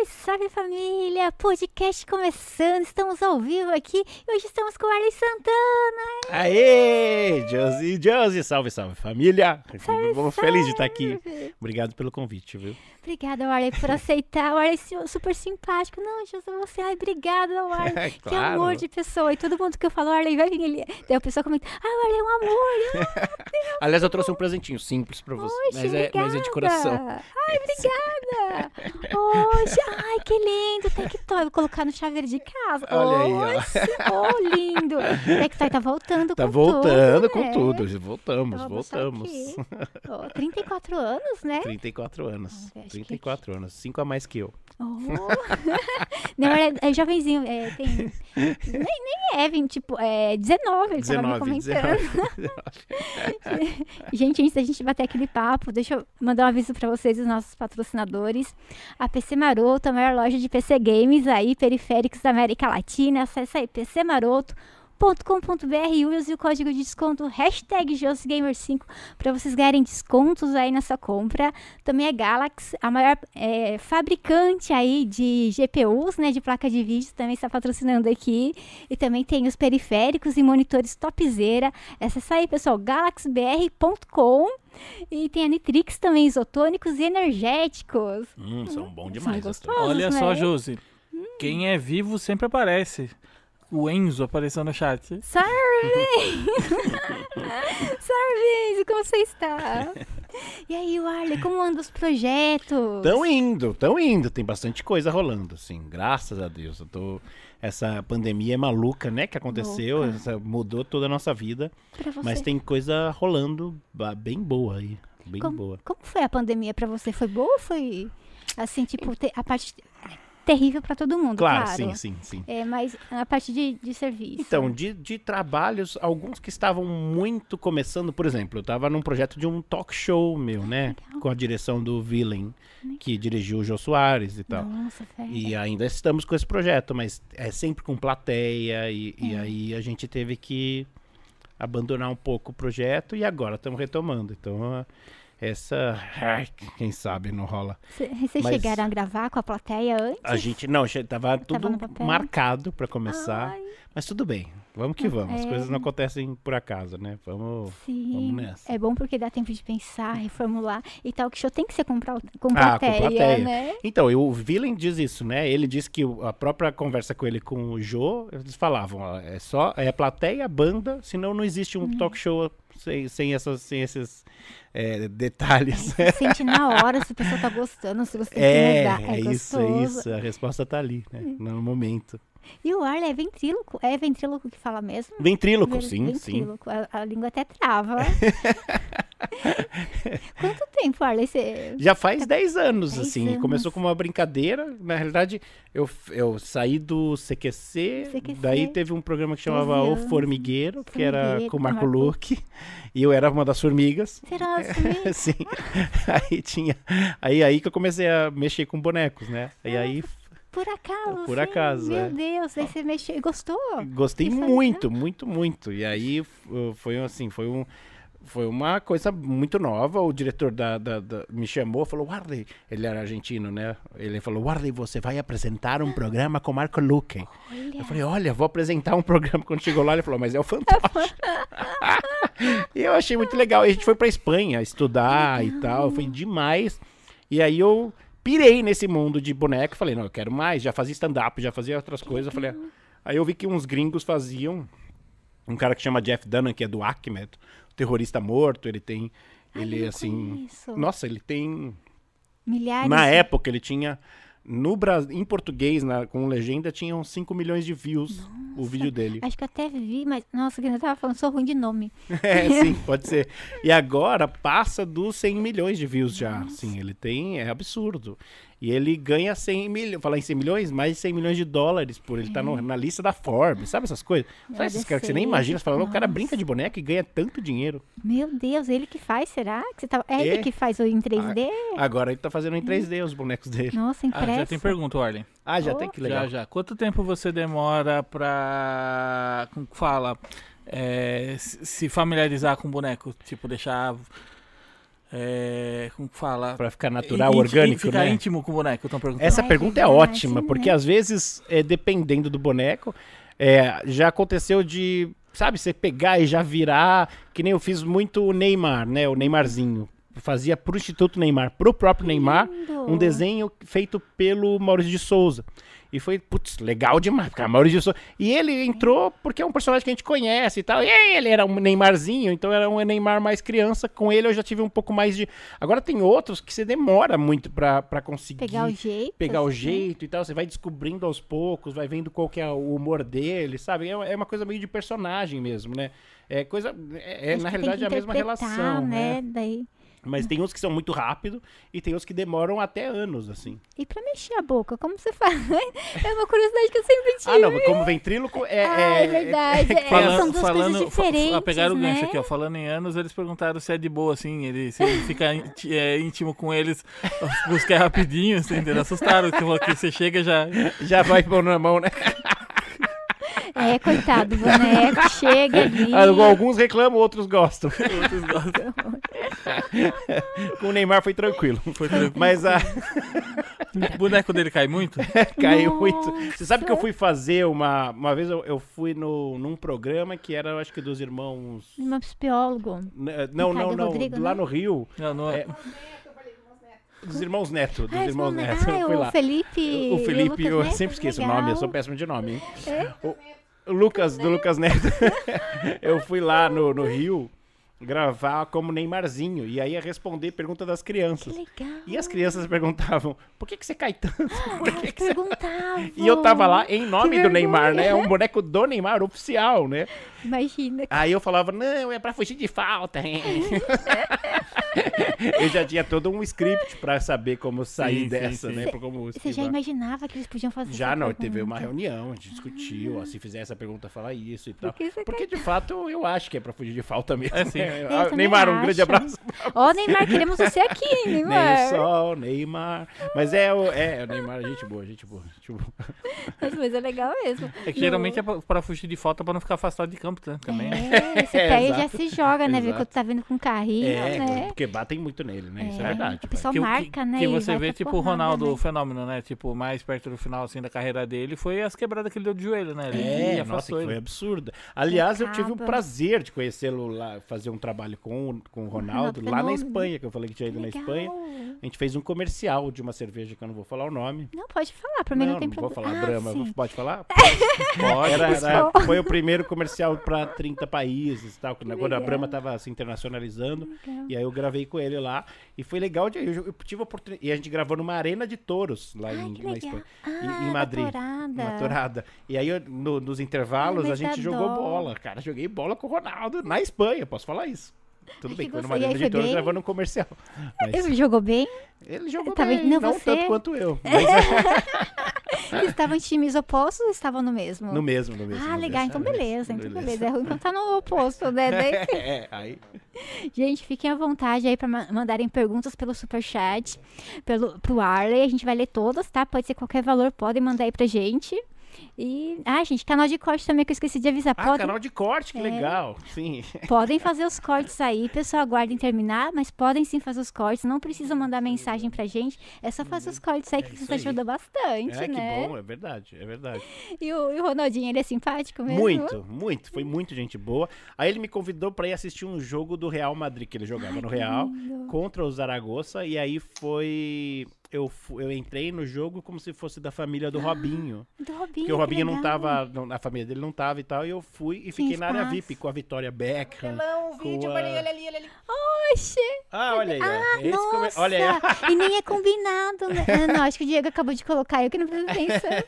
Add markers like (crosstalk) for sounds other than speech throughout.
Salve, salve família! Podcast começando, estamos ao vivo aqui e hoje estamos com o Arley Santana. Aê! Josi, Josi, salve, salve família! Salve, feliz de estar aqui. salve. Obrigado pelo convite, viu? Obrigada, Arley, por (laughs) aceitar. O Arley é super simpático. Não, José, você. Ai, obrigada, (laughs) Arley. Que Claro. amor de pessoa. E todo mundo que eu falo, Arley, vai vir ele. Daí a pessoa comenta, ah, o Arley é um amor. Ah, (laughs) Aliás, eu trouxe um presentinho simples pra você, Poxa, mas, é, mas é de coração. Ai, obrigada. Poxa, ai, que lindo. Tectoy, vou colocar no chaveiro de casa. Olha aí. Oxe, oh, lindo. Tectoy tá voltando Tá com voltando tudo, com né? tudo. Voltamos, Então, voltamos. Ó, 34 anos, né? 34 anos. Ver, acho que 34 anos. 5 a mais que eu. Oh. (laughs) Não, é, é jovenzinho, é, tem. Nem, nem é, 20, tipo, é 19, ele tava me 19, comentando. 19. (laughs) Gente, antes da gente bater aquele papo, deixa eu mandar um aviso pra vocês, os nossos patrocinadores. A PC Maroto, a maior loja de PC Games aí, periféricos da América Latina. Acesse aí pcmaroto.com.br e use o código de desconto hashtag JosGamer5 para vocês ganharem descontos aí na sua compra. Também é Galaxy, a maior é, fabricante aí de GPUs, né, de placa de vídeo, também está patrocinando aqui. E também tem os periféricos e monitores topzera. Acesse aí, pessoal, galaxybr.com. E tem a Nitrix também, isotônicos e energéticos. Hum, são bons São demais. as gostosos. Olha né? só, Josi. Quem é vivo sempre aparece. O Enzo apareceu no chat. Sarvin! (laughs) Sarvin, como você está? E aí, Arley, como andam os projetos? Tão indo, tão indo. Tem bastante coisa rolando, assim. Graças a Deus. Eu tô... Essa pandemia é maluca, né? Que aconteceu. Essa- mudou toda a nossa vida. Pra você. Mas tem coisa rolando bem boa aí. Bem como, boa. como foi a pandemia pra você? Foi boa ou foi, assim, tipo, a parte terrível pra todo mundo, Claro, claro. sim, sim, sim. É, mas a parte de, de serviço. Então, de, de trabalhos, alguns que estavam muito começando, por exemplo, eu tava num projeto de um talk show meu, né? Legal. Com a direção do Villain, que dirigiu o Jô Soares e tal. Nossa, velho. E ainda estamos com esse projeto, mas é sempre com plateia, e, e É. aí a gente teve que abandonar um pouco o projeto e agora estamos retomando. Então, essa. ai, quem sabe não rola. Vocês chegaram a gravar com a plateia antes? A gente. Não, tava tudo papel? marcado para começar. Ai, Mas tudo bem, vamos que vamos. As É. coisas não acontecem por acaso, né? Vamos, sim. vamos nessa. É bom porque dá tempo de pensar, reformular. E tal, que show tem que ser com, pra- com Ah, com plateia, plateia. né? Então, o Villain diz isso, né? Ele diz que a própria conversa com ele com o Jô, eles falavam, ó, é só é plateia, banda, senão não existe um talk show sem, sem, essas, sem esses é, detalhes. Você sente na hora se a pessoa tá gostando, se você tem que É, mudar. é, É, isso, é isso. A resposta tá ali, né? No momento. E o Arley é ventríloco? É ventríloco que fala mesmo? Ventríloco, Ven- sim, sim. ventríloco. A, a língua até trava. (laughs) (laughs) Quanto tempo, Arley? Você... Já faz 10 anos, 10 assim. anos. Começou como uma brincadeira. Na realidade, eu, eu saí do CQC, CQC. daí teve um programa que chamava 12 O. Formigueiro, que era com o com Marco Marco. Luque. E eu era uma das formigas. Será assim? (laughs) Sim. Aí tinha. Aí, aí que eu comecei a mexer com bonecos, né? E aí Por acaso? Por sim? acaso, Meu é. Deus, aí você mexeu e gostou? gostei Isso aí, muito, muito, muito. E aí foi assim, foi um. Foi uma coisa muito nova. O diretor da, da- da- me chamou falou: Warley, ele era argentino, né? Ele falou: Warley, você vai apresentar um programa com Marco Luque. Olha, Eu falei: Olha, vou apresentar um programa. Quando chegou lá, ele falou: Mas é o (laughs) Fantástico. (laughs) e eu achei muito legal. E a gente foi pra Espanha estudar e tal. Foi demais. E aí eu pirei nesse mundo de boneco. Falei: Não, eu quero mais. Já fazia stand-up, já fazia outras coisas. Eu falei: Aí eu vi que uns gringos faziam. Um cara que chama Jeff Dunham, que é do Acme, terrorista morto. Ele tem. Ai, Ele assim. conheço. Nossa, ele tem. Milhares Na época ele tinha. No Brasil, em português, na- com legenda, tinha uns 5 milhões de views o vídeo dele. Acho que eu até vi, mas... Nossa, que eu tava falando, sou ruim de nome. (laughs) É, (laughs) sim, pode ser. E agora passa dos 100 milhões de views já. Sim, ele tem. É absurdo. E ele ganha 100 milhões. Falar em 100 milhões, mais de 100 milhões de dólares por ele estar na lista da Forbes. Sabe essas coisas? Sabe esses caras que você nem imagina? Você fala, "Não, o cara brinca de boneca e ganha tanto dinheiro. Meu Deus, ele que faz, será? Que você tá... É É. ele que faz o em 3D? Agora ele tá fazendo em 3D os bonecos dele. Nossa, Ah, impresso. já tem pergunta, Arlen. Ah, já Oh. tem que legal. Já, já. Quanto tempo você demora pra. Como fala? É, se se familiarizar com o boneco? Tipo, deixar. É, como que fala? Pra ficar natural, orgânico, Ficar né? íntimo com o boneco, estão perguntando. Essa é pergunta é verdade, ótima, né? porque às vezes, é, dependendo do boneco, é, já aconteceu de, sabe, você pegar e já virar, que nem eu fiz muito o Neymar, né? O Neymarzinho. Fazia pro Instituto Neymar, pro próprio Neymar, lindo. um desenho feito pelo Maurício de Souza. E foi, putz, legal demais, cara, Maurício de Souza. E ele entrou porque é um personagem que a gente conhece e tal. E ele era um Neymarzinho, então era um Neymar mais criança. Com ele eu já tive um pouco mais de. Agora tem outros que você demora muito pra, pra conseguir Pegar o jeito. pegar o assim. jeito e tal. Você vai descobrindo aos poucos, vai vendo qual que é o humor dele, sabe? É, é uma coisa meio de personagem mesmo, né? É coisa. É, é, na realidade é a mesma relação, né? Daí... Mas tem uns que são muito rápido e tem uns que demoram até anos, assim. E pra mexer a boca, como você (laughs) faz? É uma curiosidade que eu sempre tive. Ah, não, como ventríloco é. Ah, é, é verdade. É, Falando- são duas falando, coisas fa- fa- diferentes, pegaram o gancho né? aqui, ó. Falando em anos, eles perguntaram se é de boa, assim. Ele, se ele fica é, íntimo com eles, busca rapidinho, assim, entendeu? Assustaram, que você chega já. Já vai pôr na mão, né? É, coitado, o boneco (laughs) chega ali. Ah, Alguns reclamam, outros gostam. (laughs) Outros gostam. (laughs) Com o Neymar foi tranquilo. Foi tranquilo. Mas a. O boneco dele cai muito? Caiu muito. Você sabe que eu fui fazer uma. Uma vez eu, eu fui no, num programa que era, eu acho que dos irmãos. Meu psicólogo. N- Não, não, não. Rodrigo, lá né? no Rio. Não, não É, dos irmãos Neto. Dos Ah, irmãos Neto. nome- eu ah, fui o lá. Felipe. O Felipe, Lucas eu Neto, sempre esqueço o legal. nome, eu sou péssimo de nome, hein? É? O, o Lucas, do Lucas Neto. (laughs) eu fui lá no, no Rio gravar como Neymarzinho. E aí ia responder pergunta das crianças. Que legal. E as crianças perguntavam, por que, que você cai tanto? Por que que você. E eu tava lá em nome Que do Neymar, né? É um (laughs) boneco do Neymar, oficial, né? Imagina. Aí eu falava, não, é pra fugir de falta, hein? (laughs) eu já tinha todo um script pra saber como sair Sim, sim, dessa, sim. né? Cê- Pra como Você já imaginava que eles podiam fazer Já não, pergunta? teve uma reunião, a gente discutiu, ó, se fizer essa pergunta, fala isso e tal. Por que você Porque de fato eu acho que é pra fugir de falta mesmo. É, sim. né? (laughs) Eu Neymar, um grande acho. abraço. (laughs) Ó, Neymar, queremos você aqui, (laughs) Nem Neymar. o sol, Neymar. Mas é o, é, o Neymar, gente boa, gente boa. Gente boa. Mas, mas é legal mesmo. É que E o- geralmente é pra, pra fugir de falta pra não ficar afastado de campo né? também. É, você É, pega e já se joga, né? Vê Exato. quando tá vindo com carrinho, É, né? porque batem muito nele, né? Isso é É. verdade. Pessoal Que, marca, que, né? que você vê, pra tipo, o Ronaldo, né? o fenômeno, né? Tipo, mais perto do final, assim, da carreira dele, foi as quebradas que ele deu de joelho, né? Ele É, nossa, que foi absurda. Aliás, eu tive o prazer de conhecê-lo lá, fazer um trabalho com, o- com o Ronaldo, Ronaldo lá na Fenômeno. Espanha, que eu falei que tinha ido na. Espanha. A gente fez um comercial de uma cerveja que eu não vou falar o nome. Não, pode falar, pra mim não, tem vou problema. falar Ah, Brahma. sim. Pode falar? (laughs) Pode, Era, pode. era- foi o primeiro comercial para 30 países e tal, quando agora a. Brahma tava se internacionalizando. Legal. E aí eu gravei com ele lá. E foi legal. De, eu, eu tive a oportunidade. E a gente gravou numa arena de touros lá Ai, em, na. Espanha. Ah, em, Madrid. Uma torada. E aí, eu- no- nos intervalos, Ai, a gente jogou bola. Cara, joguei bola com o Ronaldo na Espanha, posso falar isso. Tudo Ai, bem, que foi numa gostoso. E aí arena de foi touros bem? gravando um comercial. (laughs) Mas Ele jogou bem? ele jogou Tá bem? Não, não você- tanto quanto eu. (laughs) Mas é estavam em times opostos ou estavam no mesmo? no mesmo, no mesmo. Ah, no legal, mesmo. então beleza, então Beleza. beleza. É ruim quando tá no oposto, (laughs) né? Daí- é, aí. Gente, fiquem à vontade aí pra ma- mandarem perguntas pelo superchat, pelo, pro Arley. A gente vai ler todas, tá? Pode ser qualquer valor, podem mandar aí pra gente. E, ah, gente, canal de corte também que eu esqueci de avisar. Ah, Podem, canal de corte, que É. legal. Sim. podem (laughs) fazer os cortes aí, pessoal, aguardem terminar, mas podem sim fazer os cortes. Não precisam mandar mensagem pra gente, é só fazer os cortes aí que isso isso aí. ajuda bastante, É, que né? bom, é verdade, é verdade. E o, e o Ronaldinho, ele é simpático mesmo? Muito, muito, foi muito gente boa. Aí ele me convidou pra ir assistir um jogo do Real Madrid, que ele jogava no Real, lindo. contra o Zaragoza, e aí foi... Eu, eu entrei no jogo como se fosse da família do Robinho. Do Robinho, Porque o Robinho não tava, não- a família dele não tava e tal, e eu fui e fiquei na área espaço. VIP com a Vitória Beckham. Não, o vídeo, com a- olha ali, olha ali, olha ali. Oxe, Ah, olha aí, ó. Ah, Esse come- nossa! Olha aí. E nem é combinado, né? Ah, não, acho que o Diego acabou de colocar, eu que não preciso pensar.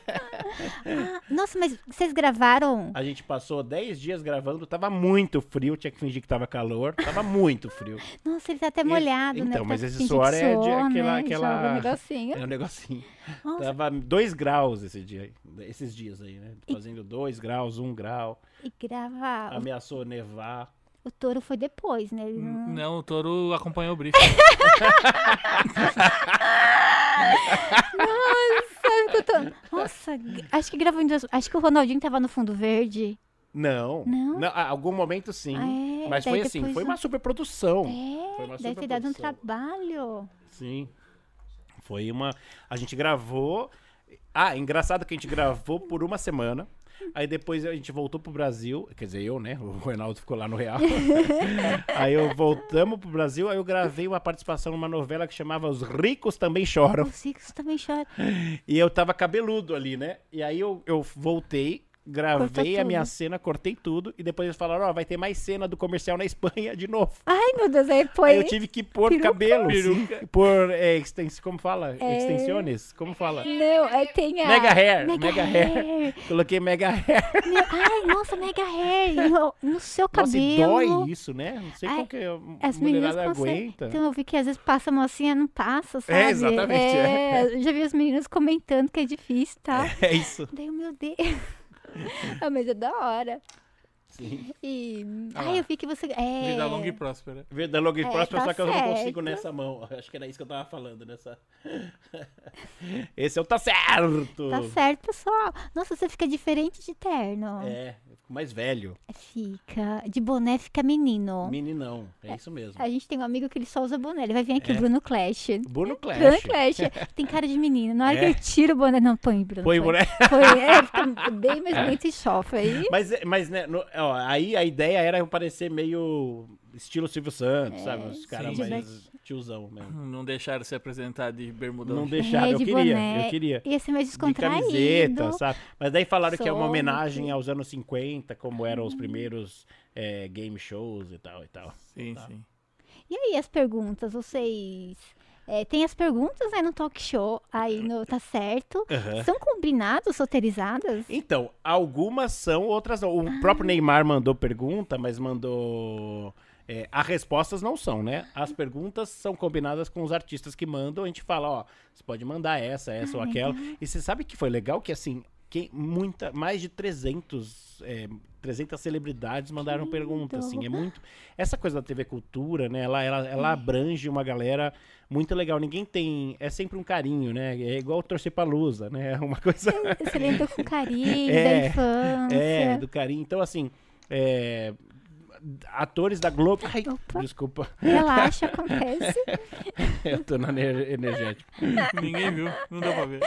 Ah, nossa, mas vocês gravaram? A gente passou 10 dias gravando, tava muito frio, tinha que fingir que tava calor, tava muito frio. Nossa, ele tá até molhado, né? então, mas esse suor é de aquela- né? aquela- Joga negocinho. É um negocinho. Nossa. Tava 2 graus esse dia, esses dias aí, né? Fazendo 2 graus, 1 um grau, E grava. ameaçou nevar. O touro foi depois, né? Ele não... Não, o touro acompanhou o briefing. Eu tô... Nossa, acho que gravou em duas... Acho que o Ronaldinho tava no fundo verde. Não. Não? ah, algum momento sim. Ah, é? Mas daí foi assim, foi uma super produção. É, Foi uma deve ter dado um superprodução. trabalho. Sim. Foi uma. A gente gravou. Ah, engraçado que a gente gravou por uma semana. Aí depois a gente voltou pro Brasil. Quer dizer, eu, né? O Ronaldo ficou lá no Real. (laughs) aí eu voltamos pro Brasil. Aí eu gravei uma participação numa novela que chamava Os Ricos Também Choram. Os ricos também choram. E eu tava cabeludo ali, né? E aí eu, eu voltei, gravei Cortou a minha tudo. cena, cortei tudo. E depois eles falaram: Ó, vai ter mais cena do comercial na Espanha de novo. Ai, meu Deus, aí foi. Aí eu tive que pôr peruca. cabelo, Peruca. pôr é, extens, como fala? É. Extensiones? Como fala? Não, aí tem a. Mega hair, Mega, mega hair. hair. Coloquei mega hair. Meu- Ai, nossa, mega hair. No, no seu Nossa, e cabelo. dói isso, né? Não sei Ai, como que a As meninas aguenta. Então eu vi que às vezes passa a mocinha, não passa, sabe? É, exatamente, É, eu já vi as meninas comentando que é difícil, tá? (laughs) É isso. Daí, meu Deus. (laughs) ah, mas é da hora. Sim. E. Ah eu vi que você. É. Vida longa e próspera. Vida longa e É, próspera, tá só que eu não certo. consigo nessa mão. (laughs) Acho que era isso que eu tava falando, nessa. (laughs) Esse é o tá certo. Tá certo, pessoal. Nossa, você fica diferente de terno. É, eu fico mais velho. Fica. De boné fica menino. Meninão, é isso mesmo. A gente tem um amigo que ele só usa boné. Ele vai vir aqui, É. Bruno Clash. Bruno Clash. Bruno Clash. (laughs) Tem cara de menino. Na hora que É. ele tira o boné, não, põe, Bruno. Põe o boné. Põe, é, fica bem mais bonito e chofre aí. Mas, mas né, no- ó, aí a ideia era eu parecer meio estilo Silvio Santos, É, sabe? Os caras mais tiozão mesmo. Não deixaram se apresentar de bermudão. Não deixaram, É, eu de queria, boné. eu queria. Ia ser mais De descontraído. camiseta, sabe? Mas daí falaram que é uma homenagem aos anos 50, como eram os primeiros é, game shows e tal e tal. Sim, Tá. sim. E aí, as perguntas? Vocês. É, tem as perguntas né, no talk show, aí no Tá Certo. Aham. São combinados, soterizadas? Então, algumas são, outras não. O Ah. próprio Neymar mandou pergunta, mas mandou. é, as respostas não são, né? As perguntas são combinadas com os artistas que mandam. A gente fala, ó, você pode mandar essa, essa ou Ah, aquela. E você sabe que foi legal que, assim, que muita, mais de 300, é, 300 celebridades mandaram pergunta, assim. É muito... Essa coisa da TV Cultura, né? Ela, ela, ela abrange uma galera muito legal. Ninguém tem... É sempre um carinho, né? É igual torcer pra Lusa, né? É (laughs) uma coisa... Você lembra com carinho (laughs) É, da infância. É, do carinho. Então, assim, é, atores da Globo. Ai, Opa. desculpa, Relaxa, (laughs) acontece. eu tô na ener- energético. Ninguém viu, não deu pra ver.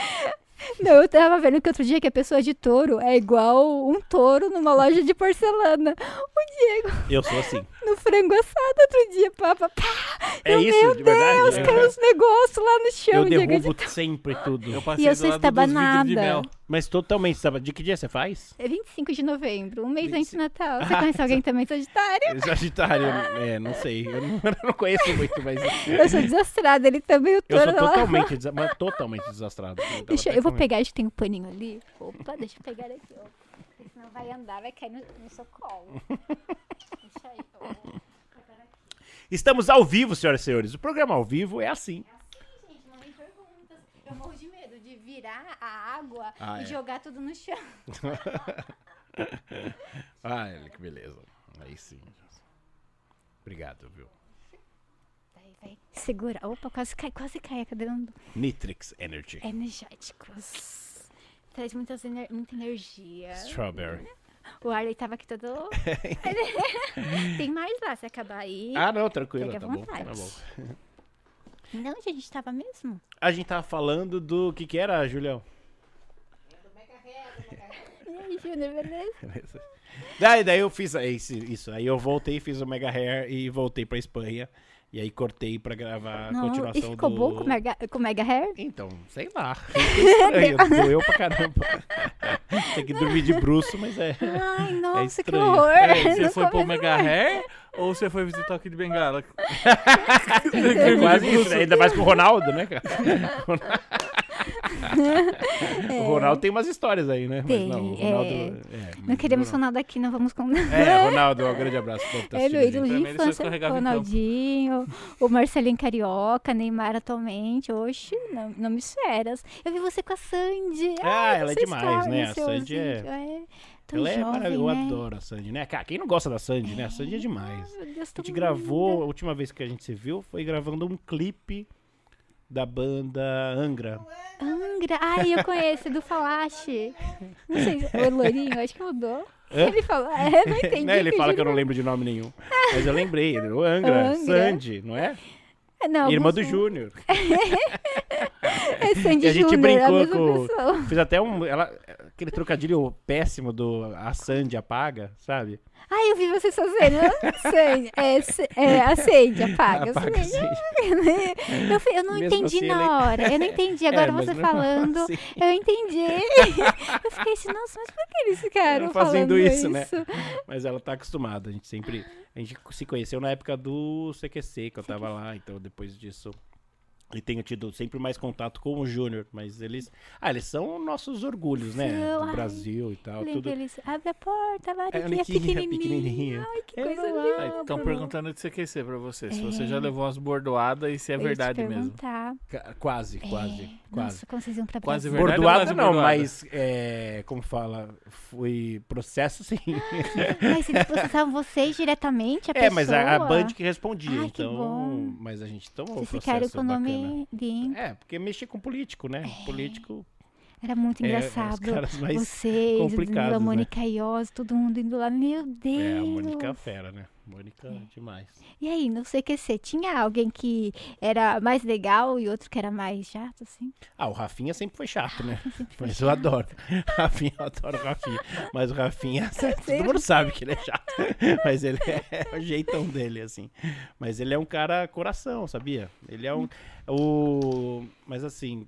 Não, eu tava vendo que outro dia que a pessoa de touro é igual um touro numa loja de porcelana. O Diego Eu sou assim. no frango assado outro dia, papa, pá. É Eu, isso, meu de verdade? Deus, É. caiu uns negócios lá no chão, Eu Diego. derrubo sempre tudo. Eu passei eu do sou de estabanada. mel. Mas totalmente, sabe? De que dia você faz? É 25 de novembro, um mês antes do 25. Natal. Você Ah, (laughs) conhece alguém também sagitário? (laughs) Sagitário, é, não sei. Eu não, (laughs) eu não conheço muito, mas. Eu sou desastrada, ele também, o Eu touro sou lá. totalmente, desa- totalmente desastrado. Deixa, até eu vou pegar, acho que tem um paninho ali. Opa, deixa eu pegar aqui, ó. Porque senão vai andar, vai cair no, no seu colo. Deixa aí, ó. Estamos ao vivo, senhoras e senhores. O programa ao vivo é assim. Gente, mandem perguntas. Eu morro de medo de virar a água Ah, e é. jogar tudo no chão. (laughs) Olha que beleza. Aí sim. Obrigado, viu? Vai segura. Opa, quase cai, quase cai a cadeira Nitrix Energy. energéticos. Traz muitas ener- muita energia. Strawberry. O Arley tava aqui todo. (laughs) Tem mais lá, se acabar aí. Ah, não, tranquilo, à tá bom, vontade. tá bom. Não, onde a gente tava mesmo? A gente tava falando do que que era, Julião? E aí, Júnior, beleza? (laughs) Daí, daí eu fiz esse, isso. Aí eu voltei, fiz o Mega Hair e voltei pra Espanha. E aí cortei pra gravar a Não, e continuação ficou do... bom com mega, com mega hair? Então, sei lá. (laughs) Estranho, doeu pra caramba. (laughs) Tem que dormir de bruxo, mas é... Ai, nossa, que estranho. horror! Peraí, Não você foi pro Mega mais. Hair ou você foi visitar o Kid Bengala? É (laughs) quase ainda mais com o Ronaldo, né, cara? (laughs) O Ronaldo tem umas histórias aí, né? Tem, mas não, o Ronaldo... é. é, Não queremos Ronaldo aqui, não vamos contar. Ronaldo- É, Ronaldo, um grande abraço. tá É meu a ídolo de infância, em Ronaldinho, o Marcelinho Carioca, Neymar atualmente. Oxe, não, não me esperas. Eu vi você com a Sandy. Ah, Ai, ela é demais, né? A ansioso, Sandy é- é tão Ela é jovem, maravilhosa, eu né? adoro a Sandy, né? Cara, quem não gosta da Sandy, né? A Sandy é demais. Ai, meu Deus, A gente gravou, a linda. última vez que a gente se viu foi gravando um clipe da banda Angra. Angra. Ai, eu conheço, do Falache. (laughs) Não sei, se- o Lourinho, acho que mudou. Hã? Ele falou, é, eu não (laughs) entendi. Né, Ele fala que eu não lembro de nome nenhum. Mas eu lembrei. O Angra, Angra. Sandy, não é? Não, Irmã do Júnior. (laughs) É Sandy E a gente Júnior, a brincou mesma com- pessoa. Fiz até um. Ela, aquele trocadilho péssimo do a Sandy apaga, sabe? Ai, eu vi vocês fazendo. Sandy, é, s- é, acende, apaga. Apaga acende. Sandy. (laughs) Eu, eu não Mesmo entendi assim, na ele- hora. Eu não entendi. (laughs) Agora É, você falando, assim. eu entendi. Eu fiquei assim, nossa, mas por que eles ficaram Fazendo falando isso, né? Mas ela tá acostumada. A gente sempre. A gente se conheceu na época do CQC, que eu tava lá. Então depois disso. E tenho tido sempre mais contato com o Júnior. Mas eles. Ah, eles são nossos orgulhos, né? Do ai, Brasil e tal. Tudo. eles, abre a porta, a É, Mariquinha Niquinha, pequenininha. pequenininha. Ai, que Eu coisa linda. Estão perguntando de CQC pra você. Se você É. já levou umas bordoadas e se é Eu verdade mesmo. Quase, quase, É, quase. Nossa, como vocês iam pra Quase verdade Bordoada quase não, bordoada? mas é, como fala, foi processo sim. (laughs) Mas eles processavam vocês diretamente, a é, mas a, a pessoa? Band que respondia, Ai, que então, bom. mas a gente tomou o Vocês processo ficaram com o bacana. De... É, porque mexer com político, né? Político Era muito é, é engraçado. os Vocês, a né? Mônica Iose, todo mundo indo lá. Meu Deus. É, a Mônica Fera, né? Mônica É. demais. E aí, no CQC, tinha alguém que era mais legal e outro que era mais chato, assim? Ah, o Rafinha sempre foi chato, né? (laughs) Sempre Mas eu adoro. (laughs) Rafinha, eu adoro o Rafinha. Mas o Rafinha, (laughs) todo mundo sabe que ele é chato. Mas ele é o jeitão dele, assim. Mas ele é um cara coração, sabia? Ele é um. O. Mas assim.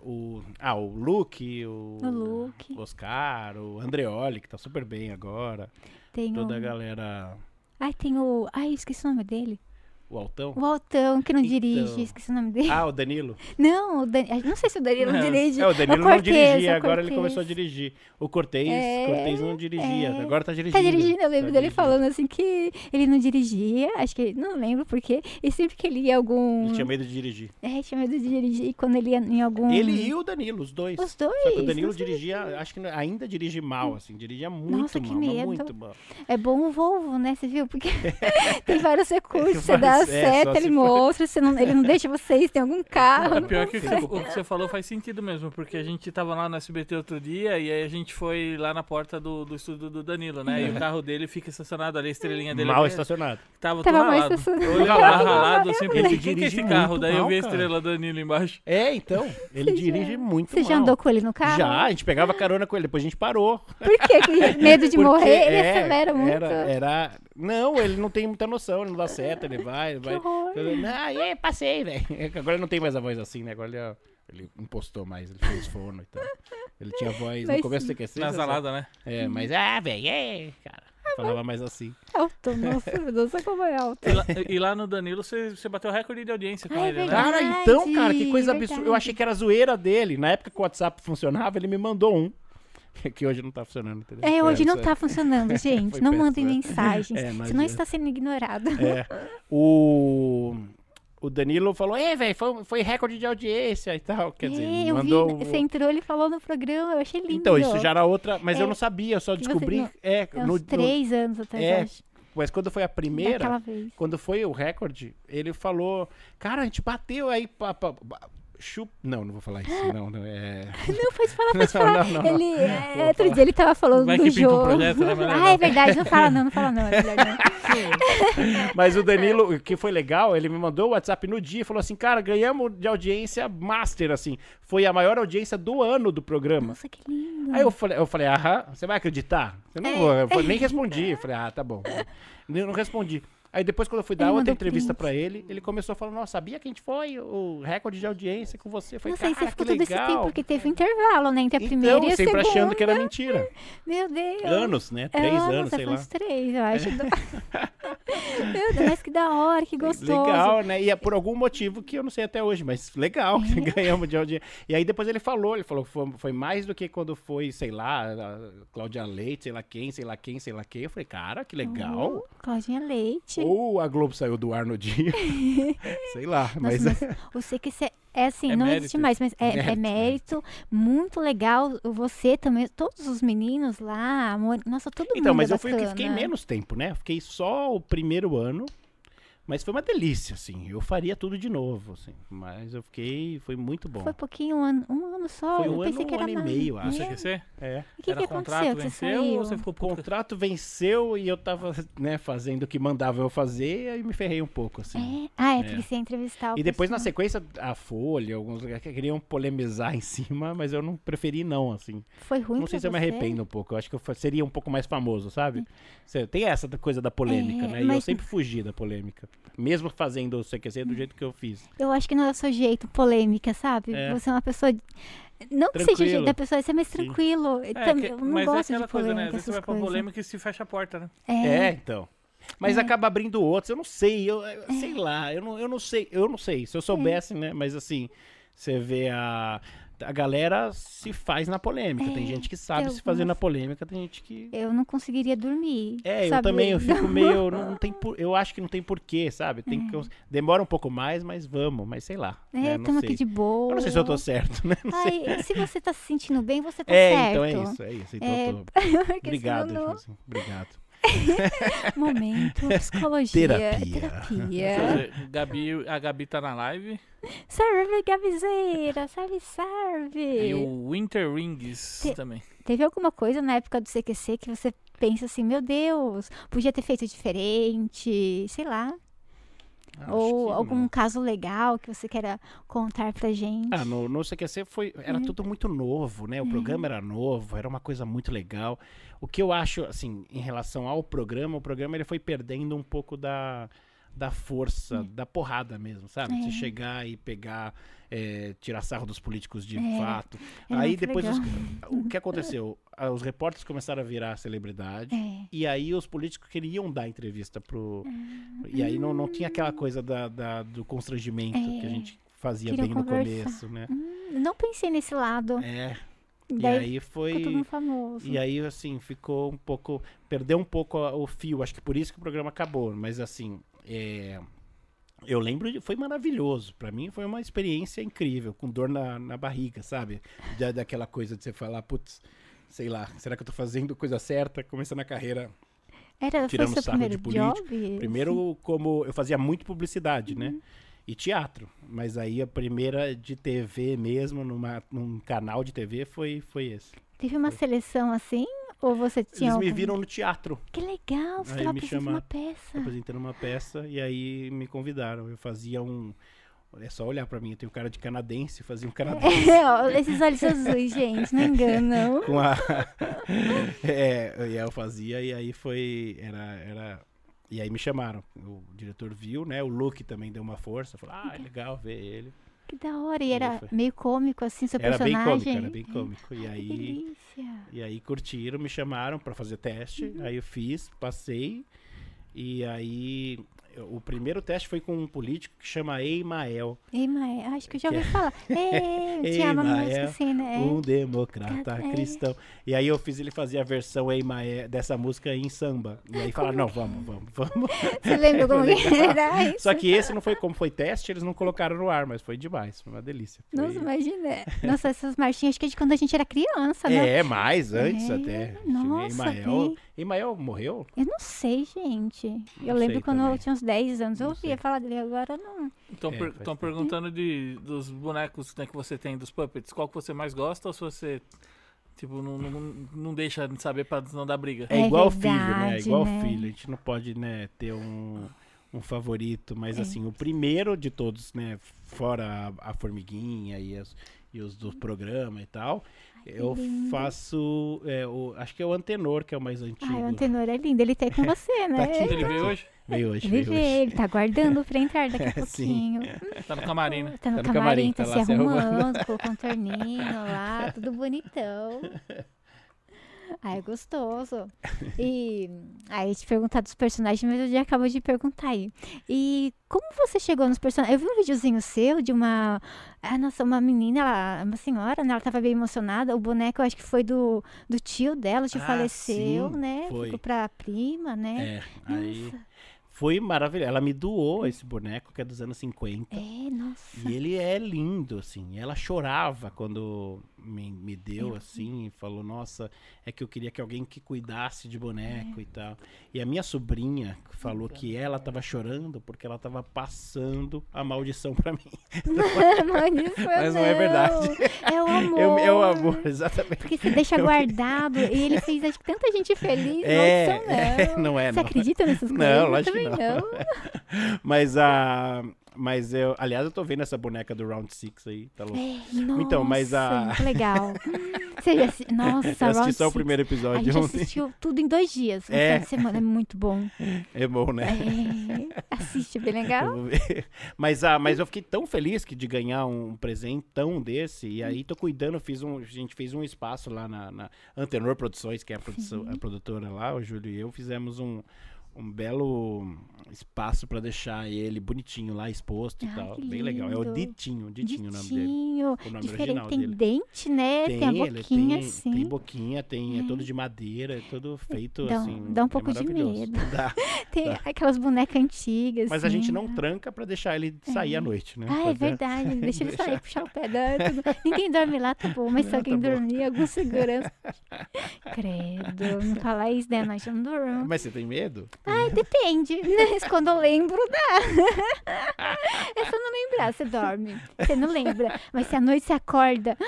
O, ah, o Luke, o, O Luke. Oscar, o Andreoli, que tá super bem agora. Tem Toda o... a galera. Ai, tem o... Ai, esqueci o nome dele. O Altão. O Altão, que não Então. dirige, esqueci o nome dele. Ah, o Danilo. Não, o Dan... não sei se o Danilo É, dirige. É, o Danilo o não dirigia, agora ele começou a dirigir. O Cortez, É, Cortez não dirigia, é. agora tá dirigindo. Tá dirigindo, eu lembro Tá dele dirigindo. falando assim que ele não dirigia, acho que não lembro porquê. E sempre que ele ia em algum. Ele tinha medo de dirigir. É, tinha medo de dirigir quando ele ia em algum. Ele e o Danilo, os dois. Os dois. Só que o Danilo não dirigia, acho que ainda dirige mal, assim, dirigia muito Nossa, que mal, muito mal. É bom o Volvo, né? Você viu? Porque (laughs) (laughs) tem vários recursos. Você Vários- dá é, seta, se ele mostra, você não, ele não (laughs) deixa vocês, tem algum carro. É pior que o que, você, o que você falou faz sentido mesmo, porque a gente tava lá no SBT outro dia e aí a gente foi lá na porta do, do estúdio do Danilo, né? E o carro dele fica estacionado ali, a estrelinha dele Mal estacionado. tava, Tava tudo mal ralado. estacionado. Eu lá, ralado, assim, Ele pensei, quem que é dirige esse carro? Daí eu mal, vi a estrela Danilo embaixo. É, então, ele dirige muito Você mal. já andou com ele no carro? Já, a gente pegava carona com ele, depois a gente parou. Por quê? Que Medo de morrer? Ele é, acelera muito. Era, era... Não, ele não tem muita noção, ele não dá seta, ele vai, ele Que vai. Ah, e aí, passei, velho. (laughs) Agora ele não tem mais a voz assim, né? Agora ele, ó, ele impostou mais, ele fez fono e tal. Ele tinha voz Mas no começo do CQC. Na você salada, né? É, mas, ah, velho, é, cara. Falava mais assim. Alto, nossa, olha como é alto. E lá, e lá no Danilo você, você bateu recorde de audiência com Ah, é ele, né? verdade. Cara, então, cara, que coisa verdade. absurda. Eu achei que era zoeira dele. Na época que o WhatsApp funcionava, ele me mandou um. (laughs) Que hoje não tá funcionando, entendeu? É, hoje não isso tá funcionando, (laughs) gente. Não mandem né? mensagens. (laughs) É, não senão adianta. está sendo ignorado. É. O, o Danilo falou: É, velho, foi, foi recorde de audiência e tal. Quer dizer, é, eu mandou. vi, você entrou, ele falou no programa, eu achei lindo. Então, isso já era outra. Mas É, eu não sabia, eu só você descobri. não- é, É no, no- três anos atrás, é, acho. mas quando foi a primeira. Quando foi o recorde, ele falou: Cara, a gente bateu aí. Pa, pa, pa- chup... Não, não vou falar isso. (gasps) Não, não é. Não, pode falar, (laughs) pode Não, falar. não, não, não. Ele, é, outro falar. dia ele tava falando Vai do que pinta um jogo. projeto, né? Ah, é verdade, não fala não, não fala não, é não. (laughs) Mas o Danilo, o que foi legal, ele me mandou o WhatsApp no dia e falou assim: Cara, ganhamos de audiência master, assim. Foi a maior audiência do ano do programa. Nossa, que lindo. Aí eu falei, eu falei, aham, você vai acreditar? Eu não É. vou, eu nem respondi. Eu falei, ah, tá bom. (laughs) Eu não respondi. Aí depois, quando eu fui dar Ele outra entrevista print. pra ele, ele começou a falar, nossa, sabia que a gente foi o recorde de audiência com você? Foi, não sei se cara, ficou todo esse legal. tempo, porque teve um intervalo, né, entre a primeira Então, e a sempre segunda. achando que era mentira. Meu Deus. Anos, né? É, Três anos, você sei lá. uns três, eu acho. (laughs) Meu Deus, mas que da hora, que (laughs) gostoso. Legal, né? E é por algum motivo que eu não sei até hoje, mas legal que É. (laughs) ganhamos de audiência. E aí depois ele falou, ele falou que foi, foi mais do que quando foi, sei lá, a Cláudia Leite, sei lá quem, sei lá quem, sei lá quem. Eu falei, cara, que legal. Uh, Claudinha Leite. Ou a Globo saiu do ar no dia. (laughs) sei lá, mas, Nossa, mas você que cê- é assim, É não mérito. existe mais, mas é, Mérito, é mérito, muito legal. Você também, todos os meninos lá, amor, nossa, todo mundo. Então, mas é eu fui o que fiquei menos tempo, né? Eu Fiquei só o primeiro ano. Mas foi uma delícia, assim. Eu faria tudo de novo, assim. Mas eu fiquei. Foi muito bom. Foi pouquinho, um ano, um ano só. Foi eu um pensei ano, que um ano e meio, No acho. É. CQC? É. O que, Era que contrato, aconteceu? você venceu saiu? ou você ficou O puto? contrato venceu e eu tava, né, fazendo o que mandava eu fazer, aí me ferrei um pouco, assim. É. Ah, é, É. porque você ia entrevistar o E depois, na pessoal. sequência, a Folha, alguns lugares que queriam polemizar (laughs) em cima, mas eu não preferi não, assim. Foi ruim não sei pra se eu me você? arrependo um pouco. Eu acho que eu seria um pouco mais famoso, sabe? Cê- Tem essa coisa da polêmica, É, né? E eu mas- sempre fugi da polêmica. Mesmo fazendo o CQC do jeito que eu fiz. Eu acho que não é o seu jeito polêmica, sabe? É. Você é uma pessoa. Não que seja o jeito Tranquilo. da pessoa, você é mais tranquilo. Eu É, também- que- eu não mas é gosto aquela de coisa, né? polêmica, Às vezes você vai pra polêmica e se fecha a porta, né? É, então. Mas É. acaba abrindo outros. Eu não sei, eu, eu- sei lá, eu não, eu não sei, eu não sei. Se eu soubesse, né? Mas assim, você vê a. A galera se faz na polêmica. Tem É, gente que sabe tem se fazer na polêmica, tem gente que. Eu não conseguiria dormir. É, eu também, eu fico meio. Não, (laughs) não tem por, eu acho que não tem porquê, sabe? Tem que, demora um pouco mais, mas vamos, mas sei lá. É, né? Estamos sei. aqui de boa. Eu não sei se eu tô certo, né? Ai, se você tá se sentindo bem, você (laughs) tá É, certo. então é isso, é isso. Então É, eu tô... (laughs) Obrigado, não- Obrigado. (laughs) Momento, psicologia, Terapia. terapia. Gabi, a Gabi tá na live. Serve, Gabizeira, serve, serve. E o Winter Rings Te- também. Teve alguma coisa na época do CQC que você pensa assim, meu Deus, podia ter feito diferente, sei lá. Acho ou algum não. caso legal que você queira contar pra gente. Ah, no, no CQC foi, era Uhum. tudo muito novo, né? O programa era novo, era uma coisa muito legal. O que eu acho, assim, em relação ao programa, o programa ele foi perdendo um pouco da, da força, da porrada mesmo, sabe? É. Você chegar e pegar, é, tirar sarro dos políticos de É, fato. é aí depois, os- o que aconteceu? Os repórteres começaram a virar celebridade. É. E aí os políticos queriam dar entrevista pro. Ah. E aí não, não tinha aquela coisa da, da- do constrangimento que a É. gente fazia Queriam bem no conversar. começo, né? Hum, não pensei nesse lado. É. E Daí aí foi. E aí, assim, ficou um pouco. Perdeu um pouco a- o fio. Acho que por isso que o programa acabou. Mas assim, é, eu lembro, de, foi maravilhoso. Pra mim foi uma experiência incrível, com dor na, na barriga, sabe? Da, daquela coisa de você falar, putz, sei lá, será que eu tô fazendo coisa certa? Começando a carreira Era, foi tirando seu sarro de primeiro político. job? Primeiro, como eu fazia muito publicidade, Uhum. né? E teatro. Mas aí a primeira de TV mesmo, numa, num canal de TV, foi, foi esse. Teve uma seleção assim? Ou você tinha Eles me algum- viram no teatro, Que legal, você estava me apresentando chama- uma peça. apresentando uma peça, e aí me convidaram. Eu fazia um. É só olhar pra mim, eu tenho cara de canadense, fazia um (laughs) canadense. É, esses olhos azuis, gente, não enganam. (laughs) com a. (laughs) é, e eu fazia, e aí foi. Era. era e aí me chamaram. O diretor viu, né? O Luke também deu uma força. Falou, ah, é legal ver ele. Que da hora. E era foi. meio cômico, assim, seu Era bem personagem. cômico, era bem cômico. E Que aí. delícia. E aí curtiram, me chamaram pra fazer teste. Uhum. Aí eu fiz, passei. E aí o primeiro teste foi com um político que chama Eimael, Ei, mas acho que eu já Que ouvi falar. (laughs) Ei, Ei, tinha uma música assim, né? um democrata É. cristão. E aí eu fiz ele fazer a versão Eimael dessa música em samba. E aí falaram, não, vamos, vamos, vamos. (laughs) Você lembra como (laughs) que era isso? Só que esse não foi como foi teste, eles não colocaram no ar, mas foi demais, foi uma delícia. Foi- Nossa, imagina. Nossa, essas marchinhas, acho que é de quando a gente era criança, né? É, mais antes É, até. nossa, Eimael, bem. Eimael morreu? Eu não sei, gente. Eu Não lembro sei quando eu também. tinha uns 10 anos. Eu Não ouvia sei. falar dele, agora não. Estão É, tempo. perguntando de, dos bonecos né, que você tem, dos puppets. Qual que você mais gosta ou se você, tipo, não, não, não deixa de saber pra não dar briga? É, É igual filho, né? É verdade, igual né? filho. A gente não pode, né, ter um, um favorito, mas É. assim, o primeiro de todos, né, fora a, a formiguinha e, as- e os do programa e tal, eu lindo. faço, é, o, acho que é o Antenor, que é o mais antigo. Ai, o Antenor é lindo. Ele tá aí com (laughs) você, né? aqui. Ele veio hoje? Veio hoje, Ele veio hoje. ele tá aguardando pra entrar daqui a (laughs) É, pouquinho. Tá no camarim, né? Tá no, Tá no camarim, camarim, tá, tá se arrumando. arrumando, (laughs) com o contorninho lá, tudo bonitão. Ai, gostoso. (laughs) E aí, te perguntar dos personagens, mas eu já acabo de perguntar aí. E como você chegou nos personagens? Eu vi um videozinho seu de uma. Ah, nossa, uma menina, ela, uma senhora, né? Ela tava bem emocionada. O boneco, eu acho que foi do, do tio dela, que Ah, faleceu, sim, né? foi. Ficou pra prima, né? É, aí Nossa. Foi maravilhoso. Ela me doou esse boneco que é dos anos 50. É, nossa. E ele é lindo, assim. Ela chorava quando me, me deu, assim, e falou: Nossa, é que eu queria que alguém que cuidasse de boneco e tal. E a minha sobrinha falou que ela tava chorando porque ela tava passando a maldição pra mim. (laughs) Maldição, (laughs) Mas não é verdade. (laughs) É o amor. Eu, é o amor, exatamente. Porque você deixa guardado e ele fez acho que tanta gente feliz. É, maldição, não. é, não é, Você não. acredita nessas Não, coisas? Eu lógico que (laughs) não. Mas a. Mas eu, aliás, eu tô vendo essa boneca do Round 6 aí, tá louco. É, nossa, Então, mas a- legal. (laughs) Você assi- Nossa, eu assisti Round só o primeiro A episódio gente ontem. assistiu tudo em dois dias. É. de semana. É muito bom. (laughs) É bom, né? É, assiste, é bem legal. Mas, ah, mas eu fiquei tão feliz que de ganhar um presentão desse. E aí tô cuidando, fiz um, a gente fez um espaço lá na, na Antenor Produções, que é a, produção- a produtora lá, o Júlio e eu, fizemos um, um belo espaço pra deixar ele bonitinho lá, exposto e Ai, tal. Bem legal. É o lindo. Ditinho, Ditinho o nome dele. Ditinho. O nome Diferente. original Tem dele. dente, né? Tem, a ele boquinha tem, assim. tem boquinha, tem, é todo de madeira, é todo feito Dá assim. dá um é pouco de maravilhoso. medo. (laughs) Dá. (laughs) Tem Tá. aquelas bonecas antigas. Mas a gente assim. não tranca pra deixar ele sair à noite, né? Ah, é verdade. (laughs) Deixa ele sair, puxar o pé. Dá, tudo. Ninguém dorme lá, tá bom. Mas só Não, quem tá bom. dormir, algum segurança. Credo, não falar isso, né? Nós não dormimos. Mas você tem medo? Ai, depende. Mas (laughs) quando eu lembro, dá. (laughs) É só não lembrar, você dorme. Você não lembra. Mas se à noite você acorda. (gasps)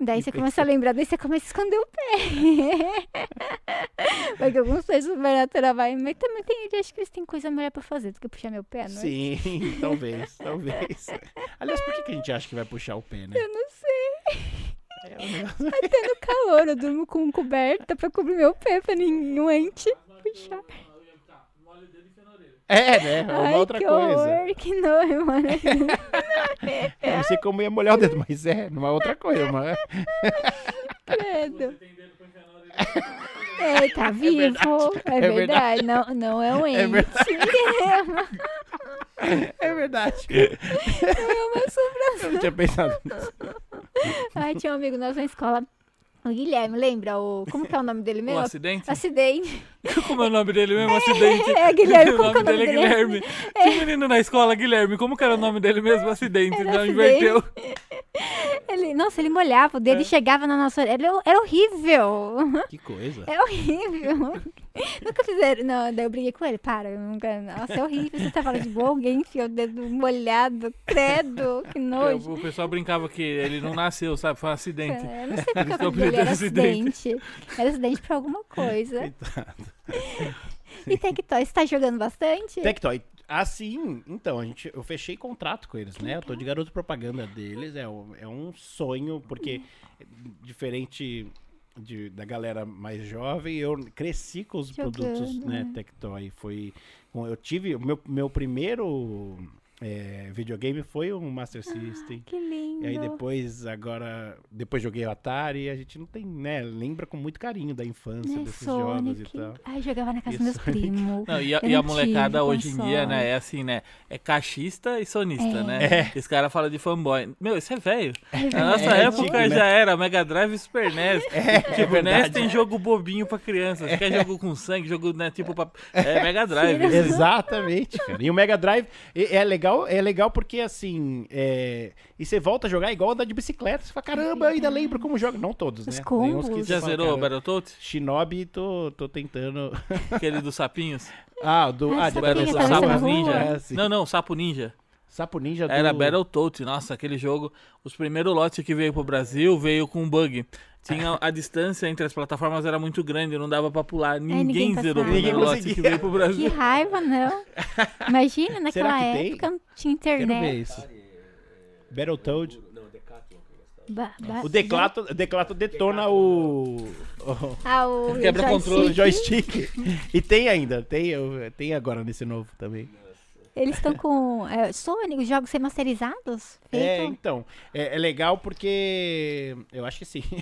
Daí você começa a lembrar, daí você começa a esconder o pé. (laughs) Porque alguns peixes sobrenatural vai, mas também tem, acho que eles têm coisa melhor pra fazer do que puxar meu pé à noite. Sim, talvez, talvez. Aliás, por que, que a gente acha que vai puxar o pé, né? Eu não sei. É Até no calor, eu durmo com coberta pra cobrir meu pé, pra nenhum ente puxar. (laughs) É, né? É uma Ai, outra que coisa. horror, que nojo, mano. (laughs) Eu não sei como ia molhar o dedo, mas é, numa outra coisa. Mas... (laughs) Credo. É, tá vivo. É é verdade. Não, não é um ente. É verdade. É uma, É verdade. é uma sobrancelha. Eu não tinha pensado nisso. Ai, tinha um amigo nosso na escola. O Guilherme, lembra? O, como que é o nome dele (laughs) mesmo? acidente? Acidente. (laughs) Como é o nome dele mesmo? Acidente. (laughs) É, Guilherme, o como que é nome o nome dele é dele? Guilherme. Tinha um menino na escola, Guilherme. Como que era o nome dele mesmo? Acidente. Era Não, acidente. inverteu. Ele, nossa, ele molhava, o É. dedo chegava na nossa orelha. Era, era horrível. Que coisa. É horrível. (laughs) nunca fizeram. Não, daí eu briguei com ele. Para, eu nunca. Nossa, é horrível. Você tá falando de boa, alguém enfia o dedo molhado. Credo, que (laughs) nojo. O pessoal brincava que ele não nasceu, sabe? Foi um acidente. É, eu não sei porque dele era acidente. acidente. Era acidente por alguma coisa. Coitado. E Tectoy, você tá jogando bastante? Tectoy. Assim, então, a gente, eu fechei contrato com eles, né? Eu tô de garoto propaganda deles. É, é um sonho, porque diferente de- da galera mais jovem, eu cresci com os Jogando, produtos, né, né? Tectoy. Foi, eu tive, o meu, meu primeiro é, videogame foi um Master System. Que lindo. E aí depois, agora, depois joguei o Atari e a gente não tem, né, lembra com muito carinho da infância Né, desses jogos e Sonic. tal. Ai, jogava na casa E dos meus Sonic. primos. Não, e a, e a molecada hoje em dia, né, console. é assim, né? É cachista e sonista, É. né? É. Esse cara fala de fanboy. Meu, isso é velho. É Na nossa É época antigo, né? já era Mega Drive e Super NES. (laughs) É, tipo, NES tem jogo bobinho pra criança. Você quer jogo com sangue, jogo, né, tipo, pra... é Mega (laughs) Drive. Exatamente, cara. E o Mega Drive é é legal, é legal porque assim, é, e você volta a jogar igual andar de bicicleta, você fala, caramba, eu ainda lembro como joga. Não todos, Os né? combos. você Já fala, zerou o "Caramba, Battletoads? Shinobi, tô, tô tentando. (laughs) Aquele dos sapinhos? Ah, do. Ah, Ah, de Battle, tá a Ninja? É. Não, não, Sapo Ninja. Sapo Ninja do. Era Battletoads, nossa, aquele jogo. Os primeiros lotes que veio pro Brasil veio com um bug. Tinha a distância entre as plataformas era muito grande, não dava pra pular. Ninguém, ninguém zerou o Ninguém lote que veio pro Que Brasil. raiva, não. Imagina, naquela que tem? época não tinha Quero ver internet. isso. Battletoad. Ba- ba- O Declato, o Declato detona o. o- Ah, o Quebra controle, o joystick. E tem ainda, tem, tem agora nesse novo também. Eles estão com é, Sonic, os jogos remasterizados? É, Feito? então. É, é legal porque. Eu acho que sim. (laughs)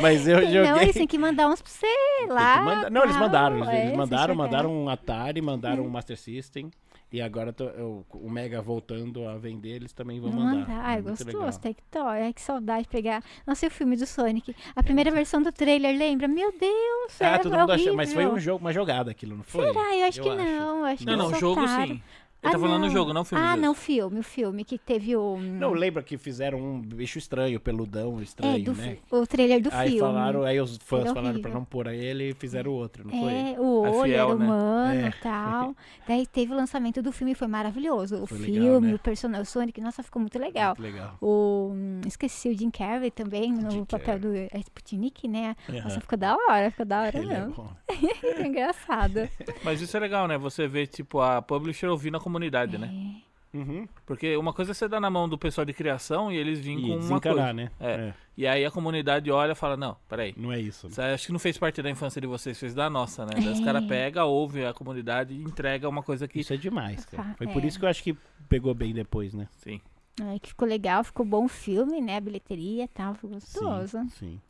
Mas eu joguei. Não, eles têm que mandar uns pra você lá. mandar- Não, eles tal. mandaram. Eles, É, eles mandaram, jogar. mandaram um Atari, mandaram um Master System. E agora tô- eu- o Mega voltando a vender, eles também vão mandar. mandar. Ai, É gostoso. Tectoy. Ai, que saudade de pegar. Nossa, e o filme do Sonic. A primeira versão do trailer, lembra? Meu Deus, Ah, é todo mundo achou, mas foi um jogo, uma jogada aquilo, não foi? Será? Eu acho Eu que acho. não. Acho Não, que não, jogo sim. Ele tá Ah, falando no não. jogo, não o filme Ah, mesmo. não, o filme. O filme que teve o. Não, lembra que fizeram um bicho estranho, peludão é, estranho, do, né? o trailer do Aí filme. falaram, aí os fãs é falaram pra não pôr ele e fizeram outro, não foi? É, o É olho fiel, era né? humano É. e tal. (laughs) Daí teve o lançamento do filme, foi maravilhoso. O Foi filme, legal, né? o personagem, o Sonic, nossa, ficou muito legal. Muito legal. O, hum, esqueci o Jim Carrey também, no Jim papel do é, Sputnik, né? Nossa, Aham. ficou da hora, ficou da hora Ele é mesmo. bom. Ficou (laughs) engraçado. Mas isso é legal, né? Você vê, tipo, a publisher ouvindo a comunidade, né? É. Uhum. Porque uma coisa é você dar na mão do pessoal de criação e eles vêm com uma coisa. né? É. E aí a comunidade olha e fala, não, peraí. Não é isso. né? Acho que não fez parte da infância de vocês, fez da nossa, né? Daí os É. caras pegam, ouvem a comunidade e entrega uma coisa que. Isso é demais, cara. Foi por é. isso que eu acho que pegou bem depois, né? Sim. Aí que ficou legal, ficou bom o filme, né? A bilheteria e tal, ficou gostoso. Sim, sim.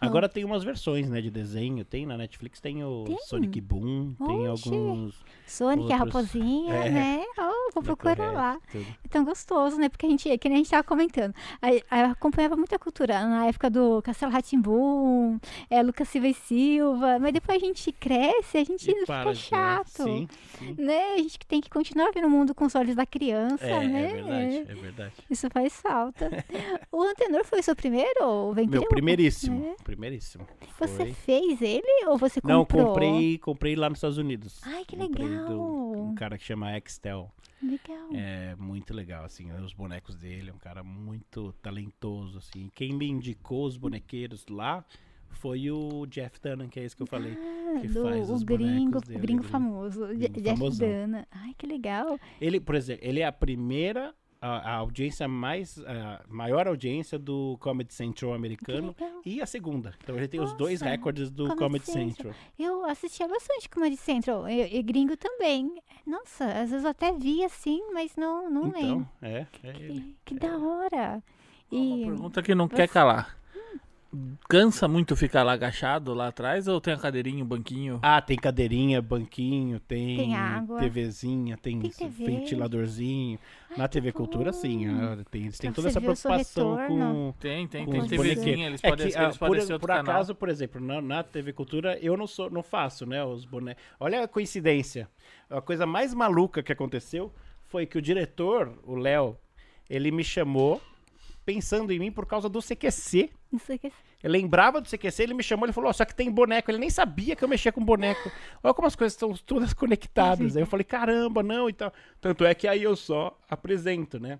Agora tem umas versões, né, de desenho. Tem na Netflix, tem o Tem? Sonic Boom, tem Oxi. alguns... Sonic, a Outros- raposinha, É. né? Oh, vou procurar lá. tudo. É tão gostoso, né? Porque a gente, que nem a gente tava comentando, eu acompanhava muita cultura na época do Castelo Ratimbum, é, Lucas Silva e Silva, mas depois a gente cresce, a gente E fica de- chato. Sim, sim. Né? A gente tem que continuar vendo o mundo com os olhos da criança, É, né? é verdade, é verdade. Isso faz falta. (laughs) o Antenor foi o seu primeiro ou Meu primeiríssimo, É. primeiríssimo. Você Foi. fez ele ou você comprou? Não, comprei, comprei lá nos Estados Unidos. Ai, que Comprei legal. do- um cara que chama Extel. Legal. É muito legal, assim, os bonecos dele, é um cara muito talentoso, assim. Quem me indicou os bonequeiros lá foi o Jeff Dunham, que é esse que eu falei. Ah, que do, faz o os gringo, bonecos dele, o gringo gringo- famoso, gringo Jeff famosão. Ai, que legal. Ele, por exemplo, ele é a primeira, a, a audiência mais, a maior audiência do Comedy Central americano e a segunda. Então ele tem os dois Nossa, recordes do Comedy Comedy Central. Central. Eu assistia bastante Comedy Central e, e gringo também. Nossa, às vezes eu até vi assim, mas não, não Então, lembro. é, é ele. Que, que da hora. Uma E pergunta que não você- quer calar. Cansa muito ficar lá agachado lá atrás ou tem a cadeirinha, o banquinho? Ah, tem cadeirinha, banquinho, tem, Tem água. TVzinha, tem, Tem TV. ventiladorzinho. Na TV Cultura, sim. ah, tem, eles têm Pra toda você essa ver o seu preocupação retorno. com, Tem, tem, com tem os TVzinha, bonequinhos. eles É podem, que, eles ah, podem por, ser outro por canal. acaso, por exemplo, na, na TV Cultura, eu não, sou, não faço, né, os bonecos. Olha a coincidência. A coisa mais maluca que aconteceu foi que o diretor, o Léo, ele me chamou pensando em mim por causa do CQC. não sei o que. Eu lembrava do CQC, ele me chamou, ele falou, ó, só que tem boneco. Ele nem sabia que eu mexia com boneco. Olha como as coisas estão todas conectadas. Aí eu falei, caramba, não e tal. Tanto é que aí eu só apresento, né?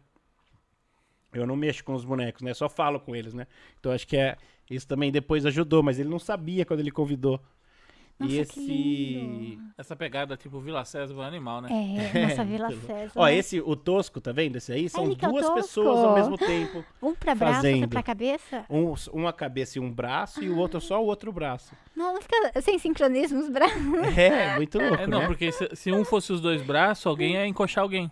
Eu não mexo com os bonecos, né? Só falo com eles, né? Então acho que é isso também depois ajudou, mas ele não sabia quando ele convidou. Nossa, e esse. Essa pegada tipo Vila César é animal, né? É, (laughs) nossa Vila César. Ó, né? esse, o Tosco, tá vendo? Esse aí são é duas Tosco. pessoas ao mesmo tempo. (laughs) Um pra braço, outro fazendo. pra cabeça. Um, uma cabeça e um braço, e o outro só o outro braço. Não, não fica sem sincronismo os braços. É, muito (laughs) louco, É, não, né? porque se, se um fosse os dois braços, alguém ia encoxar alguém.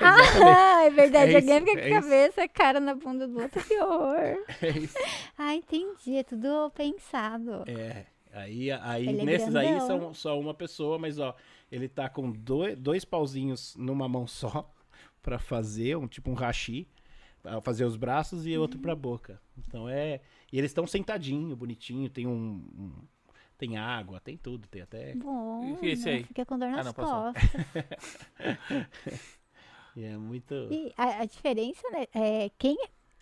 Ah, é verdade. É Alguém isso, fica é com a isso. cabeça, cara na bunda do outro. Que horror. É isso. Ah, entendi. É tudo pensado. É. Aí, aí Ele é nesses aí são só uma pessoa, mas ó, ele tá com dois, dois pauzinhos numa mão só (laughs) pra fazer um tipo um hashi, pra fazer os braços e outro Uhum. pra boca. Então é, e eles estão sentadinho, bonitinho, tem um, um- tem água, tem tudo, tem até Bom, E esse não aí? fica com dor Ah, nas não, passou. costas. (laughs) e é muito E a, a diferença, né, é quem...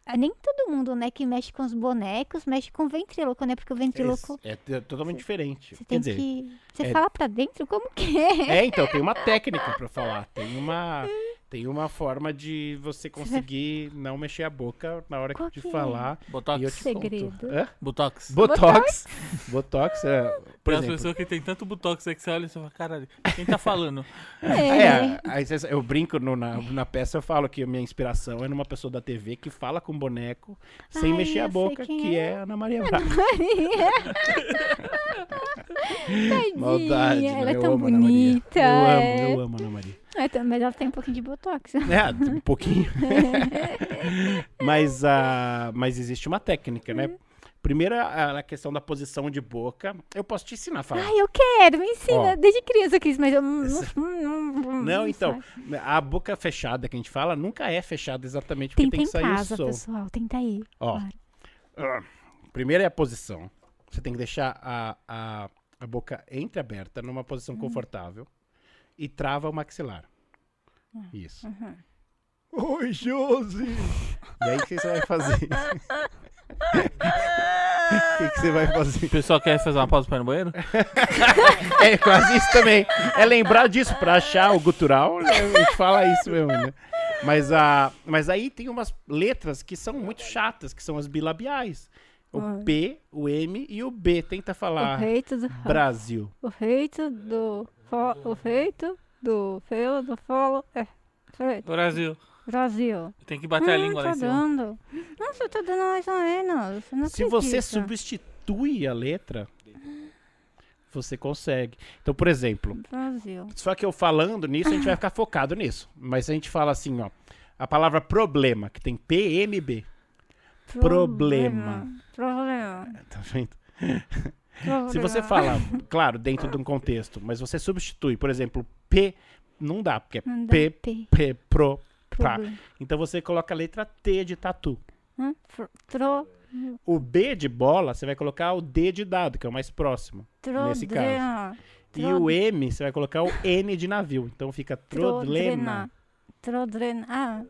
ah, Nem todo mundo, né, que mexe com os bonecos, mexe com o ventríloco, né? Porque o ventríloco, é, é totalmente diferente. você tem dizer, que... Você é- fala pra dentro como que é? É, então, tem uma técnica pra falar. Tem uma, tem uma forma de você (laughs) conseguir não mexer a boca na hora Qual de que é? falar. Botox. E eu te Segredo. conto. Hã? Botox. Botox. Botox é. Por Tem as exemplo. pessoas que tem tanto botox aí que você olha e você fala, caralho, quem tá falando? É, cês- eu brinco no- na, na peça, eu falo que a minha inspiração é numa pessoa da TV que fala com boneco sem Ai, mexer a boca, que é. é a Ana Maria Braga. (laughs) Tadinha, Maldade, ela né? é eu tão amo Ana Maria. bonita. Eu amo, é. eu amo a Ana Maria. É, tá- mas ela tem um pouquinho de botox. (laughs) É, um pouquinho. (laughs) mas, ah, mas existe uma técnica, né? Primeiro, a, questão da posição de boca. Eu posso te ensinar a falar. Ai, eu quero, me ensina. Ó. Desde criança eu quis, mas eu não. Não, não, Não, então, a boca fechada que a gente fala nunca é fechada exatamente porque Tenta tem em que sair casa, o som. pessoal. Tenta aí. Ó. Claro. Primeiro é a posição. Você tem que deixar a, a, a boca entreaberta numa posição confortável e trava o maxilar. Isso. Oi, Josi! E aí, o que você vai fazer? O que, que você vai fazer? O pessoal quer fazer uma pausa pra ir no banheiro? (laughs) É quase isso também. É lembrar disso pra achar o gutural, né? a gente fala isso mesmo, né? Mas, a, mas aí tem umas letras que são muito chatas, que são as bilabiais. O Ah. P, o M e o B. Tenta O falar feito do. Brasil. O feito do. Fo- O feito do. Felo do folo. É. Feito. Brasil. Brasil. Tem que bater a Hum, língua lá tá em cima. dando. Nossa, eu tô dando mais ou menos. Não Se você substitui a letra, você consegue. Então, por exemplo, Brasil. só que eu falando nisso, a gente vai ficar focado nisso. Mas a gente fala assim, ó. A palavra problema, que tem P, M, B. Problema. Problema. Tá vendo? Se você fala, claro, dentro de um contexto, mas você substitui, por exemplo, P, não dá, porque é Não dá P, P. P, pro. Problema. Então você coloca a letra T de tatu. Tro. O B de bola, você vai colocar o D de dado, que é o mais próximo. Tro. Nesse caso. E o M, você vai colocar o N de navio. Então fica Trodlena. Trodrena. Ah,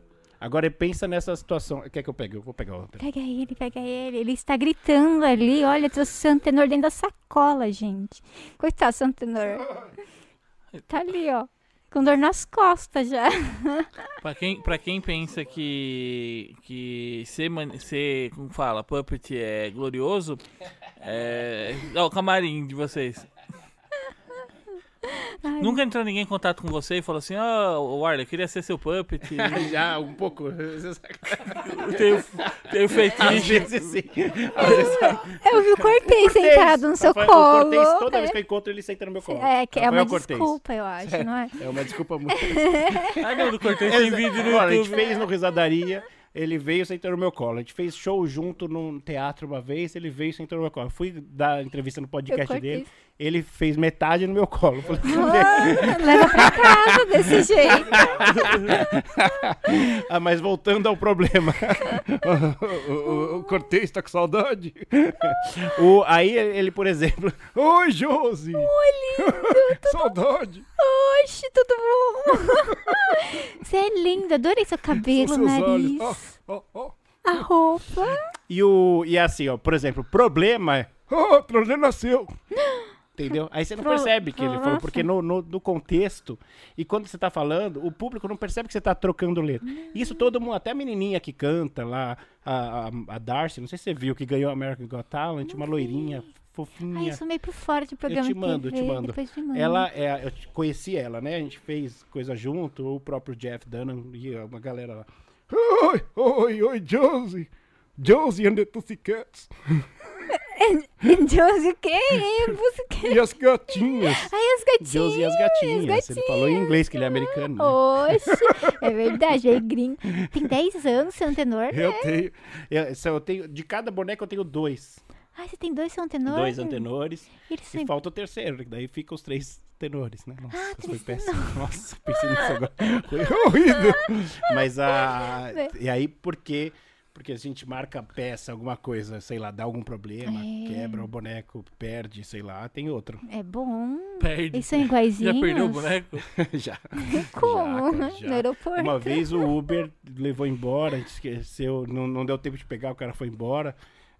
Agora pensa nessa situação. Quer que eu pegue? Eu vou pegar outra. pega ele, pega ele. Ele está gritando ali. Olha, trouxe o Santenor dentro da sacola, gente. Coitado, Santenor. (laughs) Tá ali, ó. Com dor nas costas já. (laughs) Pra quem, pra quem pensa que, que ser, man- ser, como fala, puppet é glorioso, é... Ó, o camarim de vocês. Ai, Nunca entrou ninguém em contato com você e falou assim, ó, Warley, eu queria ser seu puppet. (laughs) Já, um pouco. (laughs) tenho, tenho Às fetiche. vezes sim. Às vezes Eu vi o Cortez sentado no seu Rafael colo. Cortez, toda É. vez que eu encontro, ele senta no meu colo. É, que é Rafael uma Cortez. desculpa, eu acho, não é? É uma desculpa muito. (laughs) Ah, não, do Cortez tem vídeo no Olha, a gente fez no Risadaria, ele veio sentou no meu colo. A gente fez show junto num teatro uma vez, ele veio sentou no meu colo. Eu fui dar entrevista no podcast dele. Ele fez metade no meu colo. Eu Falei, Ah, leva pra casa desse (laughs) jeito. ah, mas voltando ao problema. (laughs) o, o, o Cortez tá com saudade? o, aí ele, por exemplo, Oi, Josi! Oi, lindo! saudade! Oxe, tudo bom? (laughs) Você é lindo, adorei seu cabelo, nariz, olhos. Ó, ó, ó. a roupa. E, o, e assim, ó, por exemplo, o problema é. Oh, o problema nasceu. (gasps) Entendeu? Aí você não percebe que ele falou, porque no, no, no contexto, e quando você tá falando, o público não percebe que você tá trocando letra. Isso todo mundo, até a menininha que canta lá, a, a, a Darcy, não sei se você viu, que ganhou American Got Talent, uma loirinha, fofinha. eu sou meio por fora de programa te de mando, eu te TV, mando. Depois me manda. Ela é, eu te- conheci ela, né? A gente fez coisa junto, o próprio Jeff Dunham e uma galera lá. Oi, oi, oi, Josie. Josie and the Pussycats. Josi, (laughs) (laughs) o quê? Você quê? E as gatinhas. Ai, as gatinhas. Josie e as gatinhas. as Ele falou em inglês, que ele é americano. Né? Oxe, é verdade, é gringo. Tem 10 anos, seu antenor, né? Eu tenho, eu, eu tenho. De cada boneco eu tenho dois. Ai, você tem dois seu antenor? Dois antenores. Eles E são... falta o terceiro, que daí fica os três tenores, né? Nossa, Ah, foi péssimo. Nossa, pensei nisso agora. (laughs) Foi horrível. Mas a. É. E aí, por quê? Porque a gente marca peça, alguma coisa, sei lá, dá algum problema, É. quebra o boneco, perde, sei lá, tem outro. É bom. Perde. Eles são iguaizinhos. Já perdeu o boneco? (laughs) já. (laughs) Como? Já, cara, já. No aeroporto? Uma vez o Uber levou embora, a gente esqueceu, não, não deu tempo de pegar, o cara foi embora.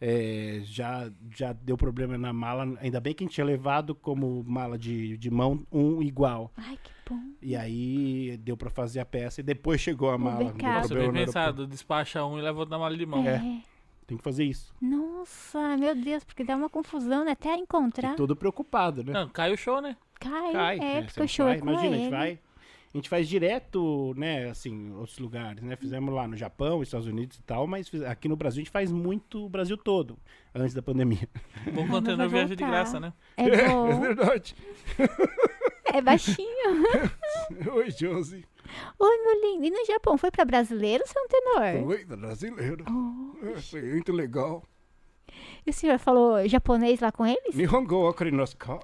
É, já, já deu problema na mala. Ainda bem que a gente tinha levado como mala de, de mão um igual. Ai, que bom. E aí deu pra fazer a peça e depois chegou a mala. Cara. Nossa, bem pensado. Despacha um e leva outro na mala de mão. É. É. Tem que fazer isso. Nossa, meu Deus, porque dá uma confusão, né? Até encontrar. E todo preocupado, né? Não, cai o show, né? Cai, Cai, é, né? porque Você o show vai, é com Imagina, a ele. gente vai. A gente faz direto, né, assim, outros lugares, né? Fizemos lá no Japão, Estados Unidos e tal, mas aqui no Brasil a gente faz muito o Brasil todo, antes da pandemia. Bom vai viaja de graça, né? É bom. (laughs) verdade. é baixinho. (laughs) Oi, Josi. Oi, meu lindo. E no Japão, foi pra brasileiro, seu tenor? Oi, brasileiro. Oh, Foi muito legal. E o senhor falou japonês lá com eles? Nihongo wakari desu ka?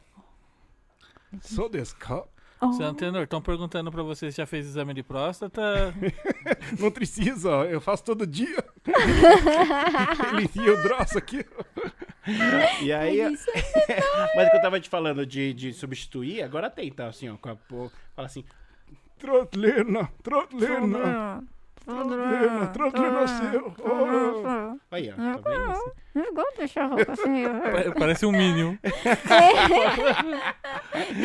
Sou desu ka? Oh, Seu Antenor, estão perguntando pra você se já fez exame de próstata. (laughs) Não precisa, ó, eu faço todo dia. (laughs) Ele enfia o braço aqui. E aí, Mas isso (laughs) mas o que eu tava te falando de, de substituir, agora tem, tá? Assim, ó, com a, pô, fala assim, Trotlena, Trotlena, Trotlena, Trotlena seu. Oh. Aí, ó, tá vendo? Assim. Não gosto de deixar a roupa assim. (laughs) Pa- Parece um Minion. (laughs)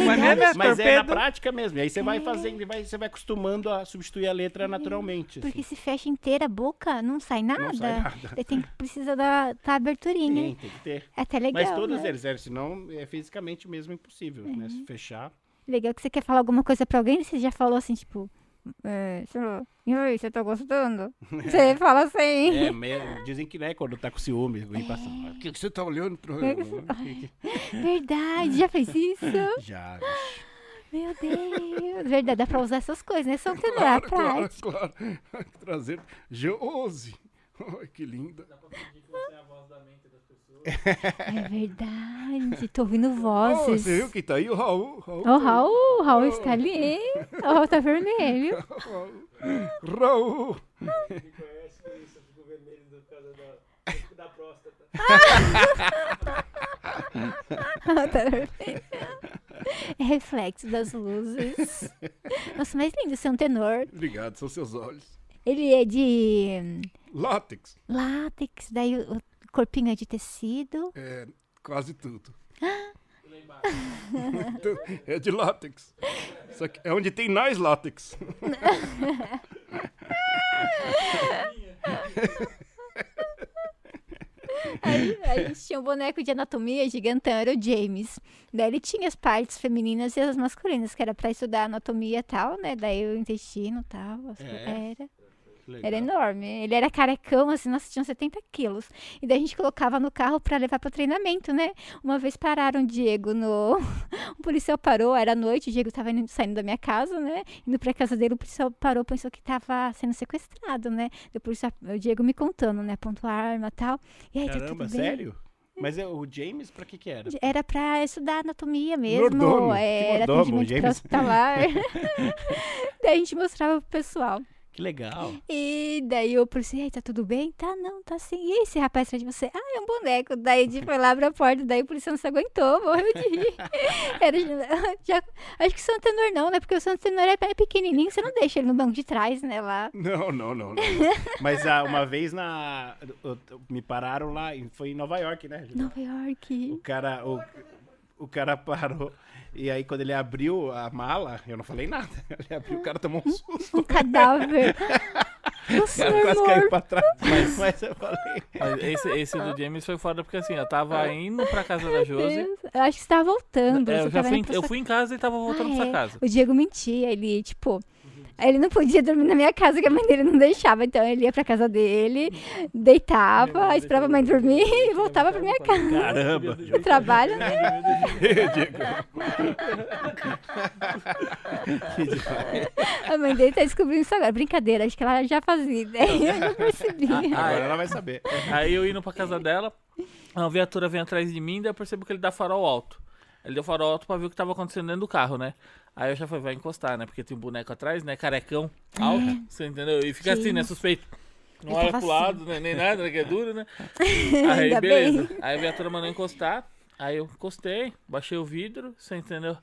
Mas não é minha Mas é na torpedo. prática mesmo. E aí você vai fazendo, e vai, você vai acostumando a substituir a letra naturalmente. Porque assim. se fecha inteira a boca, não sai nada. Não sai nada. Daí tem que precisa da, da aberturinha. Tem, tem que ter. É até legal. Mas todos né? eles, é, senão é fisicamente mesmo impossível, né? Se fechar. Legal que você quer falar alguma coisa pra alguém, você já falou assim, tipo. É, lá, e aí, você tá gostando? (laughs) Você fala assim. É, me- dizem que, né, quando tá com ciúme, vem passando. O que, que você tá olhando? Pro... (laughs) (laughs) Verdade, já fez isso? Já, Meu Deus. Verdade, dá pra usar essas coisas, né? Só que não é claro, claro, prática. claro. Trazer Geose. Ai, que linda. É (laughs) verdade, tô ouvindo Oh, vozes. você viu quem tá aí? O Raul. Raul, Ó, o Raul, o Raul está ali, hein? O Raul tá vermelho. (laughs) Raul. Tá vermelho. É reflexo das luzes. Nossa, mais lindo, você é um tenor. Obrigado, são seus olhos. Ele é de Látex. látex, daí o corpinho é de tecido. É, quase tudo. Então, (laughs) é de látex. É onde tem mais látex. (laughs) Aí, aí a gente tinha um boneco de anatomia gigantão, era o James. Daí ele tinha as partes femininas e as masculinas, que era pra estudar anatomia e tal, né? Daí o intestino e tal. É? Era. Legal. Era enorme. Ele era carecão, assim, nossa, tinha uns 70 quilos. E daí a gente colocava no carro pra levar pro treinamento, né? Uma vez pararam o Diego no. (laughs) O policial parou, era noite, o Diego tava indo, saindo da minha casa, né? Indo pra casa dele, o policial parou, pensou que tava sendo sequestrado, né? Depois o Diego me contando, né? Apontou a arma e tal. E aí, tá Caramba, tudo bem? sério? Mas é, o James, pra que que era? Era pra estudar anatomia mesmo. Mordomo, que Era mordomo, atendimento James. pré-hospitalar. (laughs) daí a gente mostrava pro pessoal. Que legal. E daí o policial, "E aí, tá tudo bem? Tá, não, tá sim. E esse rapaz atrás de você? Ah, é um boneco. Daí a gente foi lá abrir a porta, daí o policial não se aguentou, morreu de rir. (laughs) Era, (laughs) já, acho que o Santo Tenor não, né? Porque o Santo Tenor é é pequenininho, você não deixa ele no banco de trás, né, lá. Não, não, não. não. (laughs) Mas ah, uma vez na. eu- eu- Me pararam lá, foi em Nova York, né? Nova O York. cara, o, o cara parou. E aí, quando ele abriu a mala, eu não falei nada. (laughs) Ele abriu, o cara tomou um susto. Um cadáver. (laughs) O cara quase caiu pra trás. Mas, mas eu falei. Mas esse, esse do James foi foda porque assim, eu tava indo pra casa da Josi. Eu acho que você tava voltando. É, você eu já tava fui, eu sua fui em casa e tava voltando Ah, pra é. sua casa. O Diego mentia, ele, tipo. Ele não podia dormir na minha casa, que a mãe dele não deixava. Então ele ia pra casa dele, deitava, esperava a mãe dormir e voltava pra minha casa. Caramba. (laughs) O trabalho, né? (laughs) Diego. (laughs) Que demais. A mãe dele tá descobrindo isso agora. Brincadeira, acho que ela já fazia ideia. Eu não percebi. Agora ela vai saber. Aí eu indo pra casa dela, uma viatura vem atrás de mim, daí eu percebo que ele dá farol alto. Ele deu farol alto pra ver o que tava acontecendo dentro do carro, né? Aí eu já falei, vai encostar, né? Porque tem um boneco atrás, né? Carecão, alto, você entendeu? E fica assim, né? Sim. Suspeito. Não Ele olha pro assim. lado, né? nem nada, né? Que é duro, né? (laughs) Aí, beleza. bem. Aí a viatura mandou encostar. Aí eu encostei, baixei o vidro, você entendeu?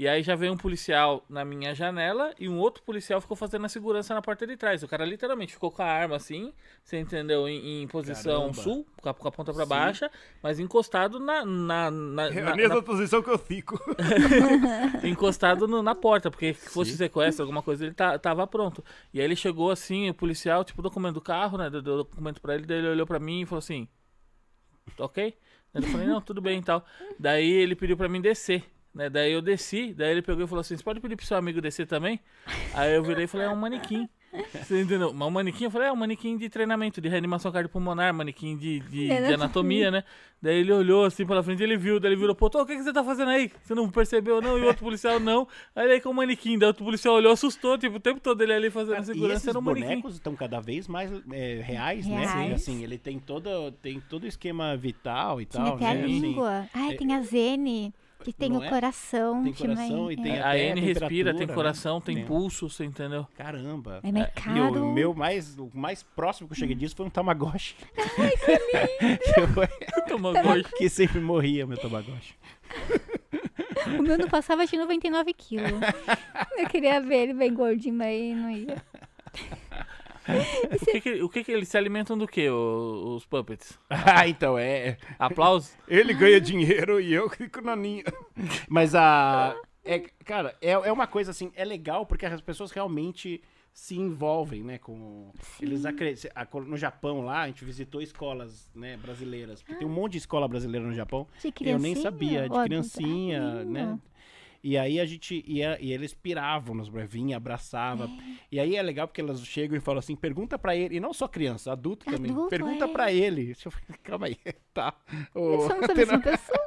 E aí já veio um policial na minha janela e um outro policial ficou fazendo a segurança na porta de trás. O cara literalmente ficou com a arma assim, você entendeu? Em, em posição Caramba. sul, com a, com a ponta pra Sim. baixa, mas encostado na. na, na, É na- a mesma na- posição que eu fico. (laughs) encostado no- na porta, porque se fosse Sim. sequestro, alguma coisa, ele tá, tava pronto. E aí ele chegou assim, o policial, tipo, documento do carro, né? Deu documento pra ele, daí ele olhou pra mim e falou assim: "Tá ok? Daí eu falei, não, tudo bem e tal. Daí ele pediu pra mim descer. Né? Daí eu desci, daí ele pegou e falou assim: Você pode pedir pro seu amigo descer também? Aí eu virei e falei: É um manequim. Você entendeu? Mas o manequim, eu falei, é um manequim de treinamento, de reanimação cardiopulmonar, manequim de, de, de Anatomia. né? Daí ele olhou assim pela frente, ele viu, daí ele virou, pô, tô, o que, que você tá fazendo aí? Você não percebeu, não? E o outro policial, não. Aí ele com o manequim, daí o outro policial olhou, assustou, tipo, o tempo todo ele ali fazendo e segurança, esses era um manequim. bonecos estão cada vez mais é, reais, né? Reais. Assim, ele tem todo, tem todo o esquema vital e tal, até a né? Assim, língua. Ai, é- tem a Zene, que tem Não o é? coração. Tem que coração e tem é. a- A N respira, tem né? coração, tem Tem. pulso, você entendeu? Caramba. É, mas é E o meu mais, o mais próximo que eu cheguei disso foi um Tamagotchi. Ai, que (laughs) lindo! (laughs) Tamagotchi. que sempre morria, meu Tamagotchi. O meu não passava de 99 quilos. Eu queria ver ele bem gordinho, mas não ia. (laughs) O que que, o que que eles se alimentam do que, os puppets? Ah, (laughs) então, é... Aplausos? Ele ganha dinheiro e eu fico na minha. (laughs) Mas a. É, cara, é, é uma coisa assim, é legal porque as pessoas realmente se envolvem, né, com... Eles acreditam... No Japão lá, a gente visitou escolas, né, brasileiras. Porque tem um monte de escola brasileira no Japão. De Eu criancinha? nem sabia, de criancinha, Ah, né? E aí a gente ia, e eles piravam nos vinha, abraçava. E aí é legal porque elas chegam e falam assim, pergunta pra ele, e não só criança, adulto também. Adulto, pergunta é. pra ele. Eu, (laughs) calma aí, tá. A mesma pessoa.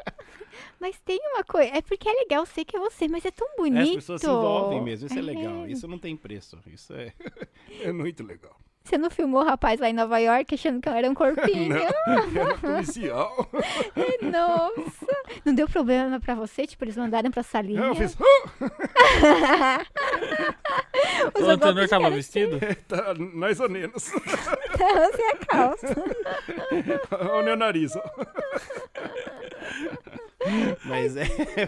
Mas tem uma coisa, é porque é legal, sei que é você, mas é tão bonito. As pessoas se envolvem mesmo, isso é, É. legal. Isso não tem preço. Isso é, (laughs) é muito legal. Você não filmou o rapaz lá em Nova York achando que eu era um corpinho? (laughs) (laughs) Era policial. (laughs) Nossa. Não deu problema pra você? Tipo, eles mandaram pra salinha? Eu fiz. Os O adultos tava vestido? tá, mais ou menos. Tava sem a calça. Olha o meu nariz. ó. (laughs) Mas é,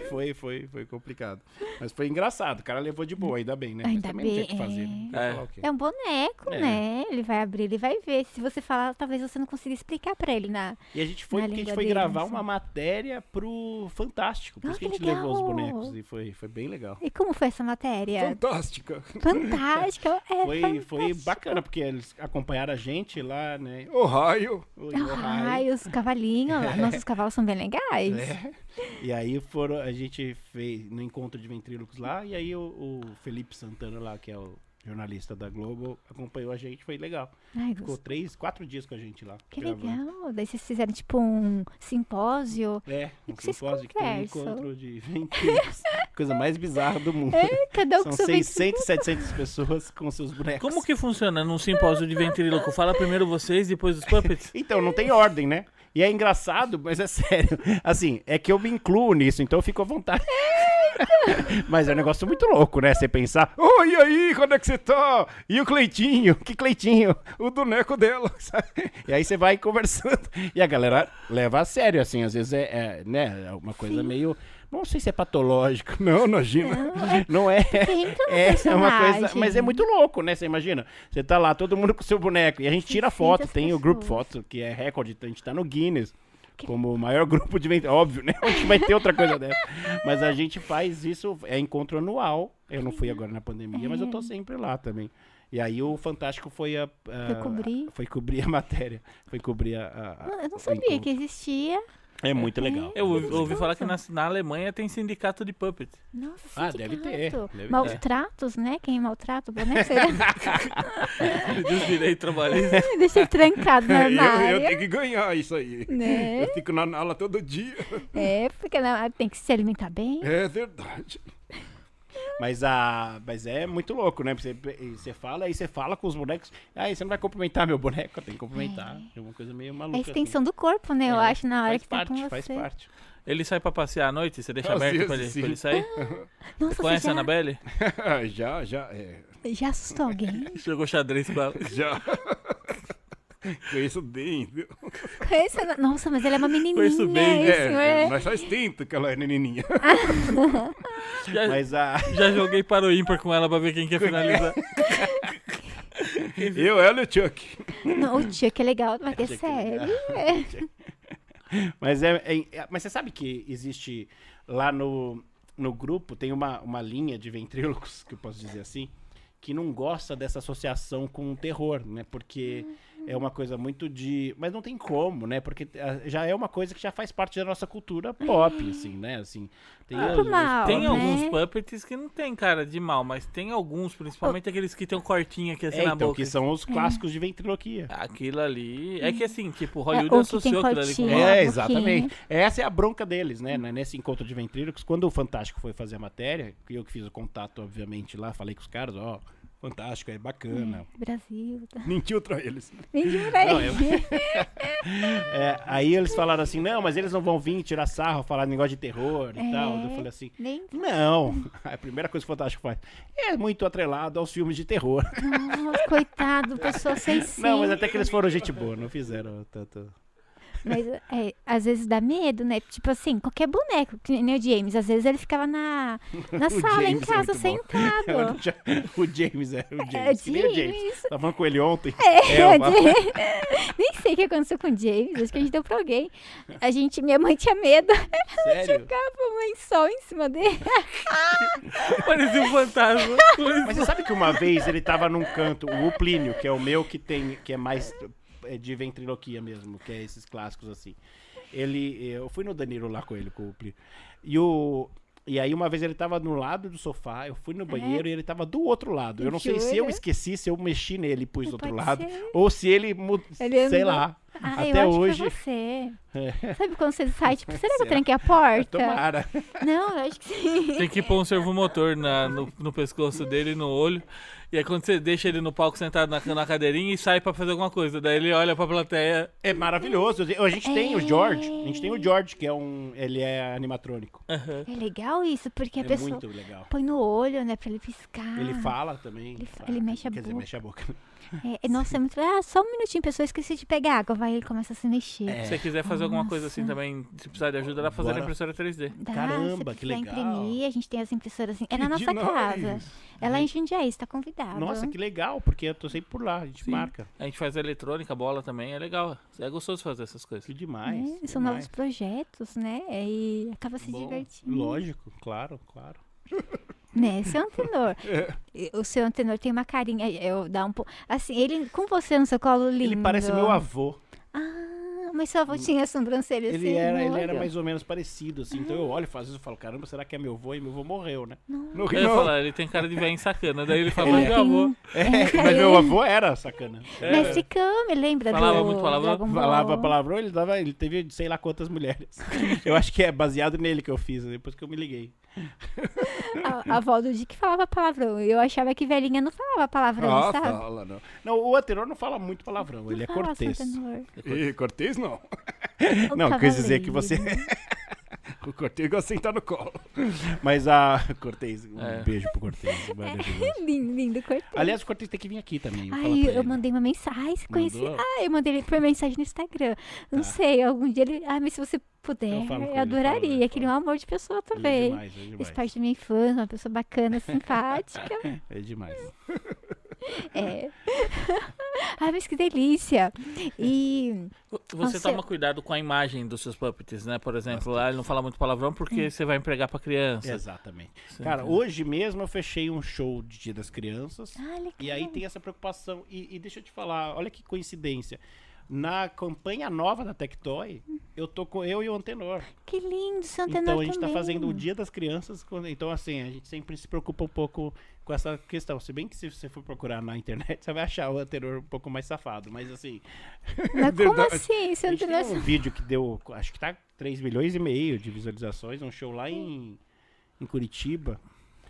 foi, foi, foi complicado. Mas foi engraçado. O cara levou de boa, ainda bem, né? Mas Ainda também não tinha bem, que fazer. é. né? É. o? É um boneco, É. né? Ele vai abrir, ele vai ver. Se você falar, talvez você não consiga explicar pra ele na. E a gente foi porque a gente foi dele, gravar assim. uma matéria pro Fantástico. Por Ah, isso que a gente levou os legal. bonecos. E foi, foi bem legal. E como foi essa matéria? Fantástica. Fantástica. (laughs) É Foi, foi fantástico. bacana, porque eles acompanharam a gente lá, né? Ohio. O Ai, os cavalinhos lá. (laughs) Nossa, os cavalos são bem legais. É. E aí foram, a gente fez no encontro de ventrílocos lá, e aí o, o Felipe Santana lá, que é o jornalista da Globo, acompanhou a gente, foi legal. Ai, Ficou gost- três, quatro dias com a gente lá. que gravando. legal. Daí vocês fizeram tipo um simpósio. É, um simpósio que tem um encontro de ventrílocos. (laughs) Coisa mais bizarra do mundo. É, cada um São com seu 600, 700 pessoas com seus bonecos. Como que funciona num simpósio de ventríloco? Fala primeiro vocês, depois os puppets? (laughs) Então, não tem ordem, né? E é engraçado, mas é (laughs) sério. Assim, é que eu me incluo nisso, então eu fico à vontade. (laughs) mas é um negócio muito louco, né? Você pensar, oi, e aí, como é que você tá? E o Cleitinho? (laughs) Que Cleitinho? O boneco dela, sabe? E aí você vai conversando. E a galera leva a sério, assim, às vezes é, é, né, é uma coisa meio... Não sei se é patológico. (laughs) Não, imagina. Não é. entra no É, é uma coisa. Mas é muito louco, né? Você imagina. Você tá lá, todo mundo (laughs) com seu boneco. E a gente tira 600 foto. Tem o grupo pessoas. foto, que é recorde. A gente tá no Guinness. Como o maior grupo de vento. Óbvio, né? (laughs) Onde vai ter outra coisa dessa. Mas a gente faz isso, é encontro anual. Eu não fui agora na pandemia, mas eu tô sempre lá também. E aí o Fantástico foi a. a- Foi cobrir? Foi cobrir a matéria. Foi cobrir a. a- a- Não, Eu não sabia que existia. É muito legal. Eu ouvi, falar que na, na Alemanha tem sindicato de puppet. Nossa, Ah, deve ter, deve ter. Maus tratos, né? Quem maltrata o boneco, será? (laughs) Dos direitos trabalhistas. (laughs) Deixa ele trancado na, na área. que ganhar isso aí. Né? fico na aula todo dia. É, porque tem que se alimentar bem. É verdade. Mas, a, mas é muito louco, né? Você, você fala, aí você fala com os bonecos. Aí você não vai cumprimentar meu boneco, tem que cumprimentar. É uma coisa meio É maluca. a extensão do corpo, né? Eu É, acho, na hora faz que tá parte, com você. Faz parte. Ele sai pra passear à noite? Você deixa Às aberto pra ele, pra ele sair? Nossa, Conhece você a já, Anabelle? (laughs) já, já, é. já assustou alguém? Jogou xadrez com ela. Já. (laughs) Conheço bem, viu? Conhece a... Nossa, mas ela é uma menininha. Conheço bem, isso, é. mas faz tempo que ela é menininha. (laughs) Já, Mas a. (laughs) já joguei para o ímpar com ela pra ver quem quer finalizar. Eu, ela e o Chuck. Não, o Chuck é legal, vai ter Chuck é. É. Mas é, é- é- Mas você sabe que existe lá no, no grupo, tem uma, uma linha de ventrílocos, que eu posso dizer assim, que não gosta dessa associação com o terror, né? Porque é uma coisa muito de. Mas não tem como, né? Porque ah, já é uma coisa que já faz parte da nossa cultura pop, assim, né? Assim, tem Ah, pro mal, Tem né? alguns puppets que não tem cara de mal, mas tem alguns, principalmente aqueles que tem um cortinho aqui assim É, na então, boca. que são os clássicos de ventriloquia. Aquilo ali. É que assim, tipo, Hollywood ou que tem associou aquilo ali com. É, boquinha. exatamente. Essa é a bronca deles, né? Nesse encontro de ventrílocos, quando o Fantástico foi fazer a matéria, que eu que fiz o contato, obviamente, lá, falei com os caras, ó, Fantástico, é bacana. Brasil. Tá. Mentiu pra eles. Por aí. Não, eu- (laughs) É, aí eles falaram assim, não, mas eles não vão vir tirar sarro, falar negócio de terror e É. tal. Eu falei assim, Nem não. (laughs) A primeira coisa que o Fantástico faz é muito atrelado aos filmes de terror. Nossa, coitado, pessoa sensível. Não, mas até que eles foram gente boa, não fizeram tanto. Mas é, às vezes dá medo, né? Tipo assim, qualquer boneco, que nem o James, às vezes ele ficava na, (laughs) na sala, em é casa, bom. sentado. (laughs) o James é o É, James. nem o James. James. Tava com ele ontem. É, É, uma- James. Nem sei o que aconteceu com o James, acho que a gente deu pra alguém. A gente, minha mãe tinha medo, (laughs) Sério? ficava o lençol em cima dele. Parecia um fantasma. Mas você sabe que uma vez ele tava num canto, o Plínio, que é o meu que tem, que é mais é, de ventriloquia mesmo, que é esses clássicos assim. Ele, eu fui no Danilo lá com ele, com o Plínio. E o e aí uma vez ele tava no lado do sofá, eu fui no banheiro e ele tava do outro lado. Eu não sei se eu Jura? esqueci, se eu mexi nele e pus do outro lado, ser. ou se ele, Ele sei andou. lá. Ah, Até eu acho hoje. que foi você. É. Sabe quando você sai, tipo, (laughs) será que eu tranquei a porta? Tomara. Não, eu acho que sim. Tem que pôr um servomotor na, no, no pescoço dele e no olho. E aí quando você deixa ele no palco sentado na, na cadeirinha e sai pra fazer alguma coisa. Daí ele olha pra plateia. É maravilhoso. A gente tem o George. A gente tem É. o George, que é um. Ele é animatrônico. Aham. É legal isso, porque a é pessoa muito legal. põe no olho, né, pra ele piscar. Ele fala também. Ele fa- fala. ele mexe a Quer dizer, boca. mexe a boca. É, nossa, é muito. Ah, só um minutinho, pessoa, esqueci de pegar água. Vai, ele começa a se mexer. É. Se você quiser fazer alguma coisa Nossa. assim também, se precisar de ajuda, dá pra fazer Bora. na impressora 3D. Dá, Caramba, que legal. imprimir, a gente tem as impressoras assim. É na nossa casa. Ela é em Jundiaí, você tá convidado. Nossa, que legal, porque eu tô sempre por lá, a gente Sim. marca. A gente faz eletrônica, bola também, é legal. É gostoso fazer essas coisas. Que demais. É, são demais. novos projetos, né? E acaba se Bom, divertindo. Lógico, claro, claro. Né, seu antenor. E (laughs) O seu antenor tem uma carinha, eu dá um pouco. Assim, ele com você no seu colo lindo. Ele parece meu avô. Ah, mas seu avô tinha sobrancelha assim. Ele era, no ele era olho? mais ou menos parecido, assim. Então eu olho e às vezes eu falo, caramba, será que é meu avô? E meu avô morreu, né? Não. No Eu ia falar, ele tem cara de velho sacana. Daí ele fala, mas é. meu avô. É, mas meu avô era sacana. É. Mestre Kame, lembra Falava do muito palavrão? Dragon Ball? Falava palavrão, ele dava, ele teve sei lá quantas mulheres. (laughs) Eu acho que é baseado nele que eu fiz, depois que eu me liguei. (laughs) A, a avó do Dick falava palavrão. Eu achava que velhinha não falava palavrão, Ah, sabe? fala, não. Não, o anterior não fala muito palavrão, ele é cortês. E cortês não. Não, quis dizer que você. (laughs) o Cortez gosta de sentar no colo. Mas (laughs) a. Cortez, um É. beijo pro Cortez. maravilhoso. (laughs) lindo, lindo, cortei. Aliás, o Cortez tem que vir aqui também. falar Ai, eu ele. mandei uma mensagem. Ai, você conhece? Mandou? Ah, eu mandei ele por mensagem no Instagram. Não Tá. sei, algum dia ele. Ah, mas se você puder, Eu eu, ele, adoraria. falo, que ele é um amor de pessoa Ele é também. demais, é demais. Fez parte da minha infância, uma pessoa bacana, simpática. (laughs) É demais. É. Ai, mas que delícia. E. Você toma cuidado com a imagem dos seus puppets, né? Por exemplo, lá ele não fala muito palavrão porque você vai empregar pra criança. Exatamente. Você Cara, hoje mesmo eu fechei um show de Dia das Crianças. Ah, legal. E aí tem essa preocupação. E, e deixa eu te falar, olha que coincidência. Na campanha nova da Tectoy, eu tô com eu e o Antenor. Que lindo, seu antenor Então a gente tá também. fazendo o Dia das Crianças. Então, assim, a gente sempre se preocupa um pouco com essa questão. Se bem que se você for procurar na internet, (laughs) você vai achar o anterior um pouco mais safado. Mas assim. (laughs) Mas como assim, seu A gente antenor? tem um vídeo que deu, acho que tá 3 milhões e meio de visualizações, um show lá em, em Curitiba.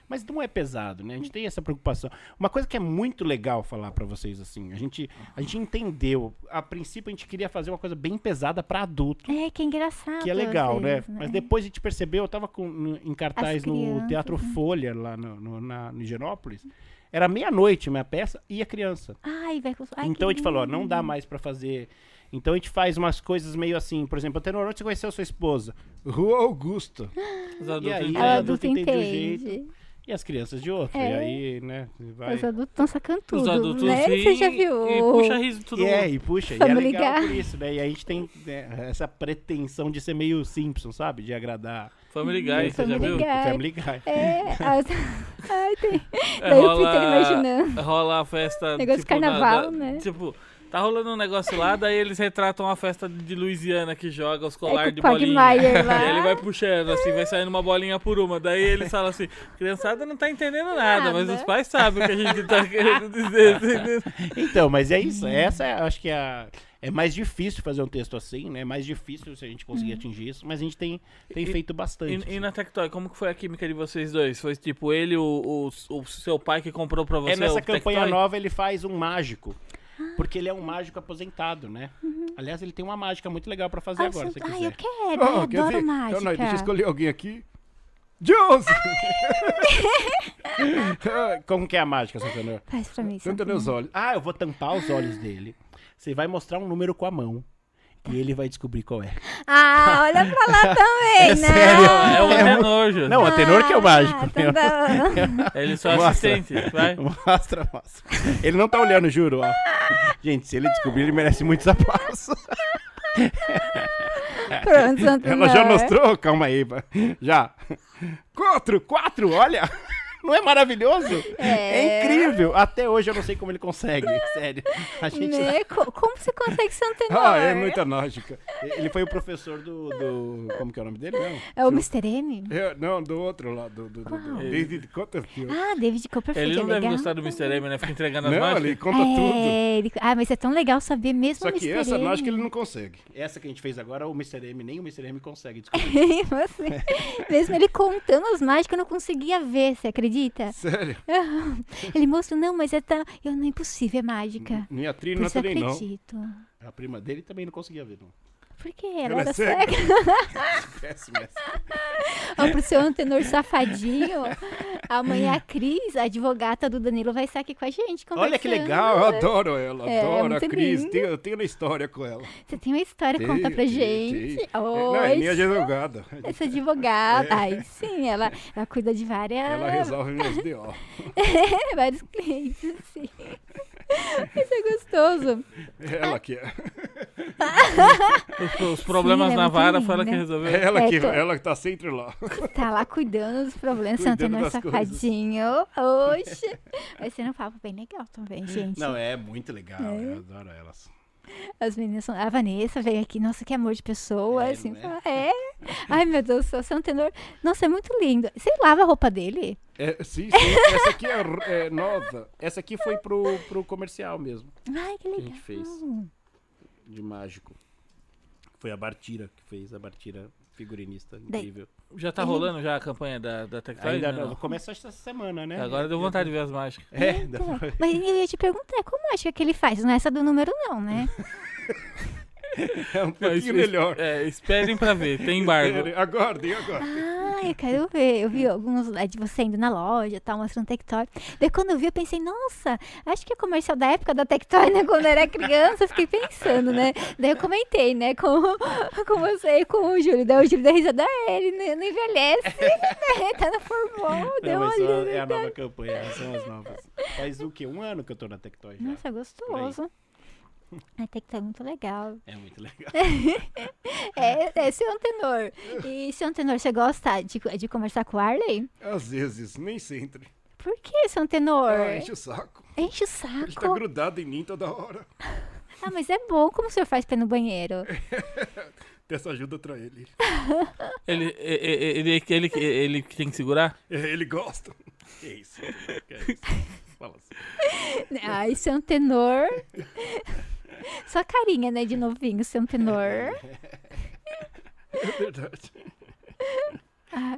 Mas não é pesado, né? A gente tem essa preocupação. Uma coisa que é muito legal falar pra vocês assim, a gente a gente entendeu, a princípio a gente queria fazer uma coisa bem pesada pra adulto, É, que é engraçado. que é legal, vezes, né? Mas depois a gente percebeu, eu tava com, no- em cartaz As no crianças, Teatro né? Folha lá no, no, na, no Higienópolis. Era meia-noite minha peça e a criança. Ai, vai com... Ai, então a gente falou, ó, não dá mais pra fazer. Então a gente faz umas coisas meio assim, por exemplo, Antenor, onde você conheceu sua esposa? Rua Augusta. (gasps) Os adultos aí, entendem. A Ela adulta entende o entende. E as crianças de outro. É. E aí, né, vai. Os adultos estão sacando tudo, Os adultos né? riem Você já viu? e puxa riso todo E é, mundo. e puxa, e é legal por isso, né? E a gente tem né, essa pretensão de ser meio Simpson, sabe? De agradar Family Guy, você já viu? Guy. Family Guy. É, as... (laughs) Ai, tem... É, Daí o Peter imaginando. rola a festa. Negócio de tipo, na- carnaval, da- né? Tipo, Tá rolando um negócio lá, daí eles retratam a festa de Louisiana que joga os É colares com de bolinha. (laughs) Lá. E aí ele vai puxando, assim, vai saindo uma bolinha por uma. Daí eles falam assim, criançada não tá entendendo nada, mas Nada. os pais sabem o que a gente tá querendo dizer. (laughs) Então, mas é isso. Essa é, acho que é a. É mais difícil fazer um texto assim, né? É mais difícil se a gente conseguir atingir isso, mas a gente tem, tem E- feito bastante. E, e na Tectoy, como que foi a química de vocês dois? Foi tipo ele, o, o, o seu pai que comprou pra você É nessa o campanha Tectoy? nova ele faz um mágico. Porque ele é um mágico aposentado, né? Aliás, ele tem uma mágica muito legal pra fazer Ah, agora, você- se Ai, quiser. eu quero, eu Ah, quer adoro ver? mágica. Então, nós, deixa eu escolher alguém aqui. Josie! (laughs) Como que é a mágica, Santana? Faz pra mim, Santana. os olhos. Ah, eu vou tampar os olhos dele. Você vai mostrar um número com a mão. E ele vai descobrir qual é. Ah, olha pra lá (laughs) também, É né? sério? É o É Antenor, Jô. Não, o Tenor que é o mágico. Ah, tá- (laughs) Ele só é assistente, vai. Mostra, mostra. Ele não tá olhando, juro, ó. Gente, se ele descobrir, ele merece muitos aplausos. (laughs) Pronto, Santana. Ela já mostrou? Calma aí. Já. Quatro, quatro, olha. Não é maravilhoso? É. incrível. Até hoje eu não sei como ele consegue, (laughs) sério. A gente... Né? Co- Como você consegue ser um (laughs) tenor? Ah, é muita mágica. Ele foi o professor do, do... Como que é o nome dele? Não. É o Mr. M? É, não, do outro lá, do, do, do, do David Copperfield. Ah, David Copperfield, Ele não é deve legal. gostar do Mr. M, né? Fica entregando as Não, mágicas. ele conta tudo. É, ele- Ah, mas é tão legal saber mesmo Só o que Mr. essa M. mágica ele não consegue. Essa que a gente fez agora, o Mr. M, nem o Mr. M consegue descobrir. (laughs) Você- Mesmo ele contando as mágicas, eu não conseguia ver, você acredita? (laughs) Sério. (laughs) Ele mostrou, não, mas é tão... Eu, não é impossível, é mágica. Minha trilha não eu também não. acredito. A prima dele também não conseguia ver, não. Por quê? Ela, Ela é era cega. cega. Essa. (laughs) Ó, pro seu tenor safadinho, amanhã a Cris, a advogata do Danilo, vai estar aqui com a gente Olha que legal. Eu adoro ela, É, adoro a Cris. lindo. Tenho, eu tenho uma história com ela. Você tem uma história, Tenho, conta pra tenho, gente. tenho. Não, é minha advogada. essa advogada. Ai, sim, ela, ela cuida de várias... Ela resolve meus D.O. (laughs) vários clientes, sim. (laughs) Isso é gostoso. Ela que é. Os, os problemas Sim, ela é na muito vara foi ela que resolveu. Ela É, que, tô- ela que tá sempre lá. (laughs) Tá lá cuidando dos problemas, Cuidando Santana das safadinho. Oxe. Vai ser um papo bem legal também, (laughs) gente. Não, é muito legal. Eu adoro elas. As meninas são. A Vanessa veio aqui, nossa, que amor de pessoa. É, assim, não é? fala, é? (laughs) Ai, meu Deus, você é um tenor. Nossa, é muito lindo. Você lava a roupa dele? É, sim, sim. Essa aqui é, é nova. Essa aqui foi pro, pro comercial mesmo, Ai, que que a legal. gente fez. De mágico. Foi a Bartira que fez, a Bartira figurinista incrível. Já tá rolando já a campanha da, da Tectoy? Ainda Não, não, começa essa semana, né? Agora deu vontade de ver as mágicas. É, dá pra ver. Mas eu ia te perguntar, como acha que ele faz? Não é essa do número, não, né? (laughs) É um pouquinho melhor. É, esperem pra ver, tem embargo. Aguardem, aguardem. Ah, eu quero ver. Eu vi alguns lá de você indo na loja, tal, mostrando Tectoy. Daí quando eu vi, eu pensei, nossa, acho que é comercial da época da Tectoy, né? Quando eu era criança, eu fiquei pensando, né? Daí eu comentei, né, com, (laughs) com você e com o Júlio. Daí o Júlio deu risada, ah, ele não, não envelhece, né? Tá na formol, deu Não, mas olha. só é a nova campanha, são as novas. Faz o quê? Um ano que eu tô na Tectoy já. Nossa, gostoso. A Tectoy é muito legal. É muito legal. (laughs) É, é seu tenor. E seu tenor, você gosta de, de conversar com o Arley? Às vezes, nem sempre. Por que, seu tenor? Ah, enche o saco. Enche o Ele tá saco. grudado em mim toda hora. (laughs) Ah, mas é bom. Como o senhor faz pra ir no banheiro? (laughs) Peço ajuda pra ele. Ele, ele, ele, ele, ele, ele que tem que segurar? É, Ele gosta. Que isso? Que isso? Fala assim. Ai, seu tenor. Só carinha, né, de novinho, seu tenor. É verdade. (laughs)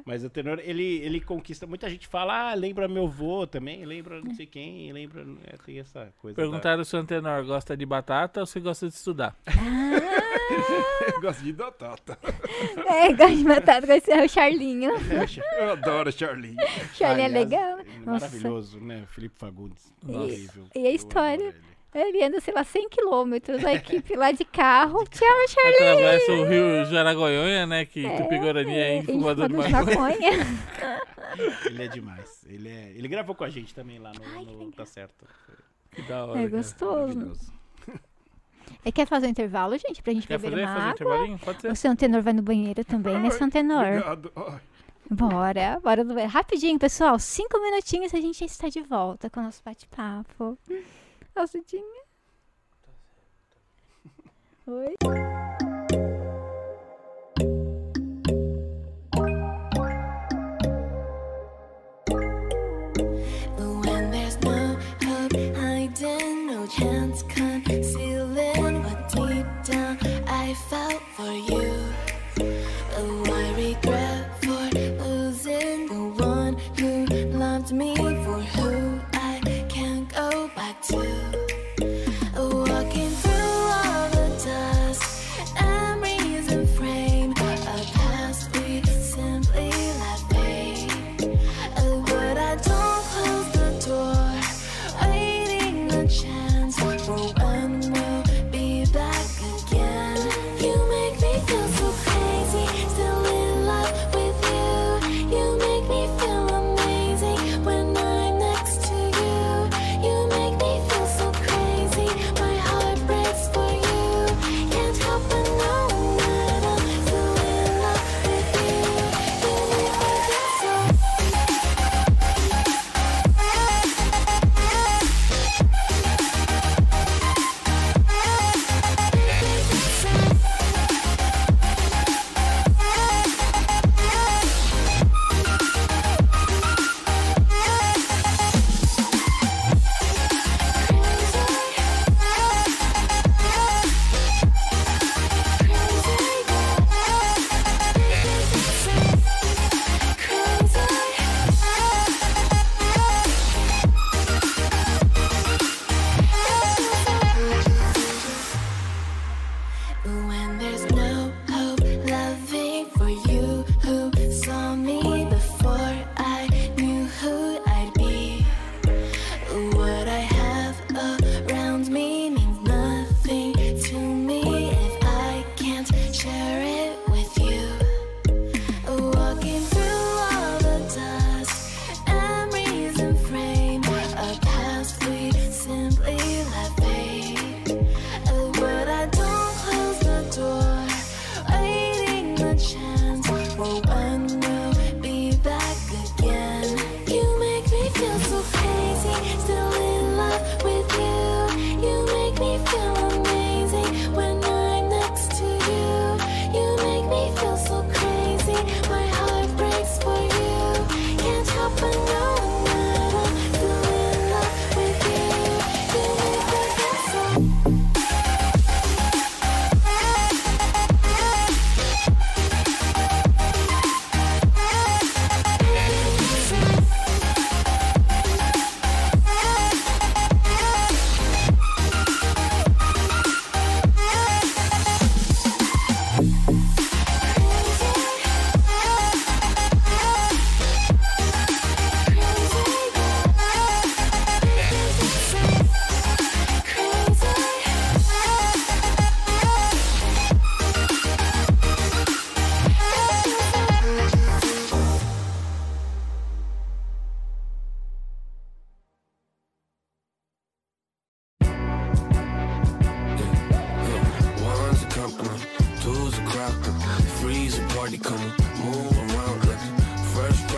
Mas o tenor, ele, ele conquista. Muita gente fala, ah, lembra meu avô também, lembra não sei quem, lembra. é, tem essa coisa. da- Perguntaram se o Antenor gosta de batata ou se gosta de estudar. (laughs) Eu gosto de batata. (laughs) É, gosta de batata, gosta de ser o Charlinho. Eu adoro Charlinho. Charlinho é Aliás, legal. é Nossa. Maravilhoso, né? Felipe Fagundes. Nossa. Incrível. E a Eu história? Ele. Anda, sei lá, 100 quilômetros, a equipe lá de carro. (laughs) Tchau, Charlinho. Atravessa o rio Jaragoiônia, né? Que Tupi-Guarani é, É, infumador de maconha. (laughs) Ele é demais. Ele, é... ele gravou com a gente também lá no, Ai, no. Tá Certo. Que da hora, É gostoso. É, quer fazer um intervalo, gente, pra gente Quer beber fazer? uma Fazer um água? intervalinho? Pode ser. O seu tenor vai no banheiro também, né, seu tenor? Obrigado. Ai, Bora, bora do banheiro. Rapidinho, pessoal. Cinco minutinhos e a gente já está de volta com o nosso bate-papo. Ah, se chinga. Oi. Chance concealing what deep down I felt for you.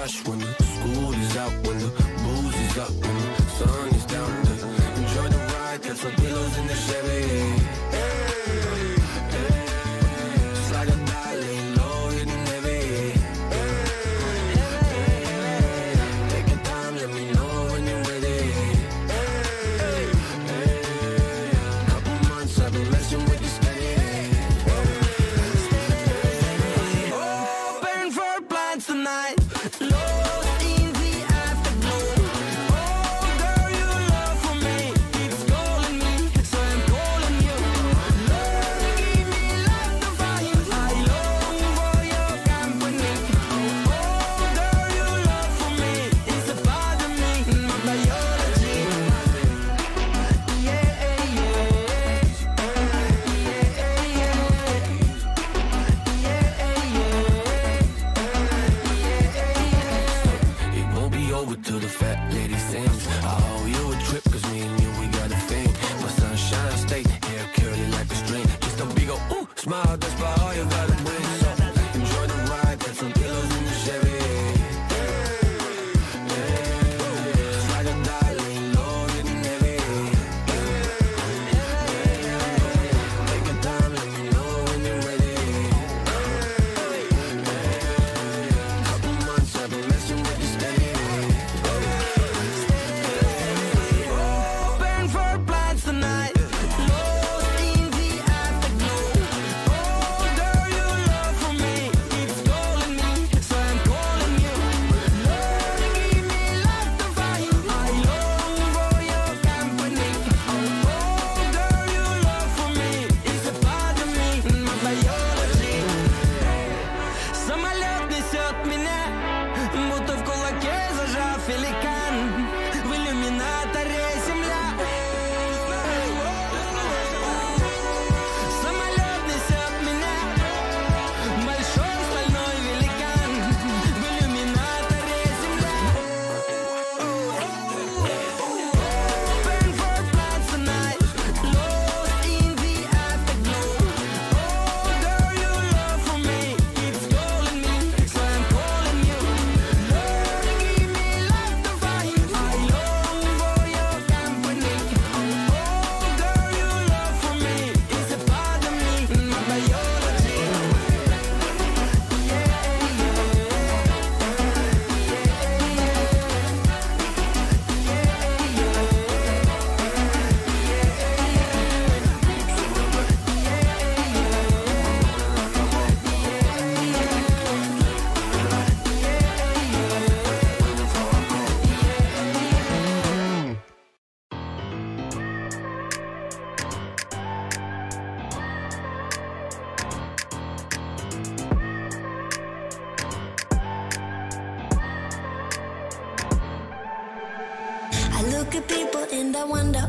rush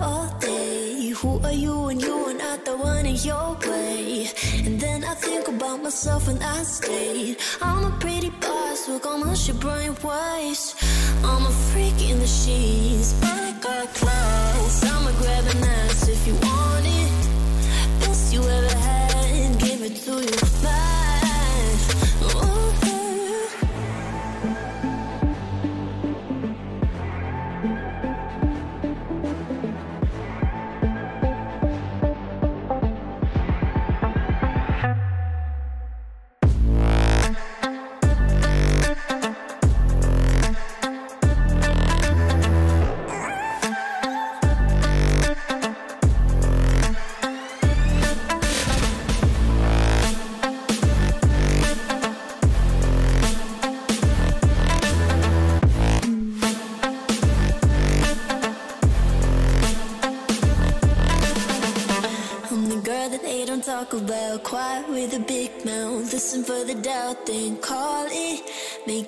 all day. Who are you and you are not the one in your way? And then I think about myself and I stayed. I'm a pretty boss, look almost your brain waste. I'm a freak in the sheets, but I got class. I'ma grab an ass if you want it. Best you ever had, give it to you.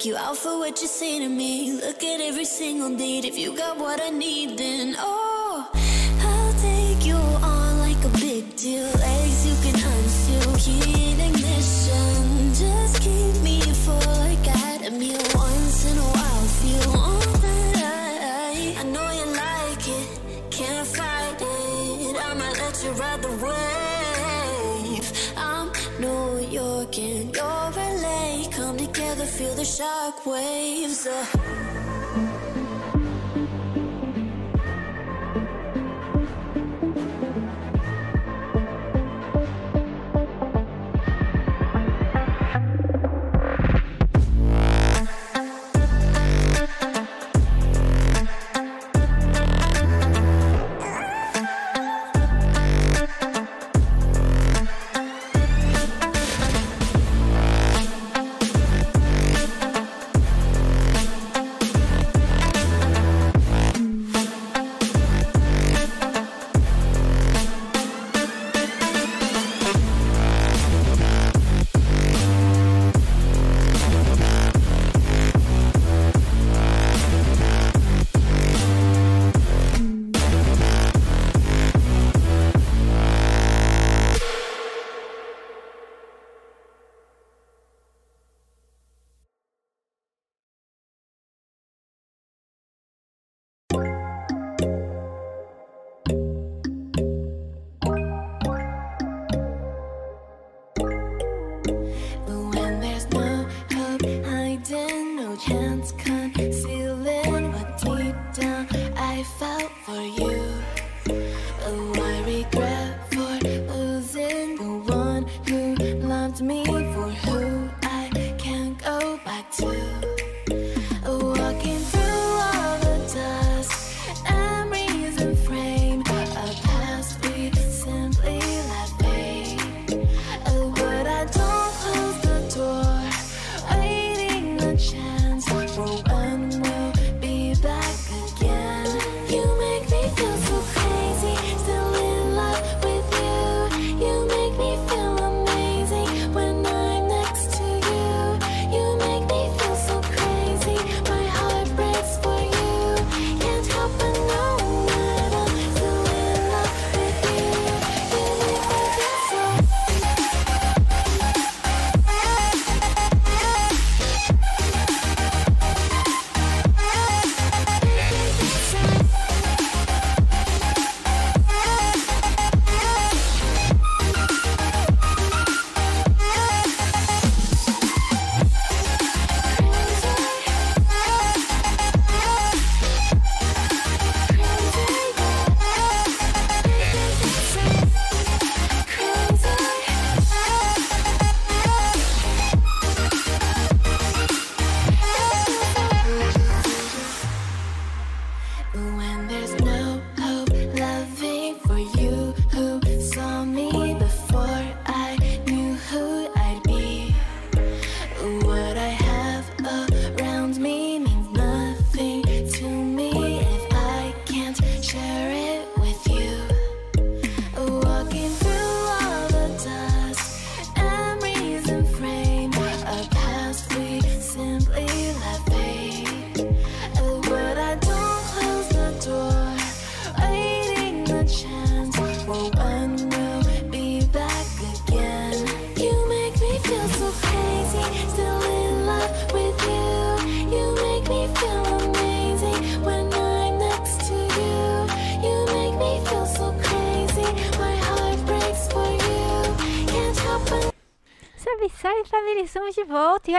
You out for what you say to me. Look at every single date. If you got what I need, then oh,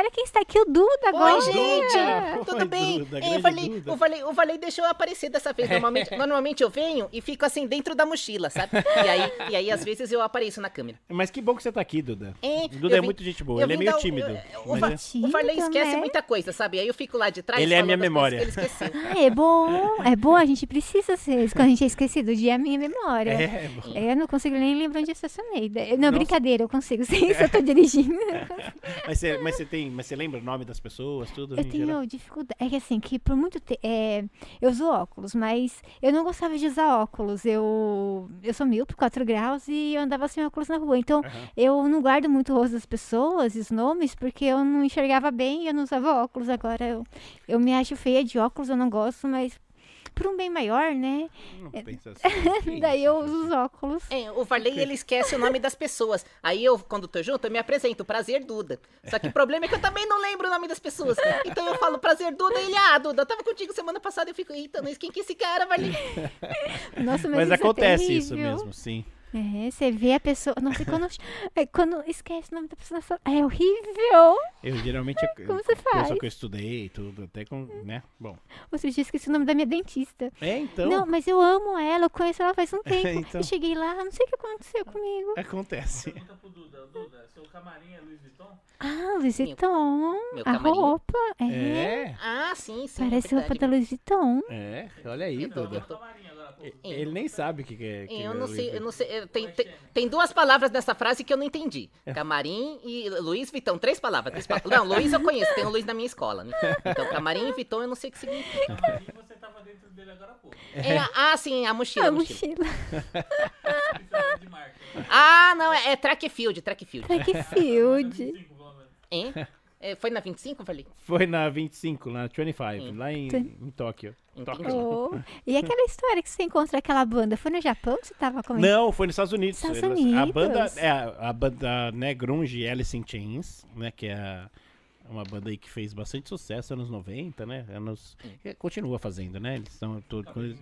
olha quem está aqui, o Duda agora. Oi, gente! Oi, Tudo bem? Duda, É, eu falei, Duda. eu falei, eu falei, deixa eu aparecer dessa vez. Normalmente, normalmente eu venho e fico assim dentro da mochila, sabe? E aí, e aí às vezes eu apareço na câmera. Mas que bom que você tá aqui, Duda. É, O Duda eu é vim- muito gente boa. eu Ele é meio um- tímido. eu- Fa- é- Tímido, esquece né? muita coisa, sabe? Aí eu fico lá de trás. Ele é a minha memória. Ele esqueceu. Ah, (laughs) é bom, é bom, a gente precisa ser. Quando a gente é esquecido, de é a minha memória. É, bom. Eu não consigo nem lembrar onde eu estacionei. Não, Nossa. brincadeira, eu consigo sim, (laughs) se eu tô dirigindo. (laughs) Mas você, mas você tem, mas você lembra o nome das pessoas, tudo? Eu em geral? tenho dificuldade. É que assim, que por muito tempo. eu uso óculos, mas eu não gostava de usar óculos. Eu, eu sou míope, 4 graus, e eu andava sem óculos na rua. Então, Aham. eu não guardo muito o rosto das pessoas os nomes, porque eu não enxergava bem e eu não usava óculos. Agora, eu, eu me acho feia de óculos, eu não gosto, mas por um bem maior, né? Não pensa assim. (laughs) Daí isso, eu gente? uso os óculos. É, o Varley, ele esquece o nome das pessoas. Aí eu, quando tô junto, eu me apresento, prazer Duda. Só que o problema é que eu também não lembro o nome das pessoas. Então eu falo prazer Duda, ele, ah, Duda, eu tava contigo semana passada, eu fico, eita, mas quem que é esse cara, Varley? (laughs) Nossa, mas, Mas isso é acontece isso terrível. mesmo, sim. É, você vê a pessoa. Nossa, quando, é, quando esquece o nome da pessoa. É horrível! Eu geralmente eu- (laughs) Como você pessoa faz? que eu estudei, tudo, até com, né? Bom. Outro dia esqueci o nome da minha dentista. É, então. Não, mas eu amo ela, eu conheço ela faz um (laughs) tempo. Então. Eu cheguei lá, não sei o que aconteceu comigo. Acontece. Pergunta pro Duda. Duda, seu camarim é Louis Vuitton? Ah, Louis Vuitton. meu a camarim? roupa. É. É, Ah, sim, sim. Parece é roupa da. Louis Vuitton. é. Olha aí, Duda. tô-. Ele nem sabe o que, que é. que Eu é não Louis sei, eu não sei. eu- Tem, tem, tem duas palavras nessa frase que eu não entendi. Camarim e Luiz Vitão. Três palavras. Três palavras. Não, Luiz eu conheço, tem o Luiz na minha escola, né? Então, camarim e Vitão eu não sei o que significa. Camarim você tava dentro dele agora há pouco. É, ah, sim, a mochila. A a mochila. mochila. Diferente de marca. né? Ah, não, é, é track field, track field. Track field. 25, pelo menos. Hein? (laughs) É, foi na 25, eu falei? Foi na 25, na 25, Sim. lá em, em Tóquio. Entendi. Tóquio. Oh. E aquela história que você encontra aquela banda? Foi no Japão que você tava comentando? Não, foi nos Estados Unidos. Estados Elas- A Unidos. banda, é, a banda né, Grunge Alice in Chains, né, que é a- uma banda aí que fez bastante sucesso anos 90, né, anos, continua fazendo, né, eles são tudo coisa...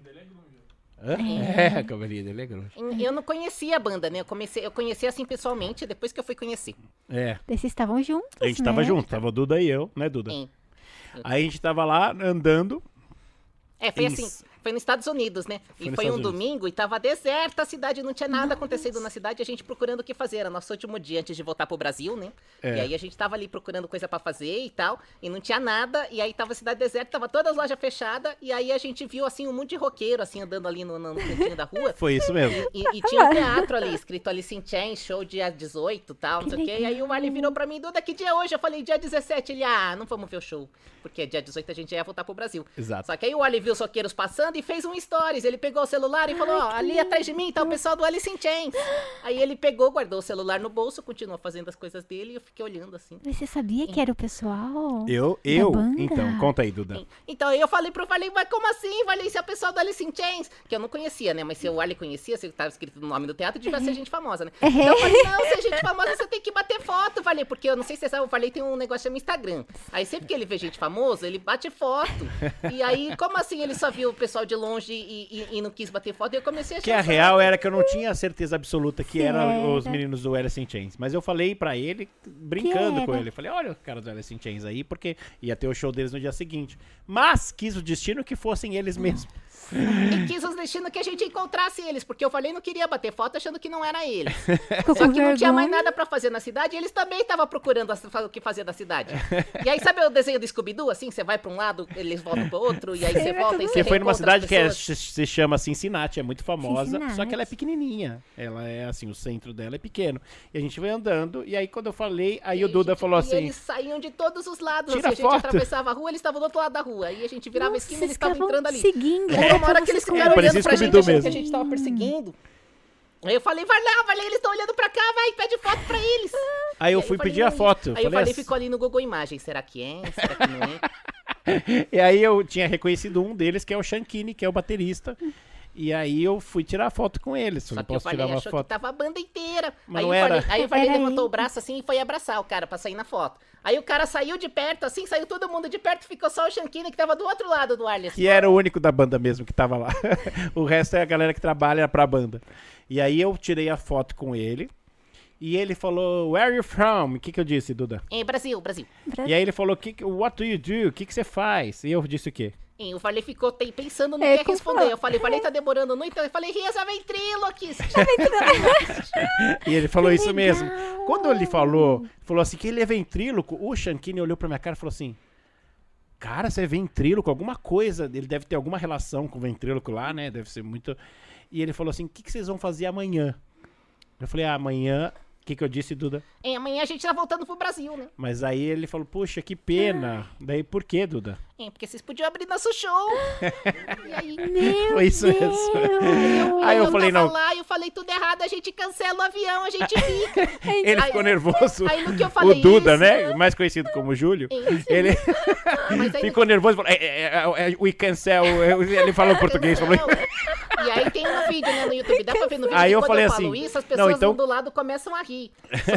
É, (laughs) a cabelinha dele é grunge. Eu não conhecia a banda, né? Eu, comecei, eu conheci assim pessoalmente depois que eu fui conhecer. É, Vocês estavam juntos, a gente tava né? junto, tava o Duda e eu, né, Duda? Hein? Aí a gente tava lá andando, É, foi Isso. assim, foi nos Estados Unidos, né? Foi e foi um Estados Unidos. domingo e tava deserta a cidade, não tinha nada acontecendo na cidade, a gente procurando o que fazer. Era nosso último dia antes de voltar pro Brasil, né? É. E aí a gente tava ali procurando coisa pra fazer e tal, e não tinha nada, e aí tava a cidade deserta, tava todas as lojas fechadas, e aí a gente viu assim um monte de roqueiro assim andando ali no, no cantinho da rua. (laughs) foi isso mesmo. E, e tinha um teatro ali, escrito Alice in Chains, show dia 18 e tal, não sei o quê. E aí o Marley virou pra mim, Duda, que dia é hoje? Eu falei, dia 17. Ele, ah, não vamos ver o show. Porque dia 18 a gente ia voltar pro Brasil. Exato. Só que aí o Wally viu os roqueiros passando e fez um stories. Ele pegou o celular e falou, ó, ali atrás de mim tá o pessoal do Alice in Chains. Aí ele pegou, guardou o celular no bolso, continuou fazendo as coisas dele e eu fiquei olhando assim. Mas você sabia que era o pessoal? Eu, eu, banda? então, conta aí, Duda. Então aí eu falei pro Wally, mas como assim, Wally? Se é o pessoal do Alice in Chains? Que eu não conhecia, né? Mas se o Wally conhecia, se tava escrito no nome do teatro, devia ser gente famosa, né? Então eu falei, não, se é gente famosa, você tem que bater foto, Wally. Porque eu não sei se você sabe, o Wally tem um negócio chamado Instagram. Aí sempre que ele vê gente famosa, ele bate foto. E aí, como assim ele só viu o pessoal de longe e, e- e não quis bater foto? E eu comecei a achar Que a real era que eu não tinha certeza absoluta que eram os era. meninos do Alice in Chains. Mas eu falei pra ele, brincando com ele. Falei, olha o cara do Alice in Chains aí, porque ia ter o show deles no dia seguinte. Mas quis o destino que fossem eles mesmos. E quis os destino que a gente encontrasse eles, porque eu falei não queria bater foto achando que não era eles. (laughs) Só que não tinha mais nada pra fazer na cidade e eles também estavam procurando o que fazer da cidade. E aí, sabe o desenho do Scooby-Doo? Assim, você vai pra um lado, eles voltam pro outro, e aí você vai volta e você Você foi numa cidade que é- se, chama Cincinnati, é muito famosa, Cincinnati. só que ela é pequenininha. Ela é assim, o centro dela é pequeno. E a gente foi andando, e aí quando eu falei, aí o Duda Gente, falou e assim, eles saíam de todos os lados. Tira assim, a gente foto. atravessava a rua, eles estavam do outro lado da rua. E a gente virava a Nossa, esquina, eles estavam entrando ali. seguindo. Aí uma hora pra que eles ficaram olhando pra gente, achando que a mesmo. gente tava perseguindo. Aí eu falei, vai lá, vai lá, eles estão olhando pra cá, vai, pede foto pra eles. aí eu E fui falei, pedir a foto. Aí eu falei, falei, assim- ficou ali no Google Imagens, será que é? Será que não é? (laughs) E aí eu tinha reconhecido um deles, que é o Shankini, que é o baterista. E aí eu fui tirar foto com ele. Só Falei, que eu posso falei, tirar uma achou foto? que tava a banda inteira. Mas aí, não eu era. falei, aí o Farley Era levantou ele. o braço assim e foi abraçar o cara pra sair na foto. Aí o cara saiu de perto, assim, saiu todo mundo de perto, ficou só o Shankini que tava do outro lado do Arles. Que era o único da banda mesmo que tava lá. (laughs) o resto é a galera que trabalha pra banda. E aí eu tirei a foto com ele. E ele falou, where are you from? O que, que eu disse, Duda? É, Brasil, Brasil. E aí ele falou, que- what do you do? O que, que você faz? E eu disse o quê? E o Varley ficou te- pensando no É, que responder. Eu falei, Varley tá demorando muito. Eu falei, Reza ventríloquis. (laughs) (laughs) E ele falou isso mesmo. Quando ele falou, falou assim, que ele é ventríloco, o Shankine olhou pra minha cara e falou assim, cara, você é ventríloco, alguma coisa, ele deve ter alguma relação com o ventríloco lá, né? Deve ser muito... E ele falou assim, o que, que vocês vão fazer amanhã? Eu falei, ah, amanhã... O que, que eu disse, Duda? É, amanhã a gente tá voltando pro Brasil, né? Mas aí ele falou, puxa, que pena. Daí por quê, Duda? É, porque vocês podiam abrir nosso show. (laughs) e aí, Meu Foi isso mesmo. Aí eu falei, tava não. lá, eu falei tudo errado, a gente cancela o avião, a gente fica. (laughs) Ele Aí- ficou nervoso. aí no que eu o falei Duda, isso- né? Mais conhecido como Júlio. Isso. Ele (laughs) aí- ficou nervoso e falou: é, é, é, é, We cancel. Ele falou português. Falou. E aí tem no vídeo, né, no YouTube, dá pra ver no vídeo. Aí que eu quando falei eu falo assim, isso, as não, pessoas então- do lado começam a rir.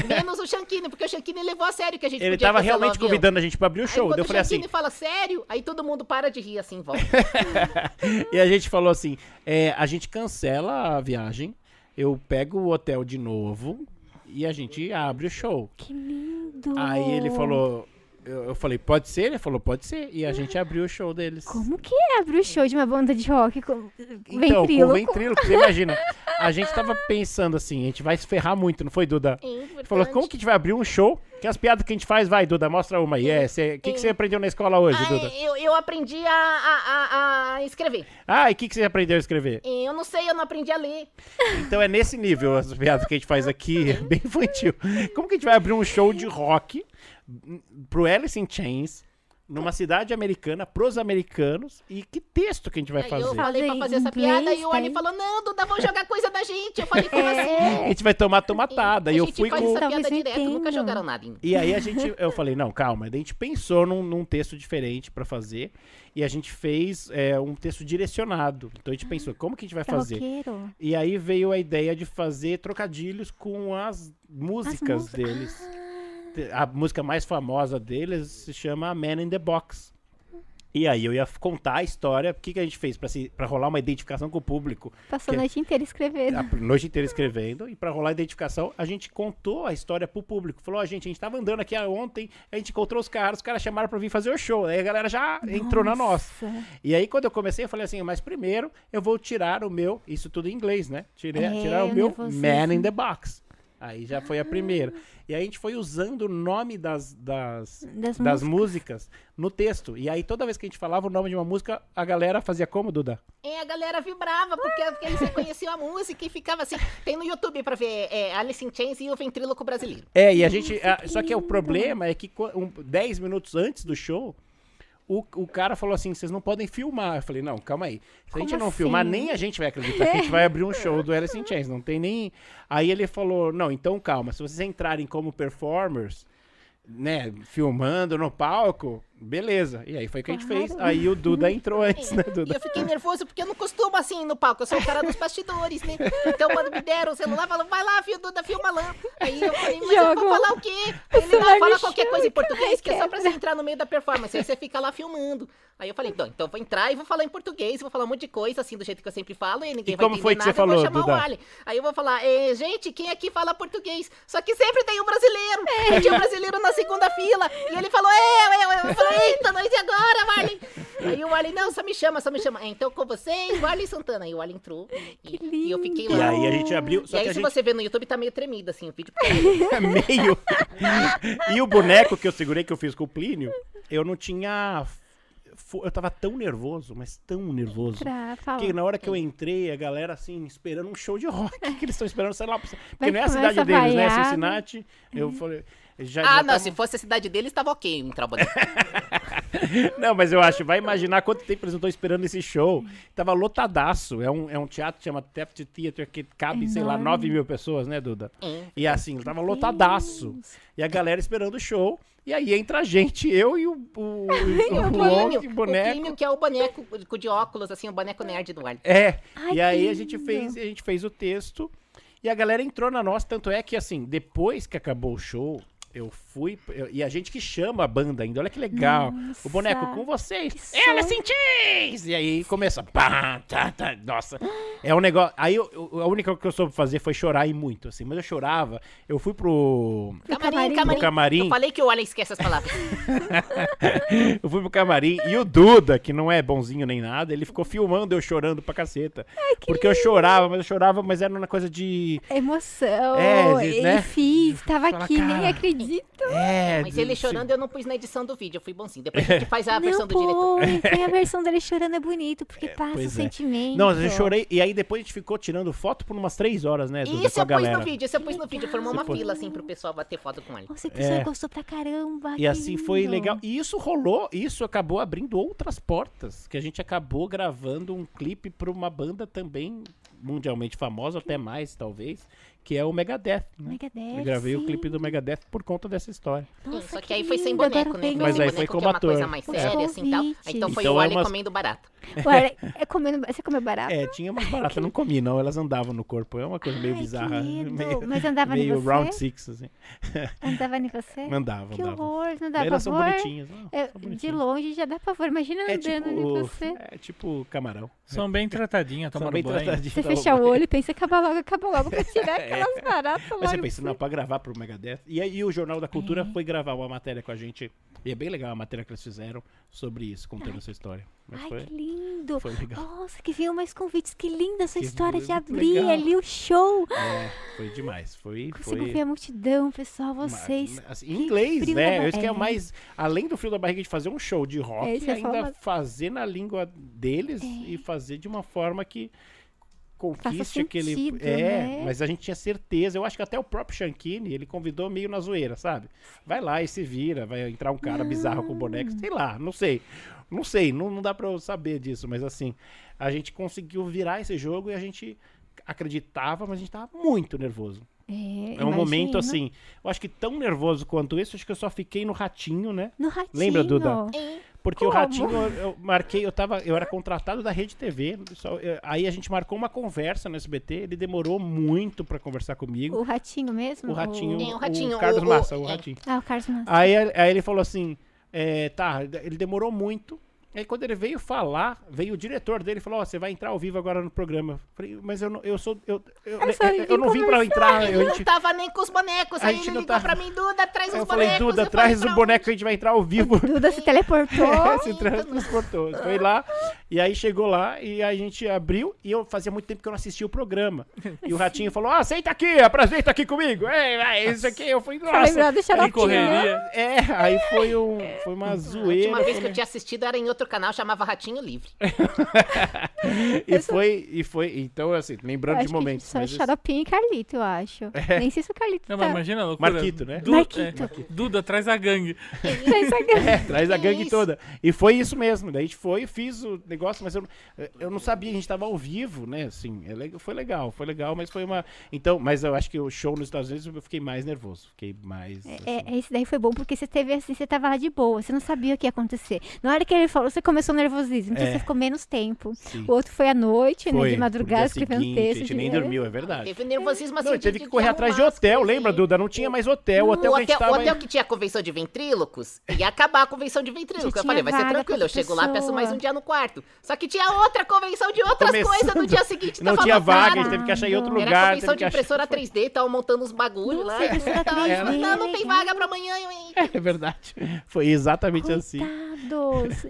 Menos o Shankine, porque o Shankine levou a sério que a gente ele podia tava o realmente convidando a gente pra abrir o Aí show. Daí eu o falei assim. Shankine fala sério, aí todo mundo para de rir assim, volta. (laughs) E a gente falou assim: é, a gente cancela a viagem, eu pego o hotel de novo e a gente abre o show. Que lindo. Aí ele falou. Eu, eu falei, pode ser? Ele falou, pode ser. E a gente abriu o show deles. Como que é abrir o show de uma banda de rock com Então, com ventríloco? o ventríloco, você imagina. A gente tava pensando assim, a gente vai se ferrar muito, não foi, Duda? Ele falou, como que a gente vai abrir um show? Que as piadas que a gente faz, vai, Duda, mostra uma aí. É, O que, que você aprendeu na escola hoje, Ah, Duda? eu, eu aprendi a, a, a- a escrever. Ah, e o que, que você aprendeu a escrever? Eu não sei, eu não aprendi a ler. Então é nesse nível as piadas que a gente faz aqui, (laughs) é bem infantil. Como que a gente vai abrir um show de rock pro Alice in Chains, numa cidade americana, pros americanos, e que texto que a gente vai Aí fazer? eu falei pra Fazer essa inglês, piada e o tá? falou, não, Duda, vão jogar coisa na gente. Eu falei, como É. assim? A gente vai tomar tomatada. E a eu gente fui faz com. essa piada direto, nunca jogaram nada. em- E aí a gente, eu falei, não, calma. Daí a gente pensou num, num texto diferente pra fazer. E a gente fez é, um texto direcionado. Então a gente pensou, como que a gente vai fazer? roqueiro. E aí veio a ideia de fazer trocadilhos com as músicas músicas. deles. Te- A música mais famosa deles se chama Man in the Box. E aí eu ia contar a história, o que, que a gente fez pra rolar uma identificação com o público. Passou a noite inteira escrevendo. A noite inteira escrevendo, e pra rolar a identificação, a gente contou a história pro público. Falou, ó, gente, a gente tava andando aqui ontem, a gente encontrou os caras, os caras chamaram pra vir fazer o show. Aí a galera já entrou na nossa. Nossa. E aí, quando eu comecei, eu falei assim, mas primeiro eu vou tirar o meu, isso tudo em inglês, né? Tirei, É, tirar o meu nervosismo. Man in the Box. Aí já foi a primeira. E aí a gente foi usando o nome das, das, Das das músicas. músicas no texto. E aí toda vez que a gente falava o nome de uma música, a galera fazia como, Duda? E a galera vibrava, porque, porque eles reconheciam a música e ficava assim. Tem no YouTube pra ver é, Alice in Chains e o ventríloco brasileiro. É, e a gente. a- só que o problema é que co- um, 10 minutos antes do show, o, o cara falou assim: vocês não podem filmar. Eu falei: não, calma aí. Se a gente Como não filmar, assim? nem a gente vai acreditar que a gente vai abrir um show do Alice in Chains. Não tem nem. Aí ele falou: não, então calma. Se vocês entrarem como performers, né, filmando no palco, beleza. E aí foi o que a gente fez. Aí o Duda entrou antes, né, E Duda? eu fiquei nervoso porque eu não costumo assim ir no palco, eu sou o cara dos bastidores, né? Então quando me deram o celular, falaram, vai lá, filho Duda, filma lá. Aí eu falei, mas eu Jogo. vou falar o quê? Aí ele, celular não, fala me qualquer coisa em português, que é só pra você entrar no meio da performance. Aí você fica lá filmando. Aí eu falei, então eu vou entrar e vou falar em português, vou falar um monte de coisa, assim, do jeito que eu sempre falo, e ninguém E vai como entender foi que nada, você eu vou falou, chamar Duda? o Ali. Aí eu vou falar, "Eh, gente, quem aqui fala português? Só que sempre tem um brasileiro. É. E tinha um brasileiro na segunda fila. E ele falou, eu, eu, eu. Eu falei, eita, nós e agora, Marley? Aí o Ali, não, só me chama, só me chama. "É, Então com vocês, o Ali Santana. Aí o Ali entrou. E, Que e eu fiquei lindo. E lá. aí a gente abriu. Só e aí, se gente. você ver no YouTube, tá meio tremido, assim, o vídeo. porque- (laughs) (laughs) meio. e o boneco que eu segurei, que eu fiz com o Plínio, eu não tinha. Eu tava tão nervoso, mas tão nervoso. Pra falar. Que na hora que eu entrei, a galera assim, esperando um show de rock, que eles estão esperando, sei lá, porque Vai não é a cidade deles, né? vaiar, né? Cincinnati. Eu falei. Já, Ah, já não, tava- se fosse a cidade deles, tava ok um trabalho. (laughs) Não, mas eu acho, vai imaginar quanto tempo eles não estão esperando esse show. Tava lotadaço. É um, é um teatro que chama Taft Theater, que cabe, sei lá, Enorme. 9 mil pessoas, né, Duda? É. E assim, tava lotadaço. E a galera esperando o show. E aí entra a gente, eu e o, o, (laughs) o, o, O boneco. Plínio, que é o boneco de- óculos, assim, o boneco nerd do Ali. É. Ai, e aí a gente fez, a gente fez o texto e a galera entrou na nossa, tanto é que assim, depois que acabou o show, eu fui. eu- e a gente que chama a banda ainda. Olha que legal. Nossa, o boneco com vocês. Ela. Chains! E aí começa. Pá, tá, tá, nossa. É um negócio. Aí eu- eu- a única coisa que eu soube fazer foi chorar e muito, assim. Mas eu chorava. Eu fui pro. Camarim, camarim. camarim. No camarim. Eu falei que o Alan esquece as palavras. (laughs) (laughs) Eu fui pro camarim e o Duda, que não é bonzinho nem nada, ele ficou filmando eu chorando pra caceta. porque eu chorava, mas eu chorava, mas era uma coisa de. Emoção. É, ele né? fiz, tava Fala, aqui, nem cara. acredito. É, Mas ele chorando eu não pus na edição do vídeo, eu fui bonzinho. Depois a gente (laughs) faz a versão não, do diretor. põe a (laughs) versão dele chorando é bonito, porque passa o pois é. sentimento. Não, eu chorei. E aí depois a gente ficou tirando foto por umas três horas, né, Isso eu pus galera. no vídeo, isso eu pus no vídeo. Formou uma pôs. fila assim pro pessoal bater foto com ele. Nossa, o pessoal É. gostou pra caramba. E assim foi legal. E isso rolou, isso acabou abrindo outras portas. Que a gente acabou gravando um clipe pra uma banda também mundialmente famosa, até mais, talvez, que é o Megadeth. Né? Megadeth, Eu gravei o sim. clipe do Megadeth por conta dessa história. Nossa, Só que que aí foi sem boneco, né? Mas sem aí boneco, foi que como é uma coisa ator. mais séria, assim, tal. Então foi Então o é Alien umas- comendo barato. Ué, é comendo, você comeu barato? É, tinha umas baratas, não comi não, elas andavam no corpo. É uma coisa meio Ai, que bizarra. medo. Meio, Mas andava em meio você? round six, assim. Andava em você? (laughs) Andava, Que andava. horror, não dá Elas são pavor? bonitinhas. não, É, são de longe já dá pavor, imagina É andando em tipo, você. é tipo camarão. São bem tratadinhas, bem banho. Você fecha o olho e pensa, acaba logo, acaba logo, pra tirar (laughs) aquelas baratas. Mas você pensa, não, pra gravar pro Megadeth. E aí o Jornal da Cultura É. foi gravar uma matéria com a gente. E é bem legal a matéria que eles fizeram sobre isso, contando essa história. Mas Ai, foi, que lindo. foi legal. Nossa, que veio mais convites. Que linda essa Que história de abrir legal. ali o show. É, foi demais. Foi. Consigo foi ver a multidão, pessoal, vocês. assim, que em inglês, né? Isso que é é. mais. Além do frio da barriga de fazer um show de rock, É, é ainda forma- fazer na língua deles e fazer de uma forma que conquiste aquele. sentido, É, né? mas a gente tinha certeza. Eu acho que até o próprio Shankini, ele convidou meio na zoeira, sabe? Vai lá e se vira, vai entrar um cara bizarro com boneco, sei lá, não sei. Não sei, não, não dá pra eu saber disso, mas assim, a gente conseguiu virar esse jogo e a gente acreditava, mas a gente tava muito nervoso. É, É um momento assim, eu acho que tão nervoso quanto esse, acho que eu só fiquei no ratinho, né? No ratinho. Lembra, Duda? Porque o Como? ratinho, eu, eu marquei, eu tava, eu era contratado da Rede TV, só- eu- aí a gente marcou uma conversa no SBT, ele demorou muito pra conversar comigo. O ratinho mesmo? O ratinho, É, o ratinho, Carlos o- o- Massa, o é. ratinho. Ah, o Carlos Massa. Aí, aí ele falou assim, é, tá, ele demorou muito. Aí quando ele veio falar, veio o diretor dele e falou, ó, você vai entrar ao vivo agora no programa. Eu falei, mas eu não, eu sou, eu, eu, Eu só eu- eu vim não vim pra entrar. Eu, a Eu não gente, tava nem com os bonecos. A Aí gente ele não ligou tá- pra mim, Duda, traz os aí eu bonecos. falei, Duda, Eu traz falei, o boneco que a gente vai entrar ao vivo. Duda se teleportou. É, (laughs) se transportou. Foi lá, e aí chegou lá, e a gente abriu, e eu fazia muito tempo que eu não assistia o programa. E o Ratinho falou, ah, senta aqui, apresenta aqui comigo. É, é isso aqui. Eu falei, Pra lembrar nossa. do xaropinho. correria. É, aí foi, um, foi uma A zoeira. última vez que eu tinha assistido era em outro canal, chamava Ratinho Livre. (laughs) E foi, e foi, então assim, lembrando de momentos. Só mas Xaropinho e Carlito, eu acho. Nem sei se o Carlito Não, tá. mas imagina a loucura. Marquito, né? Du- Marquito. é, Duda, traz a gangue. É, traz a gangue isso? toda. E foi isso mesmo. Daí a gente foi, fiz o negócio, mas eu, eu não sabia, a gente tava ao vivo, né? Assim, é foi legal, foi legal, mas foi uma. Então, mas eu acho que o show nos Estados Unidos eu fiquei mais nervoso. Fiquei mais. assim, É, esse daí foi bom porque você teve assim, você tava lá de boa, você não sabia o que ia acontecer. Na hora que ele falou, você começou nervosismo, então É. você ficou menos tempo. Sim. O outro foi à noite, né? Foi, De pro madrugada, escrevendo seguinte, texto. A gente de- nem dormiu, é verdade. Teve nervosismo assim. Não, de- teve de- que correr de atrás de hotel, coisas lembra. Duda? Não tinha mais hotel. O hotel o que a gente hotel, tava. o hotel que tinha a convenção de ventrílocos ia acabar a convenção de ventrílocos. Eu falei, vai ser tranquilo. Eu chego lá, peço pessoa. mais um dia no quarto. Só que tinha outra convenção de outras Começando. coisas no dia seguinte. Não tava tinha vaga, a gente teve que achar em outro Era Era lugar. convenção de que achar- impressora 3D, tava montando uns bagulhos lá. Impressora 3D, Não, não tem vaga pra amanhã. hein? É verdade. Foi exatamente assim.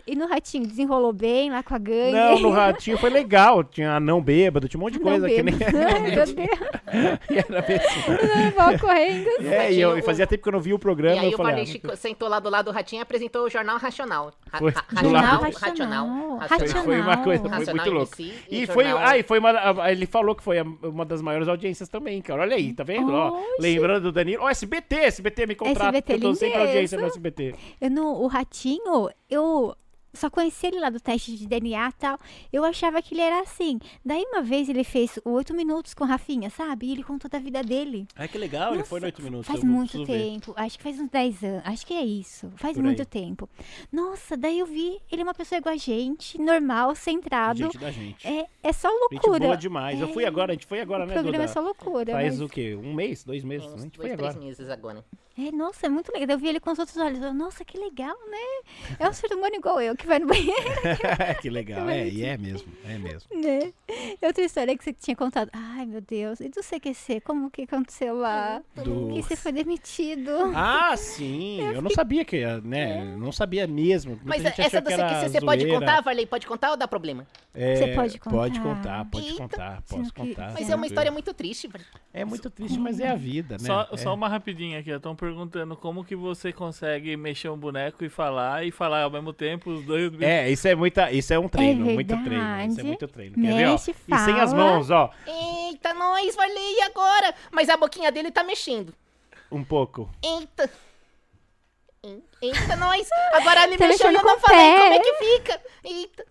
E no Ratinho, desenrolou bem lá com a gangue? Não, no (laughs) ratinho foi legal. Tinha anão bêbado, tinha um monte de Não coisa que nem. (laughs) meu Deus. E era bem assim. Correndo. É, e, eu, e fazia tempo que eu não via o E programa. aí eu o falei, ah, sentou lá do lado do Ratinho e apresentou o Jornal Racional. Ra- Foi. Racional, Racional. Racional. Foi, foi uma coisa foi muito louca. MC E e foi, ah, e foi uma, ele falou que foi uma das maiores audiências também, cara. Olha aí, tá vendo? Ó, lembrando do Danilo. Ó, SBT, SBT me contrata, SBT porque eu tô sempre audiência no SBT. Eu no, o Ratinho, eu só conheci ele lá do teste de DNA e tal. Eu achava que ele era assim. Daí uma vez ele fez o 8 minutos com o Rafinha, sabe? E ele contou da vida dele. Ai, que legal, ele Nossa, foi no 8 minutos. Faz muito preciso ver. tempo. Acho que faz uns 10 anos. Acho que é isso. Faz Por muito aí. tempo. Nossa, daí eu vi. Ele é uma pessoa igual a gente, normal, centrado. Gente da gente. É, é só Gente loucura. boa demais. Eu fui É, agora, a gente foi agora, o né, programa Duda? é só loucura. Faz mas- o quê? Um mês? Dois meses? Uns? A gente dois, foi três agora. meses agora. É, nossa, é muito legal. Eu vi ele com os outros olhos. Eu, nossa, que legal, né? É um ser humano igual eu, que vai no banheiro, (laughs) que legal. É, e é mesmo, é mesmo. né? Outra história que você tinha contado. Ai, meu Deus. E do CQC? Como que aconteceu lá? Do- Que você foi demitido. Ah, sim. Eu não sabia que, ia, né? eu Não sabia mesmo. Muita Mas gente essa do CQC você pode contar, Varley? Pode contar ou dá problema? É, Você pode Pode contar. contar, pode Eita. contar, posso que- contar. Mas É. é uma história muito triste, Varley. É muito triste, mas é a vida, né? Só, É. só uma rapidinha aqui, estão perguntando como que você consegue mexer um boneco e falar e falar ao mesmo tempo os dois. É, isso é muita, isso é um treino, muito treino. Isso é verdade. muito treino. Quer ver, ó? Mexe, E sem as fala. mãos, ó, Eita, nós, e agora? Mas a boquinha dele tá mexendo. um pouco. Eita. Eita, nós. Agora (laughs) ele Tá mexeu e eu mexendo não falei pé. como é que fica. Eita.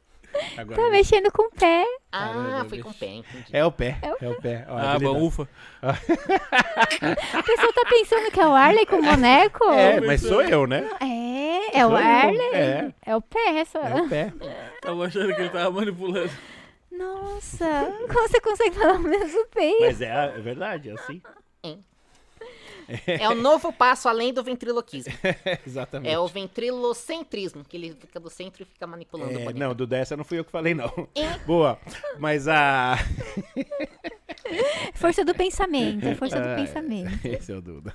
Agora, Tá mexendo com o pé. Ah, foi com o pé, entendi. É o pé, é o pé. Ó, Ah, bom, ufa. (laughs) A pessoa tá pensando que é o Arley com o boneco? É, mas sou eu, né? É, é o Sou eu, Arley. é. É o pé, essa. É o pé. Tava achando que ele tava manipulando. Nossa, (laughs) como você consegue falar o mesmo bem? Mas é, é verdade, é assim. É o novo passo além do ventriloquismo. (laughs) Exatamente. É o ventrilocentrismo, que ele fica do centro e fica manipulando o É, boneco. não, do dessa não fui eu que falei, não. É. (laughs) Boa. Mas a. (laughs) Força do pensamento, é força do Ah, pensamento. Esse é o Duda.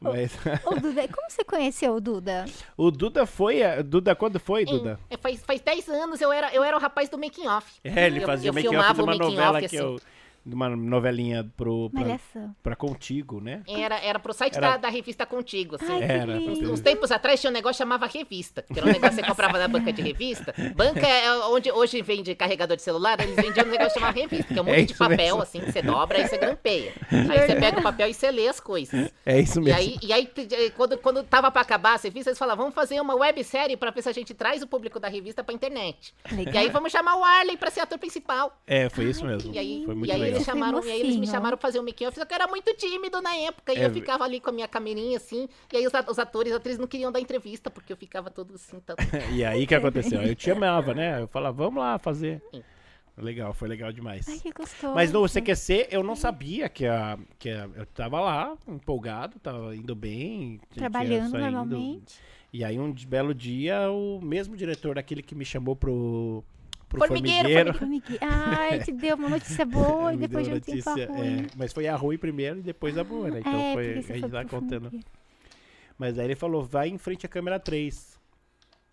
Mas Ô, Duda, como você conheceu o Duda? o Duda foi. a- Duda, quando foi, Duda? É, faz, faz 10 anos eu era, eu era o rapaz do making off. É, ele Eu- fazia eu o make-off filmava de o uma making novela off, que assim. eu. De uma novelinha pro. Pra, Malhação. pra Contigo, né? Era, era pro site Era- da, da revista Contigo, assim. Ai, Era. Uns tempos atrás tinha um negócio que chamava revista, que era um negócio que você comprava na banca de revista. Banca é onde hoje vende carregador de celular, eles vendiam um negócio chamado revista, que é um monte É de papel, mesmo. assim, que você dobra e você grampeia. Aí você pega o papel e você lê as coisas. É isso E mesmo. aí, e aí eh, quando, quando tava pra acabar a revista, eles falavam, vamos fazer uma websérie pra ver se a gente traz o público da revista pra internet. Legal. E aí vamos chamar o Arley pra ser ator principal. É, foi isso mesmo. E aí, foi muito e aí legal. Eles chamaram, Foi e aí eles me chamaram pra fazer o making off, só que eu era muito tímido na época, e É, eu ficava ali com a minha camerinha assim, e aí os, os atores, as atrizes não queriam dar entrevista, porque eu ficava todo assim, tá... (laughs) E aí o que aconteceu? Eu te amava, né? Eu falava, vamos lá fazer. Sim. Legal, foi legal demais. Ai, que gostoso. Mas no CQC eu não sabia que a, que a- eu tava lá, empolgado, tava indo bem. tinha Trabalhando saindo. normalmente. E aí um belo dia, o mesmo diretor daquele que me chamou pro, pro Formigueiro, formigueiro. Formigueiro. (laughs) Ai, te deu uma notícia (laughs) boa e depois de deu um tempo a notícia, ruim. é, mas foi a ruim primeiro e depois a boa, né? Então é, foi, a gente tá contando. Mas aí ele falou, vai em frente à câmera 3.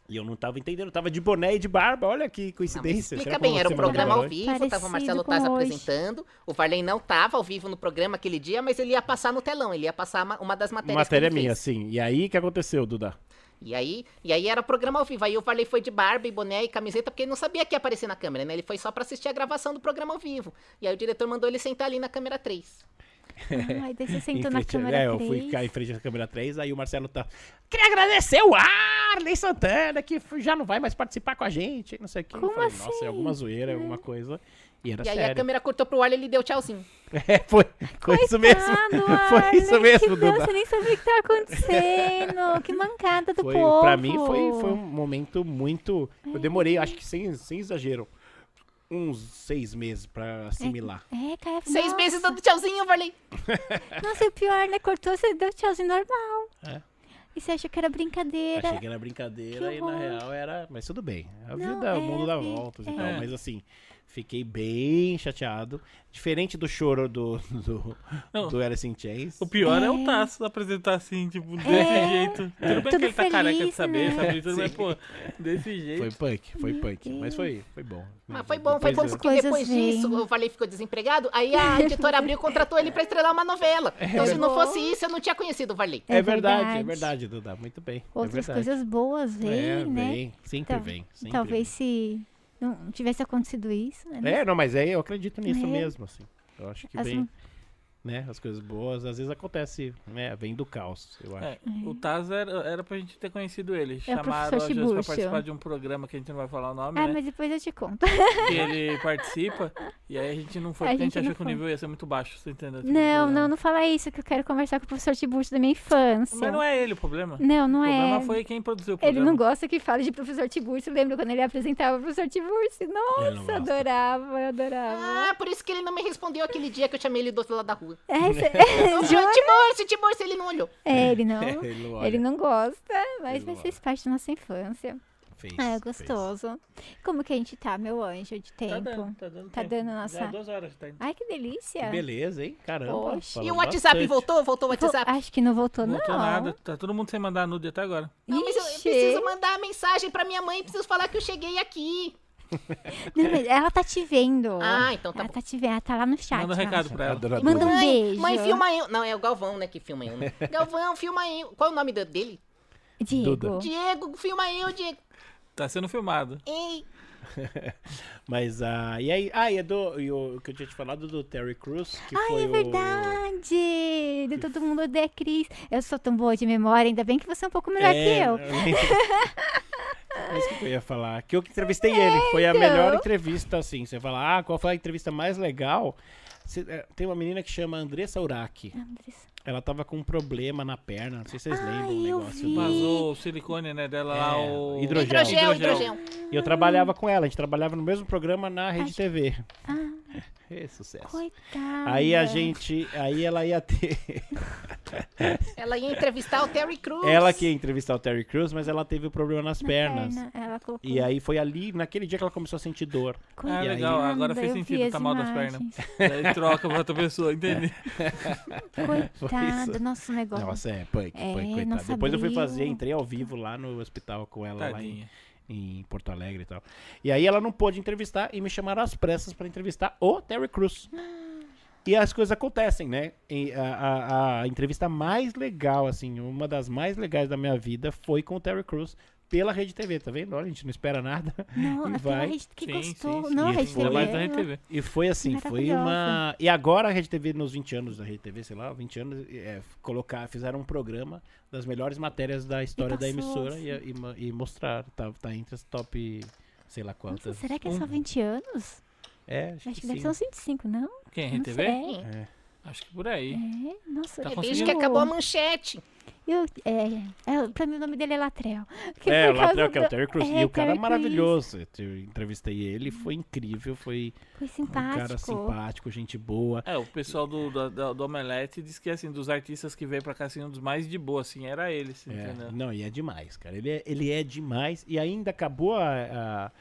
E eu não tava entendendo, eu tava de boné e de barba, olha que Não, coincidência. explica Será que bem, era um programa ao vivo, tava o Marcelo Parecido Taz hoje. apresentando, o Varley não tava ao vivo no programa aquele dia, mas ele ia passar no telão, ele ia passar uma, uma das matérias Matéria que ele minha, fez. sim. E aí, o que aconteceu, Duda? E aí, e aí era programa ao vivo. Aí o Varley foi de barba e boné e camiseta, porque ele não sabia que ia aparecer na câmera, né? Ele foi só pra assistir a gravação do programa ao vivo. E aí o diretor mandou ele sentar ali na câmera 3. Ai, daí você (laughs) sentou na frente- câmera é, eu 3. fui ficar em frente à câmera 3, aí o Marcelo tá. Queria agradecer o Arley Santana, que já não vai mais participar com a gente, não sei o que. Como falei, assim? Nossa, é alguma zoeira, alguma coisa. E era E aí a sério. câmera cortou pro Arley e ele deu tchauzinho. (laughs) É, foi, foi isso mesmo. (laughs) Coitado, Foi Arley, isso mesmo, que Duda. Você nem sabia o que tava acontecendo. (laughs) que mancada do Foi, povo. pra mim foi, foi um momento muito. Eu demorei, acho que sem, sem exagero, uns seis meses pra assimilar. É, cara, Seis nossa. meses dando tchauzinho, Varley. Nossa, e o pior, né? Cortou, você deu tchauzinho normal. É. E você achou que era brincadeira. Achei que era brincadeira Que e na real era. Mas tudo bem. A Não, vida, é, o mundo dá a vida, voltas e é. tal. Mas assim, fiquei bem chateado. Diferente do choro do, do, Não. do Alice in Chains. O pior é, É. o Tasso apresentar assim, tipo, desse É. jeito. Tudo bem Tudo que ele tá careca de saber, né? sabe? Tudo, mas, pô, desse jeito. Foi punk, foi punk. Mas foi, foi bom. Mas foi bom, foi bom eu- porque Coisas depois disso o Varley ficou desempregado, aí a editora abriu e contratou ele pra estrelar uma novela. Então se não bom. fosse isso, eu não tinha conhecido o Varley. É, É verdade, é verdade. Duda. Muito bem. Outras é coisas boas vêm, é, né? vem, sempre Tal- vem. Sempre Talvez se não tivesse acontecido isso, né? É, não, mas é, eu acredito nisso É. mesmo, assim. Eu acho que vem, né, as coisas boas, às vezes acontece, né, vem do caos, eu acho. É, o Taz era, era pra gente ter conhecido ele. É Chamaram às vezes pra participar de um programa que a gente não vai falar o nome, Ah, né? mas depois eu te conto. Que ele participa. E aí a gente não foi, A porque a gente, gente achou que o nível ia ser muito baixo, você entendeu? Tipo, Não, não, não fala isso, que eu quero conversar com o professor Tiburcio da minha infância. Mas não é ele o problema. Não, não o problema é. foi quem produziu o Ele programa. não gosta que fale de professor Tiburcio. Lembra quando ele apresentava o professor Tiburcio? Ele não Nossa, adorava, eu adorava. Ah, por isso que ele não me respondeu aquele dia que eu chamei ele do outro lado da rua. Rua. É, cê- Ô, jura? Timor, Timor, se ele não olhou. É, ele não. (laughs) Ele não. Ele não gosta, mas Ele vai ser parte da nossa infância. Fez, Ah, é fez. gostoso. Como que a gente tá, meu anjo de tempo? Tá dando, tá dando Tá tempo. dando Já nossa- é duas horas, tá indo. Ai, que delícia. Que beleza, hein? Caramba. Poxa. E o WhatsApp bastante. voltou? Voltou o WhatsApp? Acho que não voltou, Não voltou nada, tá todo mundo sem mandar nude até agora. Não, mas eu, eu preciso mandar mensagem pra minha mãe, preciso falar que eu cheguei aqui. (laughs) Não, mas ela tá te vendo. Ah, então tá Ela bom. tá te vendo, ela tá lá no chat. Manda um recado pra ela. Adorador. Manda um mãe, beijo. Mãe, filma eu. Não, é o Galvão, né, que filma eu. Né? (laughs) Galvão, filma eu. Qual é o nome dele? Diego. Duda. Diego, filma eu, Diego. Tá sendo filmado. Ei. (laughs) Mas, ah, e aí, ah, e é do, e o que eu tinha te falado do Terry Crews, que Ai, foi é o... verdade. De todo mundo odeia Cris. Eu sou tão boa de memória, ainda bem que você é um pouco melhor É, que eu. Mas (laughs) o que eu ia falar? Que eu que entrevistei ele. Foi a melhor entrevista, assim. Você fala, ah, qual foi a entrevista mais legal? Você- é, tem uma menina que chama Andressa Uraki. Andressa. Ela tava com um problema na perna. Não sei se vocês Ai, lembram o negócio. vi. Vazou o silicone, né, dela lá, É, o... hidrogel. Hidrogel, hidrogel. E eu trabalhava com ela. A gente trabalhava no mesmo programa na Rede Acho- TV. Ah, É sucesso. coitada. Aí a gente. Aí ela ia ter. (laughs) Ela ia entrevistar o Terry Crews. ela que ia entrevistar o Terry Crews, mas ela teve o problema nas Na pernas. perna, Ela colocou. E aí foi ali, naquele dia que ela começou a sentir dor. Ah, Coitada, legal, agora fez sentido, tá mal das pernas. Daí (laughs) troca pra outra pessoa, entendi. (laughs) Coitada, nosso negócio. Nossa, é, punk, É, punk, coitado. Depois eu fui fazer, entrei ao vivo lá no hospital com ela, lá em, Tadinha. Em Porto Alegre e tal. E aí ela não pôde entrevistar e me chamaram às pressas pra entrevistar o Terry Crews. E as coisas acontecem, né? A, a- a entrevista mais legal, assim, uma das mais legais da minha vida foi com o Terry Crews pela Rede TV, tá vendo? Olha, a gente não espera nada. Não, (laughs) E aquela vai. rede que Sim, gostou. sim, sim. Não, a E rede TV. da Rede TV. E foi assim, foi uma. E agora a Rede TV, nos 20 anos da Rede TV, sei lá, 20 anos, é, colocar, fizeram um programa das melhores matérias da história da emissora assim. e, e, e mostrar. Tá, tá entre as top, sei lá Nossa, quantas. será que é só 20 anos? É, acho, Acho que que deve ser uns 25, não? Quem, Não RTV? É. Acho que por aí. É, nossa. Tá É desde que acabou a manchete. Eu, é, é, pra mim o nome dele é Latrell. É, o Latrell, que é o Terry Crews. é, e o cara é Terry maravilhoso. Eu entrevistei ele, foi incrível, foi Foi um simpático. cara simpático, gente boa. É, o pessoal do, do, do, do Omelete diz que, assim, dos artistas que veio pra cá, assim, um dos mais de boa, assim, era ele, assim, É, entendeu? não, e é demais, cara. Ele é, ele é demais. E ainda acabou a, a,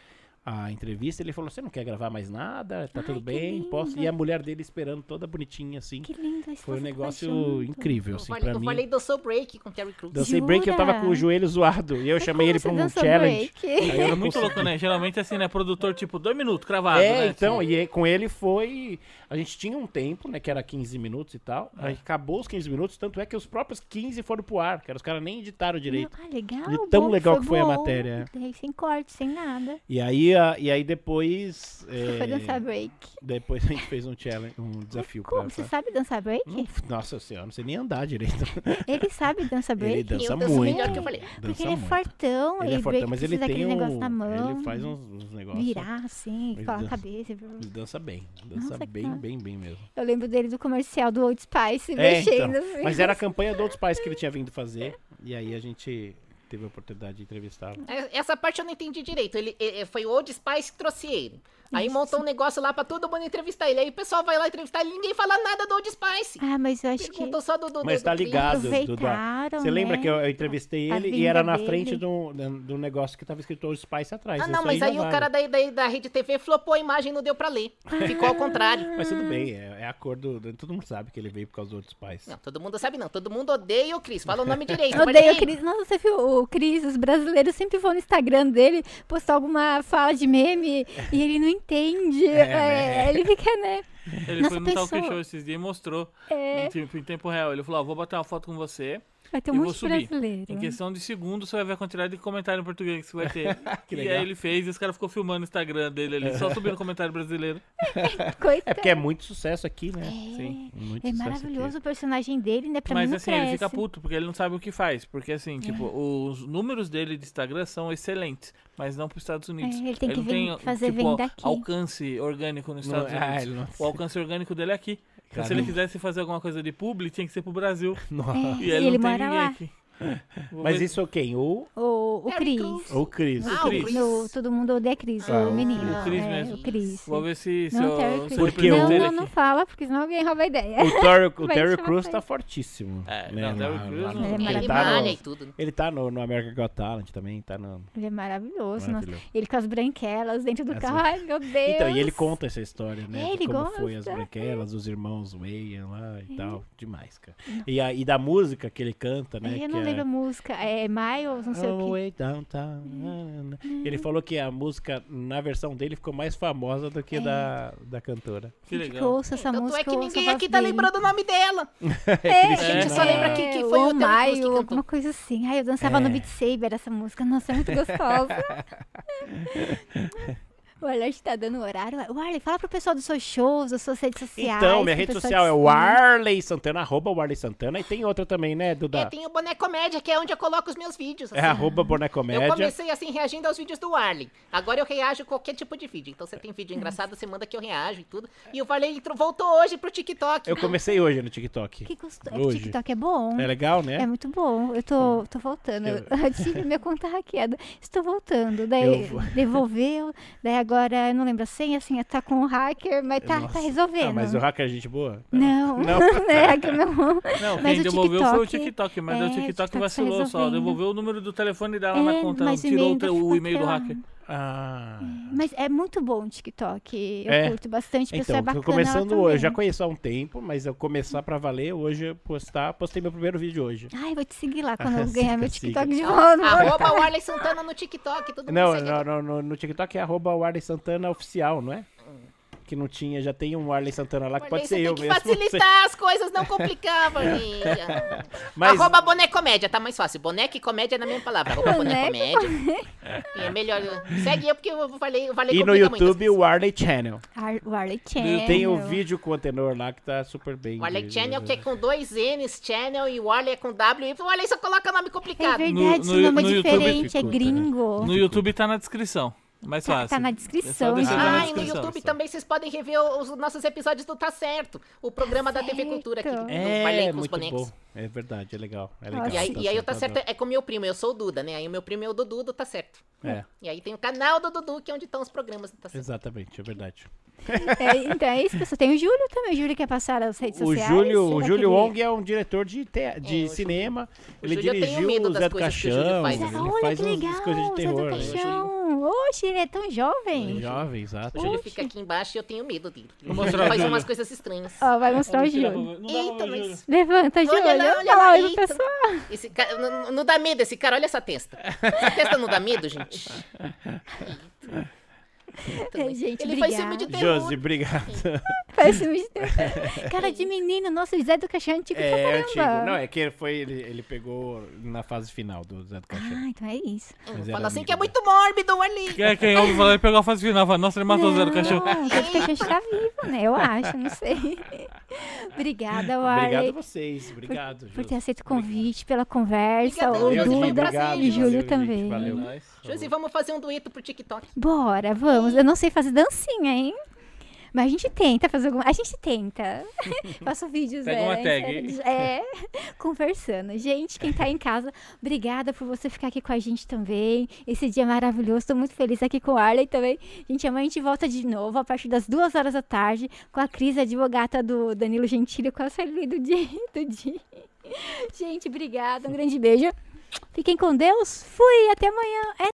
a entrevista, ele falou: Você não quer gravar mais nada? Tá Ai, tudo bem? Posso? E a mulher dele esperando toda bonitinha, assim. Que lindo. a Foi um negócio incrível, Eu assim, falei, pra eu mim. falei dançou break com o Terry Crews. Dancei break, eu tava com o joelho zoado. E eu chamei Como ele pra um challenge. break? Aí eu É muito louco, né? Geralmente, assim, né? Produtor, tipo, dois minutos, cravado, É, né? então, assim. e aí, com ele foi. A gente tinha um tempo, né? Que era 15 minutos e tal. É. Aí acabou os 15 minutos, tanto é que os próprios 15 foram pro ar, que os caras nem editaram direito. Ah, legal. De tão bom, legal que foi a bom. matéria. Daí Sem corte, sem nada. E aí, a- e aí depois. é, Foi dançar break. depois a gente fez um challenge, um desafio pra. Como? Você sabe dançar break? Nossa senhora, não sei nem andar direito. Ele sabe dançar break? Ele dança eu muito. melhor que eu falei. Porque Dança ele é muito. fortão, Ele é fortão, mas ele tem um. negócio na mão. Ele faz uns, uns negócios. Virar assim, colar a cabeça. Ele dança bem. Dança Nossa, bem, bem, bem mesmo. Eu lembro dele do comercial do Old Spice, É, mexendo então. assim. Mas era a (laughs) campanha do outros pais que ele tinha vindo fazer. E aí a gente teve a oportunidade de entrevistá-lo. É, Essa parte eu não entendi direito. Ele, é, é, foi o Old Spice que trouxe ele. Aí Isso. montou um negócio lá pra todo mundo entrevistar ele. Aí o pessoal vai lá entrevistar ele e ninguém fala nada do Old Spice. Ah, mas eu acho que Perguntou só do, do, Mas do, tá do ligado, Duda. aproveitaram, Você lembra né? que eu, eu entrevistei A ele e era na dele. frente de um, de um negócio que tava escrito Old Spice atrás. Ah, não, mas já aí o cara da, da, da Rede TV flopou a imagem e não deu pra ler. Ficou ao contrário. Mas tudo bem, é, é a cor do. Todo mundo sabe que ele veio por causa do Old Spice. Não, todo mundo sabe não. Todo mundo odeia o Cris. Fala o nome direito. (laughs) Odeio o Cris. Nossa, você viu o Cris? Os brasileiros sempre vão no Instagram dele postar alguma fala de meme e ele não entende. Né? É, ele fica, né? Ele Nossa, foi no Talk pessoa- Show esses dias e mostrou É, em, tempo, em tempo real. Ele falou, ó, vou bater uma foto com você. Vai ter um monte de brasileiro. Em questão de segundos, você vai ver a quantidade de comentário em português que você vai ter. (laughs) Que e legal. aí ele fez e os caras ficou filmando o Instagram dele ali, só subindo (laughs) comentário brasileiro. (laughs) Coitado. É porque é muito sucesso aqui, né? Sim. Muito É maravilhoso o personagem dele, né? Pra mim Mas não assim, cresce. ele fica puto, porque ele não sabe o que faz. Porque assim, tipo, os números dele de Instagram são excelentes, mas não para os Estados Unidos. É, ele tem que não ven- fazer tipo, venda aqui. alcance orgânico nos Estados Não- ah, Unidos. ele não- O alcance orgânico dele é aqui. Então, se ele quisesse fazer alguma coisa de publi, tinha que ser pro Brasil. (laughs) Nossa. É, E e ele, ele não tem mora ninguém lá. aqui. Mas ver- é isso quem? O. O, o Terry Cris. O Cris. Ah, o Cris. Cris. No, todo mundo odeia Cris, Ah, o menino. O Cris é, mesmo. O Cris. Vou ver se, se Não, eu, Terry se eu Porque não, não, ele não fala, porque senão alguém rouba a ideia. O Terry, o (laughs) Terry Crews pra tá ele. fortíssimo. É, né, não, Terry Crews não- no- Ele é Ele tá malha no- e tudo. Ele tá no, no American Got Talent também, tá no... Ele é maravilhoso. Maravilhoso. Ele com as branquelas dentro do Essa- carro. Ai, meu Deus. Então, e ele conta essa história, né? É, de ele como gosta. foi as branquelas, os irmãos Wayne lá e tal. Demais, cara. E, a, e da música que ele canta, né? eu que não é... lembro a música. É Miles, não sei Oh, o que. way downtown. Ele falou que a música, na versão dele, ficou mais famosa do que É. da, da cantora. Que que legal. eu ouço essa Tanto música, é que eu ninguém aqui tá dele. lembrando o nome dela. (laughs) É, A gente só lembra que, que foi o que Maio, cantou. alguma coisa assim. Ai, eu dançava no É. Beat Saber essa música. Nossa, é muito gostosa. (laughs) O Alert tá dando horário. O Arley, fala pro pessoal dos seus shows, das suas redes sociais. Então, minha rede social é o. Arley Santana, arroba Warley Santana. E tem outra também, né, É, Duda? tem o Boné Comédia, que é onde eu coloco os meus vídeos. É assim. arroba Eu Bonecomédia. comecei assim, reagindo aos vídeos do Arley. Agora eu reajo a qualquer tipo de vídeo. Então você tem vídeo engraçado, você manda que eu reajo e tudo. E o tro- voltou hoje pro TikTok. Eu comecei hoje no TikTok. Que gostoso. É que TikTok é bom. É legal, É né? muito bom. Eu tô, tô voltando. Eu- (laughs) Eu tive minha conta hackeada. Estou voltando. Daí Eu devolveu. Daí agora eu não lembro a senha. A senha tá com o hacker, mas tá, Nossa. tá resolvendo. Ah, mas o hacker é gente boa? Não, Não. (laughs) é hacker não. Não, Mas quem devolveu foi o TikTok, TikTok, mas é, o TikTok TikTok tá vacilou só. resolvendo. Devolveu o número do telefone dela É, na conta, não tirou o, tá o e-mail do hacker. Ah. Mas é muito bom o TikTok. Eu É? curto bastante. Então, é bacana começando hoje. Já conheço há um tempo, mas eu começar pra valer hoje, eu postar. Postei meu primeiro vídeo hoje. Ai, vou te seguir lá (laughs) quando eu Siga, ganhar meu siga. TikTok de volta. Arroba o Arley Santana no TikTok. Todo mundo Não, segue no, no, no, no TikTok é arroba Warley Santana oficial, não é? Que não tinha, já tem um Warley Santana lá que pode ser eu tem que mesmo. (laughs) facilitar as coisas, não complicar, Varley. (laughs) Mas Arroba boné comédia, tá mais fácil. Boneca e comédia é na mesma palavra. Arroba Boneco, comédia. É melhor. Segue eu porque eu falei, eu falei e no YouTube o Warley Channel. Ar- O Arley Channel. Tem o vídeo com o antenor lá que tá super bem. O Arley Channel, que é com dois N's, Channel, e o Arley é com W. E o Arley só coloca nome É complicado. verdade, No- esse no- nome é no YouTube diferente, é ficou, né? gringo. No YouTube tá na descrição. Mais Tá- fácil. tá na É descrição, só na Ah, e no. YouTube também vocês podem rever os nossos episódios do Tá Certo. O programa da TV Cultura aqui. É, com muito bonecos. bom. É verdade, é legal. É legal. E aí, e aí o Tá Certo adoro. é com o meu primo, eu sou o Duda, né? Aí o meu primo é o Dudu do Tá Certo. É, E aí tem o canal do Dudu, que é onde estão os programas do Tá Certo. exatamente, é verdade. É, então é isso, pessoal. Tem o Júlio também. O Júlio quer passar as redes O sociais. Júlio, o Júlio Wong é um diretor de, te- de o cinema. o ele Júlio dirigiu medo o das Zé do coisas que o Júlio Caixão. faz. Ele Olha faz que umas legal, coisas de Zé do terror. né? Caixão. Oxe, ele é tão jovem. É Jovem, exato. O Júlio Oxe. fica aqui embaixo e eu tenho medo dele. Vou mostrar Faz umas coisas estranhas. Ó, vai mostrar o Júlio. Eita, mas... Levanta, Júlio. Olha lá, olha lá, eita. pessoal. Esse cara, não, não dá medo esse cara, olha essa testa. Essa testa não dá medo, gente? (laughs) É, gente, Ele faz obrigada. filme de terror. Josi, obrigado. Parece um mistério. Cara de menino. Nossa, o Zé do Caixão é antigo É pra antigo. caramba. Não, é que ele foi. Ele, ele pegou na fase final do Zé do Caixão. Ah, então é isso. Mas era Fala assim que é muito mórbido ali. Quem, quem ouve falar, ele pegou a fase final. Fala, Nossa, ele matou o Zé do Cachorro. Não, o Zé do Caixão está vivo, né? Eu acho, não sei. (laughs) Obrigada, Warley. Obrigado a vocês. Obrigado, por Josi. ter aceito o convite, pela conversa, Obrigadão, o Duda obrigado, e o Júlio também. valeu. É. Josi, vamos fazer um dueto pro TikTok. Bora, vamos. Eu não sei fazer dancinha, hein? Mas a gente tenta fazer alguma. A gente tenta. (laughs) Faço vídeos, Pega é, uma tag. É, conversando. Gente, quem tá em casa, obrigada por você ficar aqui com a gente também. Esse dia maravilhoso. Tô muito feliz aqui com o Arley também. Gente, amanhã a gente volta de novo a partir das duas horas da tarde com a Cris, advogata do Danilo Gentili, com a Sueli do dia. (laughs) Do dia. Gente, obrigada. Um grande beijo. Fiquem com Deus. Fui. Até amanhã. É